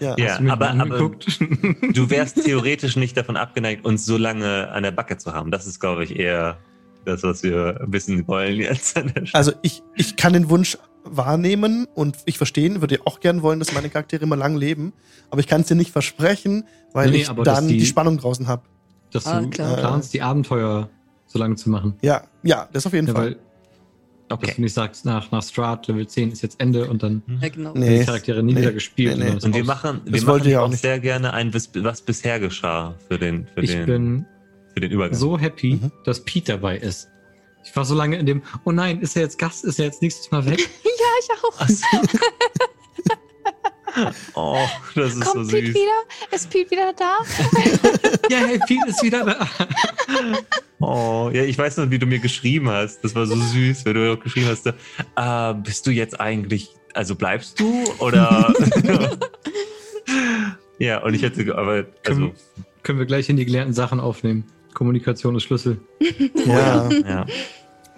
Ja. Ja, Hast du mir aber- aber- du wärst theoretisch nicht davon abgeneigt, uns so lange an der Backe zu haben. Das ist, glaube ich, eher das, was wir wissen wollen jetzt an der Stelle. Also ich, ich kann den Wunsch wahrnehmen und ich verstehen, würde auch gern wollen, dass meine Charaktere immer lang leben, aber ich kann es dir nicht versprechen, weil Nee, ich dann die, die- Spannung draußen habe. dass Ah, du klar. planst, die Abenteuer so lange zu machen. Ja, ja, das auf jeden Ja, Fall. Weil, dass du nicht sagst, nach, nach Strat Level 10 ist jetzt Ende und dann Ja, genau. Nee. werden die Charaktere nie nee, wieder gespielt. nee, nee. Und wir machen, wir das machen auch, auch nicht. sehr gerne ein, was, was bisher geschah für den, für Ich den, bin für den Übergang. so happy, Mhm. dass Pete dabei ist. Ich war so lange in dem, oh nein, ist er jetzt Gast, ist er jetzt nächstes Mal weg? Ja, ich auch. So. oh, das ist Kommt so Pete süß. wieder? Ist Pete wieder da? ja, hey, Pete ist wieder da. Oh, ja, ich weiß noch, wie du mir geschrieben hast. Das war so süß, wenn du auch geschrieben hast, äh, bist du jetzt eigentlich, also bleibst du oder? ja, und ich hätte, aber also, Können, können wir gleich in die gelernten Sachen aufnehmen. Kommunikation ist Schlüssel. Ja, ja.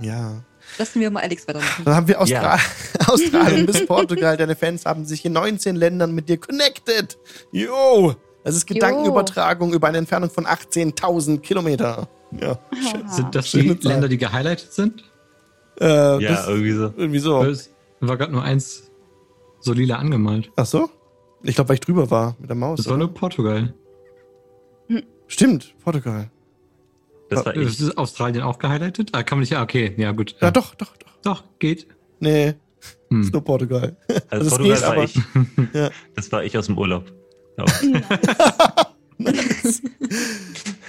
ja. Lassen wir mal Alex weitermachen. Dann haben wir Austra Ja. Australien bis Portugal. Deine Fans haben sich in 19 Ländern mit dir connected. Jo! Das ist Gedankenübertragung über eine Entfernung von 18.000 Kilometer. Ja. Sind das schöne die Zahl. Länder, die gehighlightet sind? Äh, ja, irgendwie so. irgendwie so. Es war gerade nur eins so lila angemalt. Ach so? Ich glaube, weil ich drüber war mit der Maus. Das war oder? nur Portugal. Stimmt, Portugal. Das war Ist ich. das Australien auch gehighlightet? Ah, kann man nicht, ja, okay, ja gut. Ja, doch, doch, doch. Doch, geht. Nee, Hm. ist nur Portugal. Also das Portugal geht, war aber- ich. Ja. Das war ich aus dem Urlaub. Ja. Nice.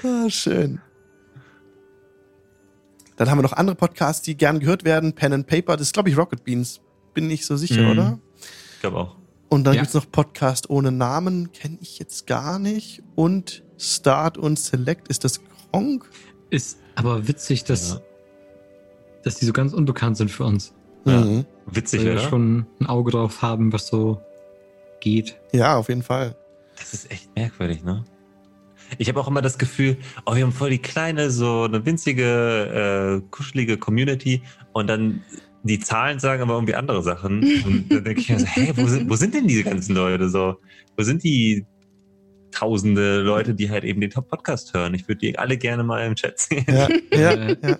ah, schön. Dann haben wir noch andere Podcasts, die gern gehört werden. Pen and Paper, das ist, glaube ich, Rocket Beans. Bin nicht so sicher, Mhm. oder? Ich glaube auch. Und dann Ja. gibt's noch Podcast ohne Namen, kenne ich jetzt gar nicht. Und Start und Select, ist das Gronk? Ist aber witzig, dass, Ja. dass die so ganz unbekannt sind für uns. Ja. Mhm. Witzig, Weil wir oder? schon ein Auge drauf haben, was so geht. ja, auf jeden Fall. Das ist echt merkwürdig, ne? Ich habe auch immer das Gefühl, oh, wir haben voll die kleine, so eine winzige, äh, kuschelige Community und dann die Zahlen sagen aber irgendwie andere Sachen. Und dann denke ich mir so, hey, wo sind, wo sind denn diese ganzen Leute so? Wo sind die tausende Leute, die halt eben den Top-Podcast hören? Ich würde die alle gerne mal im Chat sehen. Ja, ja, ja.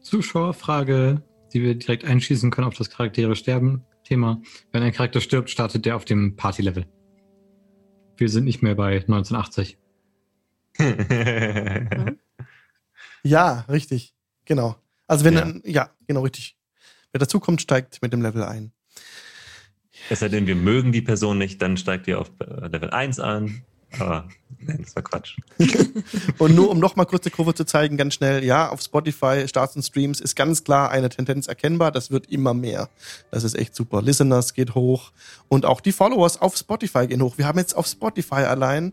Zuschauerfrage, die wir direkt einschießen können auf das Charaktere sterben Thema. Wenn ein Charakter stirbt, startet der auf dem Party-Level. Wir sind nicht mehr bei 1980. Ja, richtig. Genau. Also wenn Ja. dann, ja, genau richtig. Wer dazukommt, steigt mit dem Level ein. Es sei denn, wir mögen die Person nicht, dann steigt ihr auf äh, Level 1 an. Aber nein, das war Quatsch. Und nur um nochmal kurz die Kurve zu zeigen, ganz schnell, ja, auf Spotify, Starts und Streams ist ganz klar eine Tendenz erkennbar. Das wird immer mehr. Das ist echt super. Listeners geht hoch und auch die Followers auf Spotify gehen hoch. Wir haben jetzt auf Spotify allein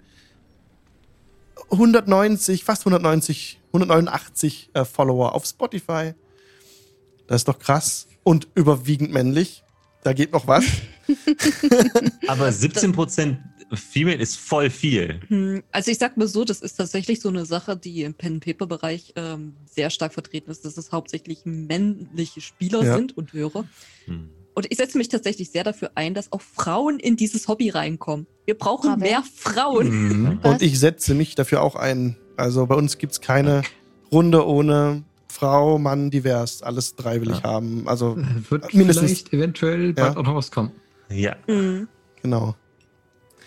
190, fast 190, 189 äh, Follower auf Spotify. Das ist doch krass. Und überwiegend männlich. Da geht noch was. Aber 17% Female ist voll viel. Hm, Also ich sag mal so, das ist tatsächlich so eine Sache, die im Pen-Paper-Bereich ähm, sehr stark vertreten ist, dass es hauptsächlich männliche Spieler Ja. sind und Hörer. Hm. Und ich setze mich tatsächlich sehr dafür ein, dass auch Frauen in dieses Hobby reinkommen. Wir brauchen Bravo. mehr Frauen. Mhm. Und ich setze mich dafür auch ein. Also bei uns gibt's keine Runde ohne Frau, Mann, divers. Alles drei will ich Ja. haben. Also, Wird Mindestens- vielleicht eventuell bald Ja. auch noch was kommen. Ja. Mhm. genau.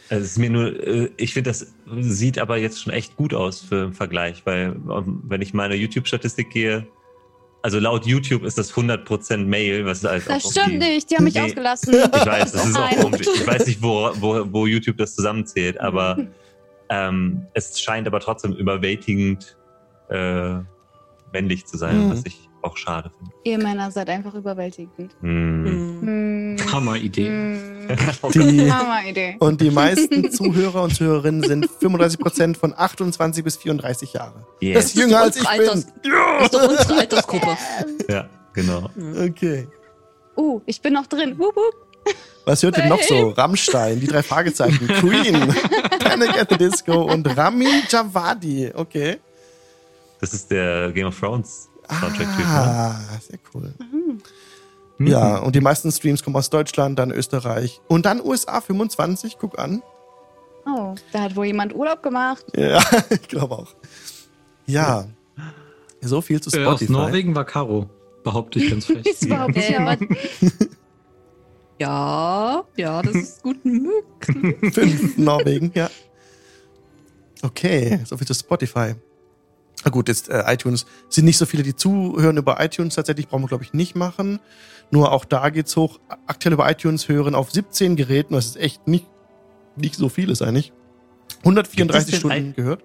Also es ist mir nur, äh, ich finde, das sieht aber jetzt schon echt gut aus für im Vergleich, weil ähm, wenn ich meine YouTube-Statistik gehe, also laut YouTube ist das 100% Male, was halt Das auch stimmt die- nicht, die haben mich Nee. ausgelassen. Ich weiß, das ist auch komisch. Ich weiß nicht, wo, wo, wo YouTube das zusammenzählt, aber ähm, es scheint aber trotzdem überwältigend äh, männlich zu sein, Mhm. was ich auch schade finde. Ihr Männer seid einfach überwältigend. Hm. Mhm. Hm. Hammer-Idee. Hm. Die, Hammer-Idee. und die meisten Zuhörer und Zuhörerinnen sind 35% von 28 bis 34 Jahre. Das Yes. ist jünger als ich unsere bin. Alters- Das ist doch unsere Altersgruppe. Ja, genau. Okay. Uh, ich bin noch drin. Wup, wup. Was hört ihr noch so? Rammstein, die drei Fragezeichen, Queen, Panic at the Disco und Ramin Javadi. Okay. Das ist der Game of Thrones Soundtrack-Typ. ne? Ah, sehr cool. Mhm. Ja, und die meisten Streams kommen aus Deutschland, dann Österreich und dann USA 25. Guck an. Oh, da hat wohl jemand Urlaub gemacht. Ja, ich glaube auch. Ja. So viel zu Äh, aus Spotify. Norwegen war Caro, behaupte ich ganz nicht Äh, wahr. Ja, ja, das ist gut möglich. Fünf Norwegen, ja. Okay, so viel zu Spotify. Na gut, jetzt äh, iTunes. Sind nicht so viele, die zuhören über iTunes tatsächlich, brauchen wir, glaube ich, nicht machen. Nur auch da geht's hoch. Aktuell über iTunes hören auf 17 Geräten, was ist echt nicht, nicht so viel ist eigentlich. 134 Gibt es denn Stunden i- gehört.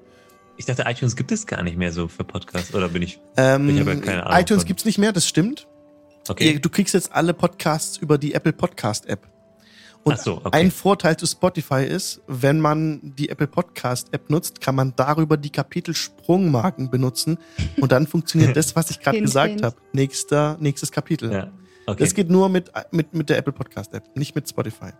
Ich dachte, iTunes gibt es gar nicht mehr so für Podcasts. Oder bin ich. Ähm, Ich habe ja keine Ahnung iTunes von- gibt's nicht mehr, das stimmt. Okay. Du kriegst jetzt alle Podcasts über die Apple Podcast App. Und so, okay. ein Vorteil zu Spotify ist, wenn man die Apple Podcast App nutzt, kann man darüber die Kapitelsprungmarken benutzen und dann funktioniert das, was ich gerade gesagt habe. Nächster, nächstes Kapitel. Ja. Okay. Das geht nur mit, mit, mit der Apple Podcast App, nicht mit Spotify.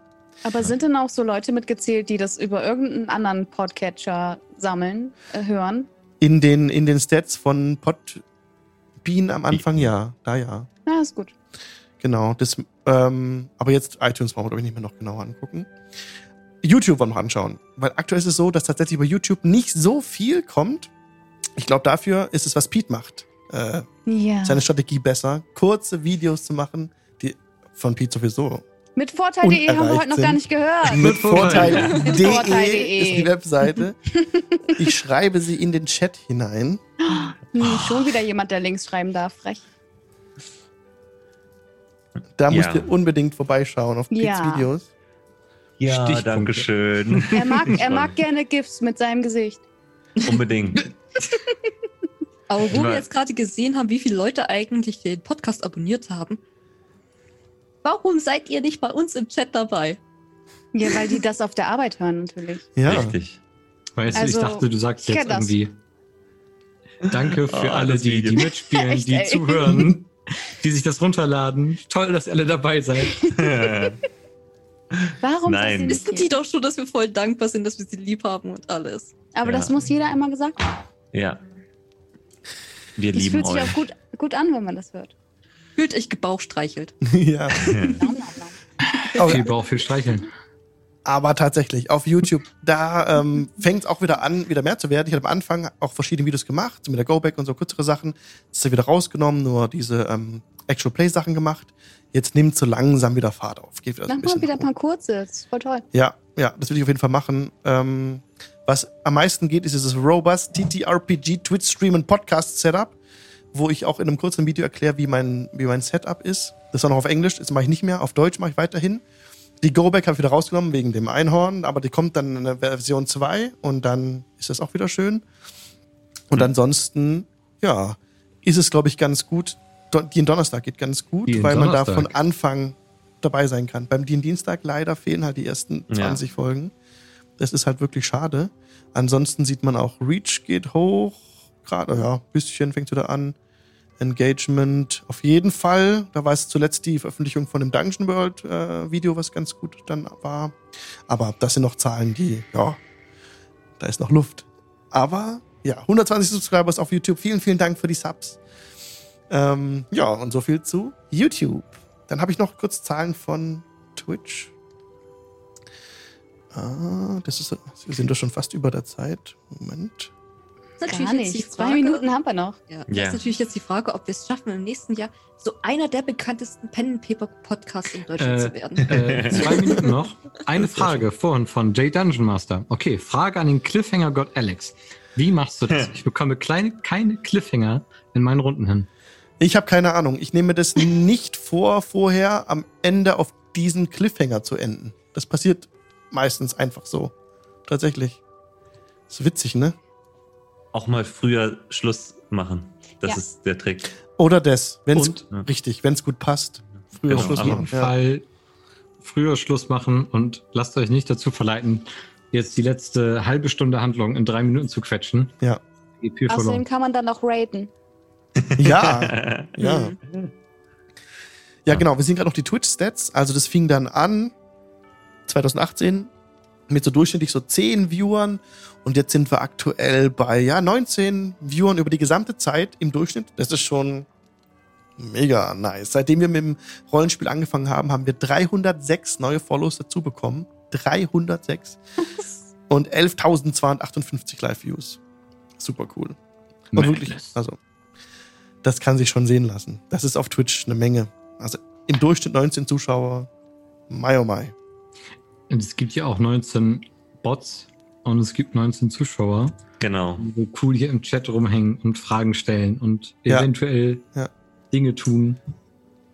Aber sind denn auch so Leute mitgezählt, die das über irgendeinen anderen Podcatcher sammeln, äh, hören? In den, in den Stats von Podbean am Anfang ja, da ja. Ja, ist gut. Genau, das, ähm, aber jetzt iTunes brauchen wir, glaube ich, nicht mehr noch genauer angucken. YouTube wollen wir noch anschauen. Weil aktuell ist es so, dass tatsächlich bei YouTube nicht so viel kommt. Ich glaube, dafür ist es, was Pete macht. Äh, Ja. seine Strategie besser, kurze Videos zu machen, die von Pete sowieso. Mit Vorteil.de haben wir heute noch gar nicht gehört. Mit Vorteil. Mit Vorteil.de Vorteil.de. ist die Webseite. Ich schreibe sie in den Chat hinein. Hm, schon wieder jemand, der links schreiben darf. Frech. Da Ja. müsst ihr unbedingt vorbeischauen auf Pete's Ja. Videos. ja, danke schön. Er mag, er mag gerne GIFs mit seinem Gesicht. Unbedingt. Aber wo wir jetzt gerade gesehen haben, wie viele Leute eigentlich den Podcast abonniert haben, warum seid ihr nicht bei uns im Chat dabei? Ja, weil die das auf der Arbeit hören natürlich. Ja. Richtig. Weißt Also, du, ich dachte, du sagst jetzt kenn das. irgendwie. Danke für Oh, alle, die, die mitspielen, Echt, die ey. zuhören, die sich das runterladen. Toll, dass ihr alle dabei seid. Warum Nein. das Wissen die doch schon, dass wir voll dankbar sind, dass wir sie lieb haben und alles. Aber das Ja. muss jeder einmal gesagt haben. ja. Wir Das lieben fühlt sich euch. auch gut, gut an, wenn man das hört. Fühlt euch gebauchstreichelt. ja. Viel Bauch, viel Streicheln. Aber tatsächlich, auf YouTube, da ähm, fängt es auch wieder an, wieder mehr zu werden. Ich hatte am Anfang auch verschiedene Videos gemacht, so mit der Go-Back und so kürzere Sachen. Das ist ja wieder rausgenommen, nur diese ähm, Actual Play-Sachen gemacht. Jetzt nimmt so langsam wieder Fahrt auf. Geht wieder Mach mal wieder ein paar kurze. Das ist voll toll. Ja, ja, das will ich auf jeden Fall machen. Ähm, was am meisten geht, ist dieses Robust TTRPG Twitch Stream und Podcast Setup, wo ich auch in einem kurzen Video erkläre, wie mein, wie mein Setup ist. Das war noch auf Englisch, das mache ich nicht mehr. Auf Deutsch mache ich weiterhin. Die Go-Back habe ich wieder rausgenommen wegen dem Einhorn, aber die kommt dann in der Version 2 und dann ist das auch wieder schön. Und Hm. ansonsten, ja, ist es, glaube ich, ganz gut. Die in Donnerstag geht ganz gut, Die weil man da von Anfang dabei sein kann. Beim die in Dienstag leider fehlen halt die ersten Ja. 20 Folgen. Das ist halt wirklich schade. Ansonsten sieht man auch, Reach geht hoch. Gerade, ja, bisschen fängt wieder an. Engagement auf jeden Fall. Da war es zuletzt die Veröffentlichung von dem Dungeon World äh, Video, was ganz gut dann war. Aber das sind noch Zahlen, die, ja, da ist noch Luft. Aber ja, 120 Subscribers auf YouTube. Vielen, vielen Dank für die Subs. Ähm, ja, und so viel zu YouTube. Dann habe ich noch kurz Zahlen von Twitch. Ah, das ist, wir sind doch schon fast über der Zeit. Moment. Das ist Gar natürlich jetzt die nicht. Zwei Frage- Minuten haben wir noch. Ja, Ja. Das ist natürlich jetzt die Frage, ob wir es schaffen, im nächsten Jahr so einer der bekanntesten Pen-Paper-Podcasts in Deutschland Äh, zu werden. Äh, zwei Minuten noch. Eine Frage vorhin von Jay Dungeon Master. Okay, Frage an den Cliffhanger-Gott Alex. Wie machst du das? Ich bekomme kleine, keine Cliffhanger in meinen Runden hin. Ich habe keine Ahnung. Ich nehme das nicht vor, vorher am Ende auf diesen Cliffhanger zu enden. Das passiert meistens einfach so. Tatsächlich. Ist witzig, ne? Auch mal früher Schluss machen. Das Ja. ist der Trick. Oder das, wenn es richtig, wenn es gut passt. Früher Genau, Schluss Auf aber- jeden machen. Ja. Fall früher Schluss machen und lasst euch nicht dazu verleiten, jetzt die letzte halbe Stunde Handlung in drei Minuten zu quetschen. Ja. Außerdem kann man dann noch raiden. ja, ja. Mhm. Ja, genau. Wir sehen gerade noch die Twitch-Stats. Also das fing dann an 2018 mit so durchschnittlich so 10 Viewern und jetzt sind wir aktuell bei ja 19 Viewern über die gesamte Zeit im Durchschnitt. Das ist schon mega nice. Seitdem wir mit dem Rollenspiel angefangen haben, haben wir 306 neue Follows dazu bekommen. 306 und 11.258 Live-Views. Super cool. Und wirklich, Madness. also, das kann sich schon sehen lassen. Das ist auf Twitch eine Menge. Also im Durchschnitt 19 Zuschauer. Mai oh mai. Und es gibt ja auch 19 Bots und es gibt 19 Zuschauer, genau. die so cool hier im Chat rumhängen und Fragen stellen und Ja. eventuell Ja. Dinge tun.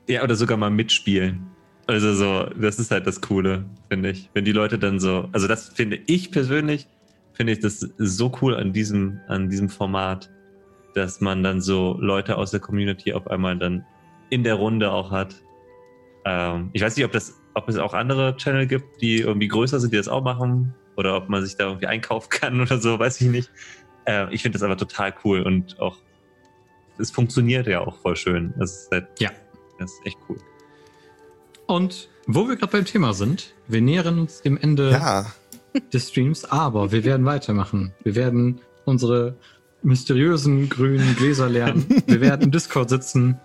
Ja, oder sogar mal mitspielen. Also so, das ist halt das Coole, finde ich. Wenn die Leute dann so, also das finde ich persönlich, finde ich das so cool an diesem, an diesem Format, dass man dann so Leute aus der Community auf einmal dann in der Runde auch hat. Ähm, ich weiß nicht, ob das, ob es auch andere Channel gibt, die irgendwie größer sind, die das auch machen, oder ob man sich da irgendwie einkaufen kann oder so, weiß ich nicht. Äh, ich finde das aber total cool und auch, es funktioniert ja auch voll schön. Das ist halt, Ja. das ist echt cool. Und wo wir gerade beim Thema sind, wir nähern uns dem Ende Ja, des Streams, aber wir werden weitermachen. Wir werden unsere mysteriösen grünen Gläser lernen. Wir werden im Discord sitzen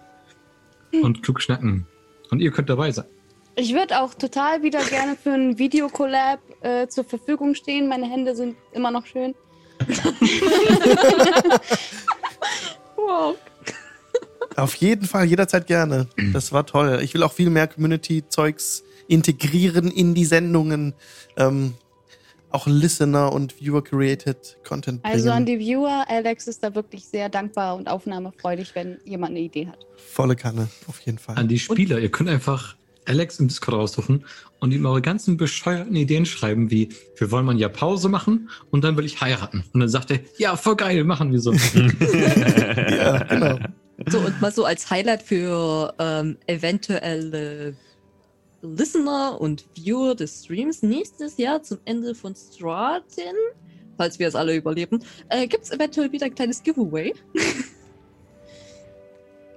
und klug schnacken. Und ihr könnt dabei sein. Ich würde auch total wieder gerne für ein Videocollab äh, zur Verfügung stehen. Meine Hände sind immer noch schön. Wow. auf jeden Fall jederzeit gerne. Das war toll. Ich will auch viel mehr Community-Zeugs integrieren in die Sendungen. Ähm, auch Listener und Viewer-created Content bringen. Also an die Viewer, Alex ist da wirklich sehr dankbar und aufnahmefreudig, wenn jemand eine Idee hat. Volle Kanne, auf jeden Fall. An die Spieler, ihr könnt einfach Alex im Discord raussuchen und ihm eure ganzen bescheuerten Ideen schreiben, wie wir wollen mal Jahr Pause machen und dann will ich heiraten. Und dann sagt er, ja, voll geil, machen wir so. ja, genau. So, und mal so als Highlight für ähm, eventuelle Listener und Viewer des Streams nächstes Jahr zum Ende von Straten, falls wir es alle überleben, äh, gibt es eventuell wieder ein kleines Giveaway.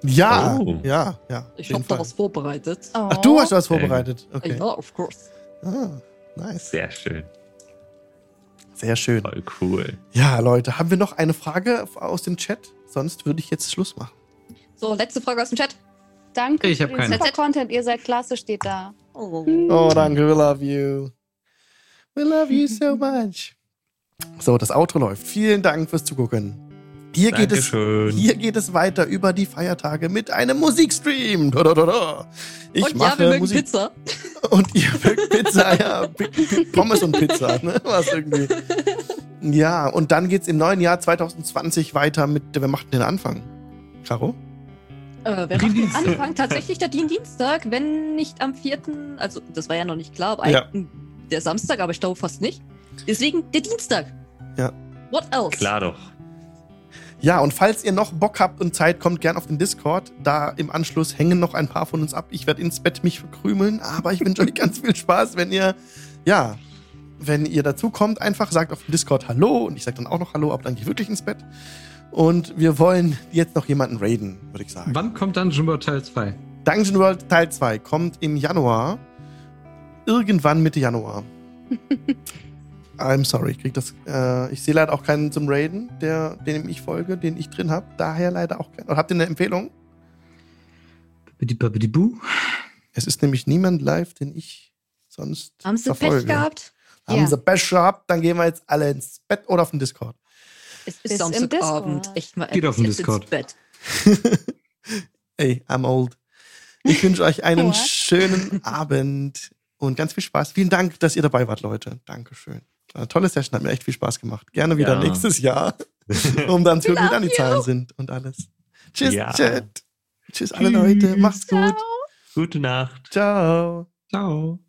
Ja, Oh. ja, ja. Ich habe da was vorbereitet. Oh. Ach, du hast was vorbereitet. Okay. Ja, of course. Ah, nice. Sehr schön. Sehr schön. Voll cool. Ja, Leute, haben wir noch eine Frage aus dem Chat? Sonst würde ich jetzt Schluss machen. So, letzte Frage aus dem Chat. Danke Ich für den keine. super Content. Ihr seid klasse, steht da. Oh. Oh, danke, we love you. We love you so much. So, das Outro läuft. Vielen Dank fürs Zugucken. Hier geht, es, hier geht es weiter über die Feiertage mit einem Musikstream. Da, da, da, da. Ich und ja, mache wir mögen Musik. Pizza. Und ihr mögt Pizza, ja. P- P- Pommes und Pizza, ne? Was irgendwie. Ja, und dann geht's im neuen Jahr 2020 weiter mit, wer macht denn den Anfang? Caro? Äh, wer macht den Anfang? Tatsächlich der Dien Dienstag, wenn nicht am 4., also das war ja noch nicht klar, aber Ja. der Samstag, aber ich glaube fast nicht. Deswegen der Dienstag. Ja. What else? Klar doch. Ja, und falls ihr noch Bock habt und Zeit, kommt gern auf den Discord. Da im Anschluss hängen noch ein paar von uns ab. Ich werde ins Bett mich verkrümeln, aber ich wünsche euch ganz viel Spaß, wenn ihr, ja, wenn ihr dazu kommt, einfach sagt auf dem Discord Hallo und ich sage dann auch noch Hallo, aber dann gehe ich wirklich ins Bett. Und wir wollen jetzt noch jemanden raiden, würde ich sagen. Wann kommt Dungeon World Teil 2? Dungeon World Teil 2 kommt im Januar. Irgendwann Mitte Januar. I'm sorry, ich krieg das. Äh, ich sehe leider auch keinen zum Raiden, der, dem ich folge, den ich drin habe. Daher leider auch keinen. Oder habt ihr eine Empfehlung? Babidi-babidi-bu. Es ist nämlich niemand live, den ich sonst Haben sie verfolge. Pech gehabt? Haben Ja. sie Pech gehabt, dann gehen wir jetzt alle ins Bett oder auf den Discord. Es Ist ist im Samstagabend. Echt mal Geht auf den Discord. Ins Bett. Ey, I'm old. Ich wünsche euch einen schönen Abend und ganz viel Spaß. Vielen Dank, dass ihr dabei wart, Leute. Dankeschön. Eine tolle Session, hat mir echt viel Spaß gemacht. Gerne wieder Ja. nächstes Jahr, um dann zu gucken, wie dann die. Zahlen sind und alles. Tschüss, Ja. Chat. Tschüss alle Leute. Macht's gut. Gute Nacht. Ciao. Ciao.